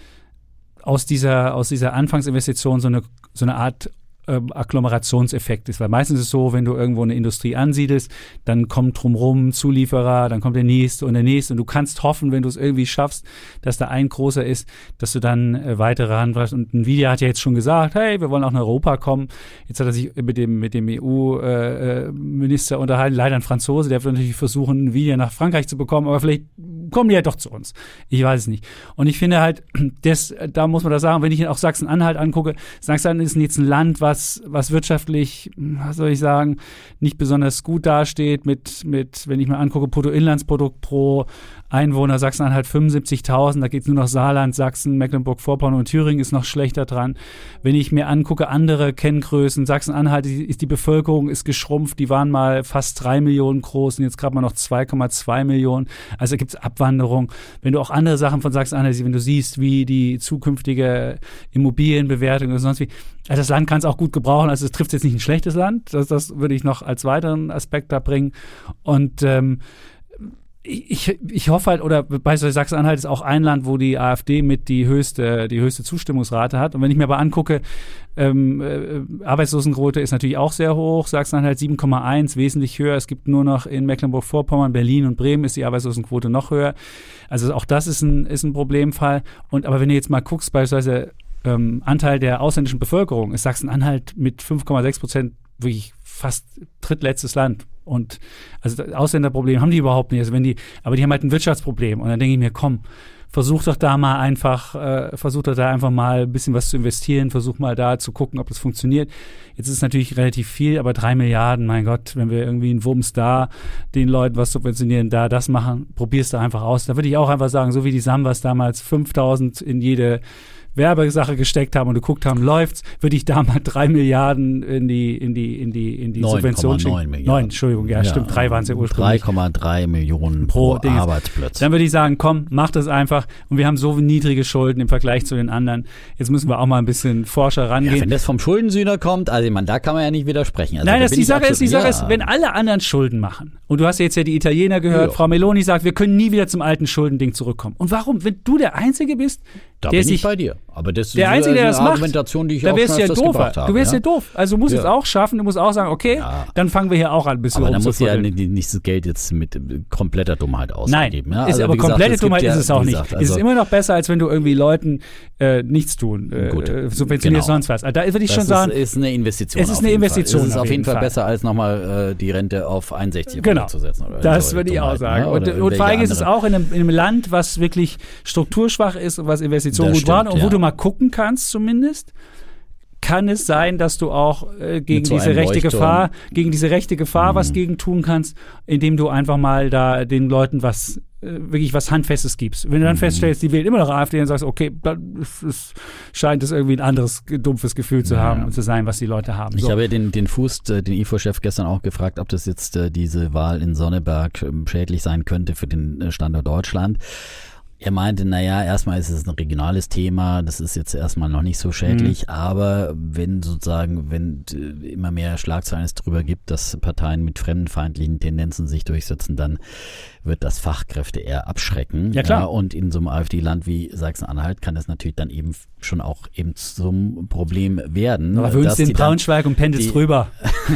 aus dieser, aus dieser Anfangsinvestition so eine, so eine Art ähm, Agglomerationseffekt ist. Weil meistens ist es so, wenn du irgendwo eine Industrie ansiedelst, dann kommt drumrum Zulieferer, dann kommt der nächste und der nächste und du kannst hoffen, wenn du es irgendwie schaffst, dass da ein großer ist, dass du dann äh, weitere ranwachst. Und Nvidia hat ja jetzt schon gesagt, hey, wir wollen auch nach Europa kommen. Jetzt hat er sich mit dem, mit dem EU-Minister äh, unterhalten, leider ein Franzose, der wird natürlich versuchen, Nvidia nach Frankreich zu bekommen, aber vielleicht kommen die ja doch zu uns. Ich weiß es nicht. Und ich finde halt, das, da muss man da sagen, wenn ich auch Sachsen-Anhalt angucke, Sachsen-Anhalt ist jetzt ein Land, was, was wirtschaftlich, was soll ich sagen, nicht besonders gut dasteht mit, mit, wenn ich mir angucke, Bruttoinlandsprodukt pro Einwohner, Sachsen-Anhalt 75.000, da geht es nur noch Saarland, Sachsen, Mecklenburg-Vorpommern und Thüringen ist noch schlechter dran. Wenn ich mir angucke, andere Kenngrößen, Sachsen-Anhalt ist die Bevölkerung ist geschrumpft, die waren mal fast drei Millionen groß und jetzt gerade mal noch 2,2 Millionen. Also gibt es Abwanderung. Wenn du auch andere Sachen von Sachsen-Anhalt, wenn du siehst, wie die zukünftige Immobilienbewertung oder sonst wie, also das Land kann es auch gut gebrauchen. Also es trifft jetzt nicht ein schlechtes Land. Das, das würde ich noch als weiteren Aspekt da bringen. Und ähm, ich, ich hoffe halt, oder beispielsweise Sachsen-Anhalt ist auch ein Land, wo die AfD mit die höchste, die höchste Zustimmungsrate hat. Und wenn ich mir aber angucke, ähm, äh, Arbeitslosenquote ist natürlich auch sehr hoch. Sachsen-Anhalt 7,1, wesentlich höher. Es gibt nur noch in Mecklenburg-Vorpommern, Berlin und Bremen ist die Arbeitslosenquote noch höher. Also auch das ist ein, ist ein Problemfall. Und aber wenn du jetzt mal guckst, beispielsweise ähm, Anteil der ausländischen Bevölkerung ist Sachsen-Anhalt mit 5,6 Prozent wirklich fast drittletztes Land. Und also Ausländerproblem haben die überhaupt nicht. Also wenn die, aber die haben halt ein Wirtschaftsproblem. Und dann denke ich mir, komm, versuch doch da mal einfach, äh, versuch doch da einfach mal ein bisschen was zu investieren, versuch mal da zu gucken, ob das funktioniert. Jetzt ist es natürlich relativ viel, aber drei Milliarden, mein Gott, wenn wir irgendwie einen Wumms da den Leuten was subventionieren, da das machen, probier's da einfach aus. Da würde ich auch einfach sagen, so wie die Sambas damals 5000 in jede Werbesache gesteckt haben und geguckt haben, läuft's, würde ich da mal drei Milliarden in die, in die, in die, in die 9, Subvention schicken. Milliarden. Neun, Entschuldigung, ja, ja stimmt, drei waren es ja ursprünglich. 3,3 Millionen pro, pro Arbeitsplatz. Dann würde ich sagen, komm, mach das einfach. Und wir haben so niedrige Schulden im Vergleich zu den anderen. Jetzt müssen wir auch mal ein bisschen forscher rangehen. Ja, wenn das vom Schuldensühner kommt, also man, da kann man ja nicht widersprechen. Also, Nein, das die Sache ist, die Sache ja. ist, wenn alle anderen Schulden machen, und du hast ja jetzt ja die Italiener gehört. Frau Meloni sagt, wir können nie wieder zum alten Schuldending zurückkommen. Und warum? Wenn du der Einzige bist, da der bin sich, ich bei dir. Aber das der Einzige, der das Argumentation, macht, die ich da wärst schon ja doof. Habe, du wärst ja? ja doof. Also du musst ja. es auch schaffen. Du musst auch sagen, okay, ja. dann fangen wir hier auch an, ein bisschen Aber dann muss ja nicht, das Geld jetzt mit kompletter Dummheit ausgeben. Nein, ist, also, aber gesagt, komplette Dummheit ist es auch gesagt, nicht. also es ist immer noch besser, als wenn du irgendwie Leuten äh, nichts tun, äh, Gut, subventionierst genau. sonst was. Also, da würde ich das schon ist, sagen, ist eine Investition. Es ist eine Investition. Es ist auf jeden Fall, Fall. besser, als nochmal äh, die Rente auf 61 genau. zu setzen. Oder das würde ich auch sagen. Ne? Und, und vor allem ist es auch in einem, in einem, Land, was wirklich strukturschwach ist und was Investitionen gut waren und wo du mal gucken kannst zumindest, kann es sein, dass du auch äh, gegen so diese rechte Leuchtturm. Gefahr, gegen diese rechte Gefahr mhm. was gegen tun kannst, indem du einfach mal da den Leuten was äh, wirklich was Handfestes gibst. Wenn du dann mhm. feststellst, die wählen immer noch AfD, dann sagst du, okay, dann es scheint es irgendwie ein anderes dumpfes Gefühl zu haben und zu sein, was die Leute haben. Ich habe den, den Fuß, äh, den IFO-Chef gestern auch gefragt, ob das jetzt äh, diese Wahl in Sonneberg ähm, schädlich sein könnte für den Standort Deutschland. Er meinte, naja, erstmal ist es ein regionales Thema, das ist jetzt erstmal noch nicht so schädlich, mhm. aber wenn sozusagen, wenn immer mehr Schlagzeilen es darüber gibt, dass Parteien mit fremdenfeindlichen Tendenzen sich durchsetzen, dann wird das Fachkräfte eher abschrecken. Ja, klar. und in so einem AfD-Land wie Sachsen-Anhalt kann das natürlich dann eben schon auch eben zum Problem werden. Aber wir uns dann Braunschweig und pendelt die- rüber.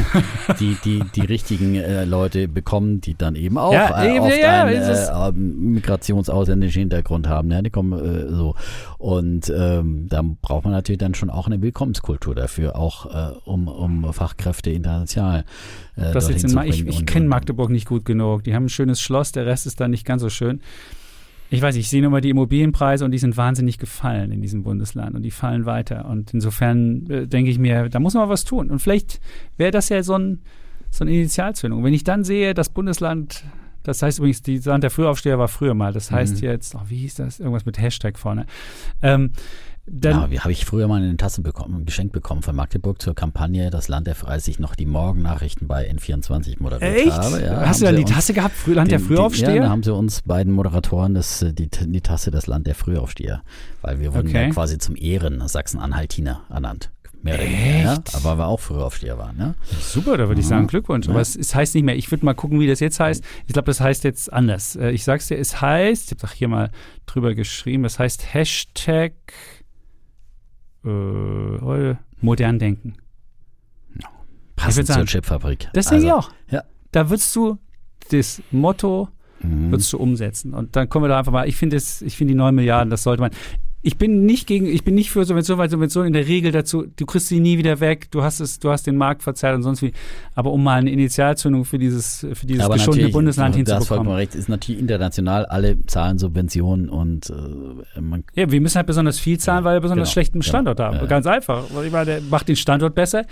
die, die, die richtigen äh, Leute bekommen, die dann eben auch Ja, äh, eben, oft ja, einen äh, migrationsausländischen Hintergrund haben. Ja, die kommen äh, so. Und ähm, da braucht man natürlich dann schon auch eine Willkommenskultur dafür, auch äh, um, um Fachkräfte international äh, Das jetzt in Ma ich ich kenne Magdeburg nicht gut genug. Die haben ein schönes Schloss, der Rest ist dann nicht ganz so schön. Ich weiß, nicht, ich sehe nur mal die Immobilienpreise und die sind wahnsinnig gefallen in diesem Bundesland und die fallen weiter. Und insofern äh, denke ich mir, da muss man was tun. Und vielleicht wäre das ja so, ein, so eine Initialzündung. Wenn ich dann sehe, das Bundesland, das heißt übrigens, die Land der Frühaufsteher war früher mal, das heißt Mhm. jetzt, oh, wie hieß das? Irgendwas mit Hashtag vorne. Ähm, dann, ja, habe ich früher mal eine Tasse bekommen, geschenkt bekommen von Magdeburg zur Kampagne Das Land der als ich noch die Morgennachrichten bei N24 moderiert echt? habe. Ja, Hast du dann die Tasse gehabt, Früh- Land der den- die- Frühaufsteher? Ja, da haben sie uns beiden Moderatoren das, äh, die, die Tasse Das Land der Frühaufsteher, weil wir wurden Okay. ja quasi zum Ehren Sachsen-Anhaltiner ernannt. Mehr weniger, ja? Echt? Aber wir auch Frühaufsteher waren. Ne? Super, da würde ich Mhm. sagen, Glückwunsch. Ja. Aber es, es heißt nicht mehr. Ich würde mal gucken, wie das jetzt heißt. Ich glaube, das heißt jetzt anders. Äh, Ich sag's dir, es heißt, ich habe doch hier mal drüber geschrieben, es heißt Hashtag äh, heute modern denken. Passend sagen, zur Chipfabrik. Das denke ich Also, auch. ja. Da würdest du das Motto Mhm. würdest du umsetzen. Und dann kommen wir da einfach mal, ich finde es, ich finde die 9 Milliarden, das sollte man. Ich bin nicht gegen, ich bin nicht für Subvention, weil Subvention in der Regel dazu, du kriegst sie nie wieder weg, du hast es, du hast den Markt verzerrt und sonst wie. Aber um mal eine Initialzündung für dieses, für dieses Aber geschundene Bundesland du hast vollkommen hinzubekommen. recht, ist natürlich international, alle zahlen Subventionen und äh, man Ja, wir müssen halt besonders viel zahlen, weil wir besonders genau, schlechten genau. Standort haben. Ja, ja. Ganz einfach. Weil Ich meine, der macht den Standort besser.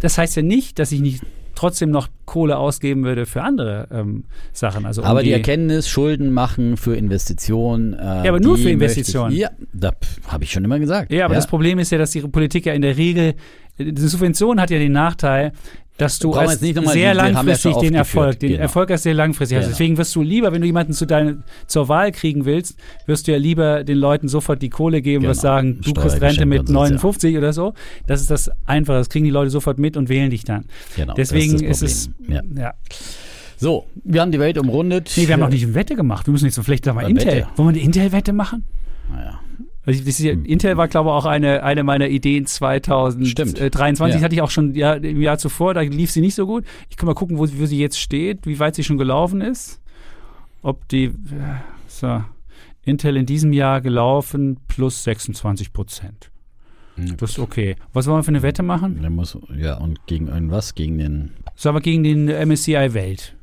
Das heißt ja nicht, dass ich nicht trotzdem noch Kohle ausgeben würde für andere ähm, Sachen. Also um Aber die Erkenntnis, Schulden machen für Investitionen. Äh, Ja, aber nur die für Investitionen. Ich, ja, da habe ich schon immer gesagt. Ja, aber das Problem ist ja, dass die Politik ja in der Regel, die Subvention hat ja den Nachteil, dass du wir als nicht sehr wir ja langfristig schon den Erfolg, den genau. Erfolg als sehr langfristig hast. Genau. Deswegen wirst du lieber, wenn du jemanden zu dein, zur Wahl kriegen willst, wirst du ja lieber den Leuten sofort die Kohle geben, Genau. was sagen, du kriegst Rente mit und so, ja. 59 oder so. Das ist das Einfache. Das kriegen die Leute sofort mit und wählen dich dann. Genau, Deswegen das ist, das es. Ja. ja. So, wir haben die Welt umrundet. Nee, wir haben noch nicht eine Wette gemacht. Wir müssen jetzt so vielleicht mal Äh, Intel. Wette. Wollen wir eine Intel-Wette machen? Naja. Also ja, Intel war, glaube ich, auch eine, eine meiner Ideen 2023. Ja. Hatte ich auch schon ja, im Jahr zuvor, da lief sie nicht so gut. Ich kann mal gucken, wo, sie- wo sie jetzt steht, wie weit sie schon gelaufen ist. Ob die, äh, so, Intel in diesem Jahr gelaufen plus 26 Prozent. Das ist okay. Was wollen wir für eine Wette machen? Der muss, ja, und gegen irgendwas? Gegen den. Sagen wir gegen den MSCI Welt.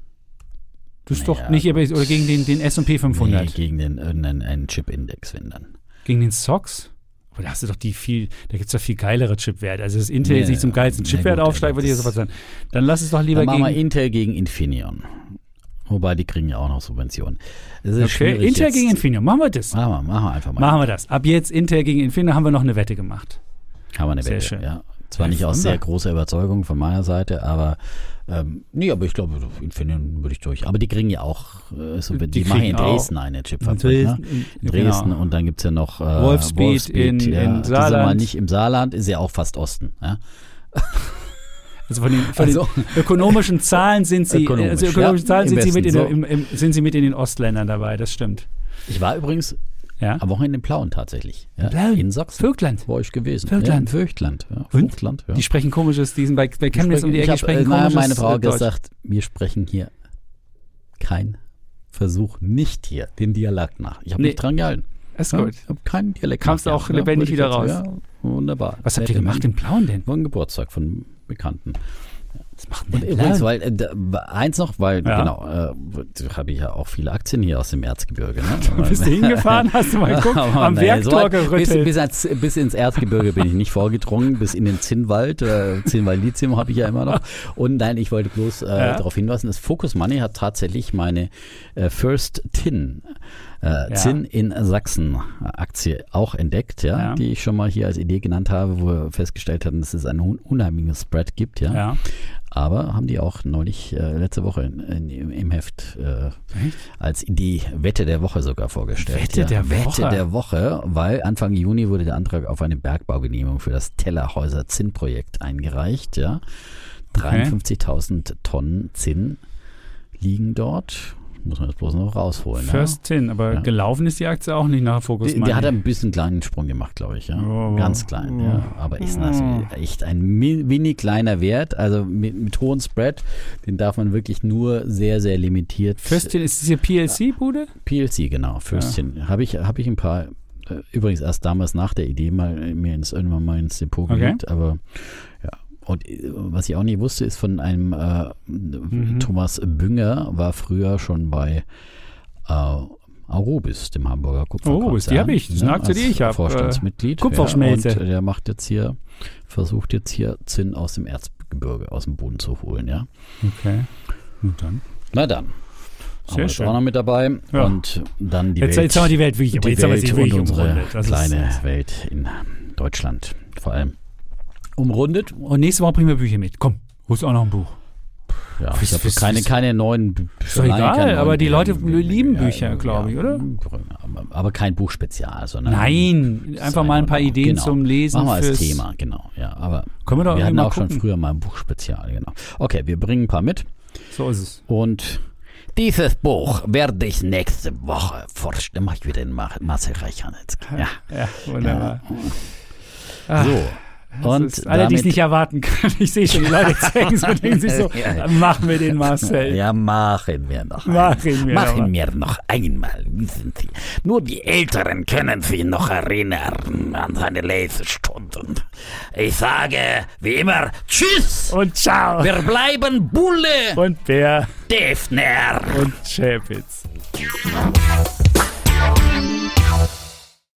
Das ist doch Naja, nicht, aber- oder gegen den, den S&P 500. Nee, gegen den irgendeinen einen Chip-Index, wenn dann. Gegen den SOX? Aber da hast du doch die viel, da gibt es doch viel geilere Chipwerte. Also das Intel jetzt nicht zum geilsten Chipwert gut, aufsteigt, würde ich sofort sagen. Dann lass es doch lieber Dann machen wir gegen. Intel gegen Infineon. Wobei, die kriegen ja auch noch Subventionen. Das ist Okay, Intel jetzt. gegen Infineon. Machen wir das. Machen wir, machen wir einfach mal. Machen wir das. Ab jetzt Intel gegen Infineon haben wir noch eine Wette gemacht. Haben wir eine Sehr Wette, schön. ja. Zwar nicht aus sehr großer Überzeugung von meiner Seite, aber ähm, nee, aber ich glaube, Infineon würde ich durch. Aber die kriegen ja auch, äh, so, die, Die machen in Dresden eine Chipfabrik. Ne? in, In Dresden genau. und dann gibt es ja noch äh, Wolfspeed in- in ja, sind Saarland. mal nicht im Saarland, ist ja auch fast Osten. Ja? Also von den, von Also- den ökonomischen Zahlen sind sie, Ökonomisch, also ökonomischen ja, Zahlen sind sie, mit in, der- im, im, sind sie mit in den Ostländern dabei, das stimmt. Ich war übrigens Ja? am Wochenende in Plauen tatsächlich. Ja? Plauen? In Sachsen. Vögtland. War ich gewesen. Vögtland. Ja, in Vöchtland. Ja, Und? Vöchtland, ja. Die sprechen komisches, die sind bei, bei Chemnitz um die Ecke, hab, sprechen äh, na, komisches meine Frau äh, hat gesagt, wir sprechen hier kein Versuch nicht hier den Dialekt nach. Ich habe Nee. nicht dran gehalten. Ist Ja, gut. ich habe keinen Dialekt Kamst du auch lebendig wieder jetzt- Ja, wunderbar. Was habt ihr Nette gemacht in Plauen denn? War ein Geburtstag von Bekannten. Macht Und übrigens, weil äh, eins noch, weil Ja. genau, äh, habe ich ja auch viele Aktien hier aus dem Erzgebirge. Ne? Bist du hingefahren? Hast du mal geguckt? Aber Am nee, Werktor so bis, gerüttelt. bis, ans, bis ins Erzgebirge bin ich nicht vorgedrungen, bis in den Zinnwald. Äh, Zinnwald Lithium habe ich ja immer noch. Und nein, ich wollte bloß äh, Ja. darauf hinweisen, dass Focus Money hat tatsächlich meine äh, First Tin. Äh, Ja. Zinn in Sachsen Aktie auch entdeckt, ja, Ja. die ich schon mal hier als Idee genannt habe, wo wir festgestellt hatten, dass es einen un- unheimlichen Spread gibt, ja. Ja. Aber haben die auch neulich äh, letzte Woche in, in, im- Heft äh, als Idee Wette der Woche sogar vorgestellt. Wette ja. der Wette Woche? der Woche, weil Anfang Juni wurde der Antrag auf eine Bergbaugenehmigung für das Tellerhäuser Zinnprojekt eingereicht. Ja. 53.000 Tonnen Zinn liegen dort. Muss man jetzt bloß noch rausholen. First Tin, aber Ja. gelaufen ist die Aktie auch nicht nach Focus Der, hat ein bisschen kleinen Sprung gemacht, glaube ich. Ja. Oh. Ganz klein. Ja. Aber ist natürlich echt ein mi- wenig kleiner Wert. Also mit, mit hohem Spread, den darf man wirklich nur sehr, sehr limitiert. First Tin, ist das hier PLC-Bude? PLC, genau. Fürstchen. Habe ich, hab ich ein paar, äh, übrigens erst damals nach der Idee mal mir ins, irgendwann mal ins Depot Okay. gelegt. Aber ja. Und äh, was ich auch nicht wusste, ist von einem äh, Mhm. Thomas Bünger, war früher schon bei äh, Aurobis, dem Hamburger Kupferkonzern. Aurobis, die hab ich. Das ne, die ich hab. Vorstandsmitglied. Äh, Kupferschmelze. Ja, und der macht jetzt hier, versucht jetzt hier Zinn aus dem Erzgebirge, aus dem Boden zu holen, ja. Okay. Und dann? Na dann. Sehr haben wir schön. auch noch mit dabei. Ja. Und dann die Jetzt, Welt. jetzt haben wir die Welt wirklich, aber die jetzt haben wir Welt sie und wirklich unsere umrundet. Kleine Welt in Deutschland vor allem. Umrundet. und nächste Woche bringen wir Bücher mit. Komm, holst auch noch ein Buch. Ja, ich habe keine, keine neuen Bü- Ist doch schon egal, neuen aber die Bücher. Leute lieben Bücher, glaube ich, oder? Aber, kein Buchspezial, sondern Nein, einfach mal ein paar Ideen genau. zum Lesen. Machen wir als fürs- Thema, genau. Ja, aber Können wir doch wir hatten auch schon gucken. früher mal ein Buchspezial, genau. Okay, wir bringen ein paar mit So ist es. und dieses Buch werde ich nächste Woche vorstellen. Mach ich wieder den Mar Marcel Reichardt. Ja, Ja, wunderbar. Ah, so. Und alle, die es nicht erwarten können. Ich sehe schon, die Leute zeigen so, denken sich so, machen wir den Marcel. Ja, machen wir noch. Machen wir machen noch. wir noch einmal, wissen Sie. Nur die Älteren können sich noch erinnern an seine Lesestunden. Ich sage, wie immer, Tschüss! Und ciao. Wir bleiben Bulle, Und Bär Defner. und Chapitz.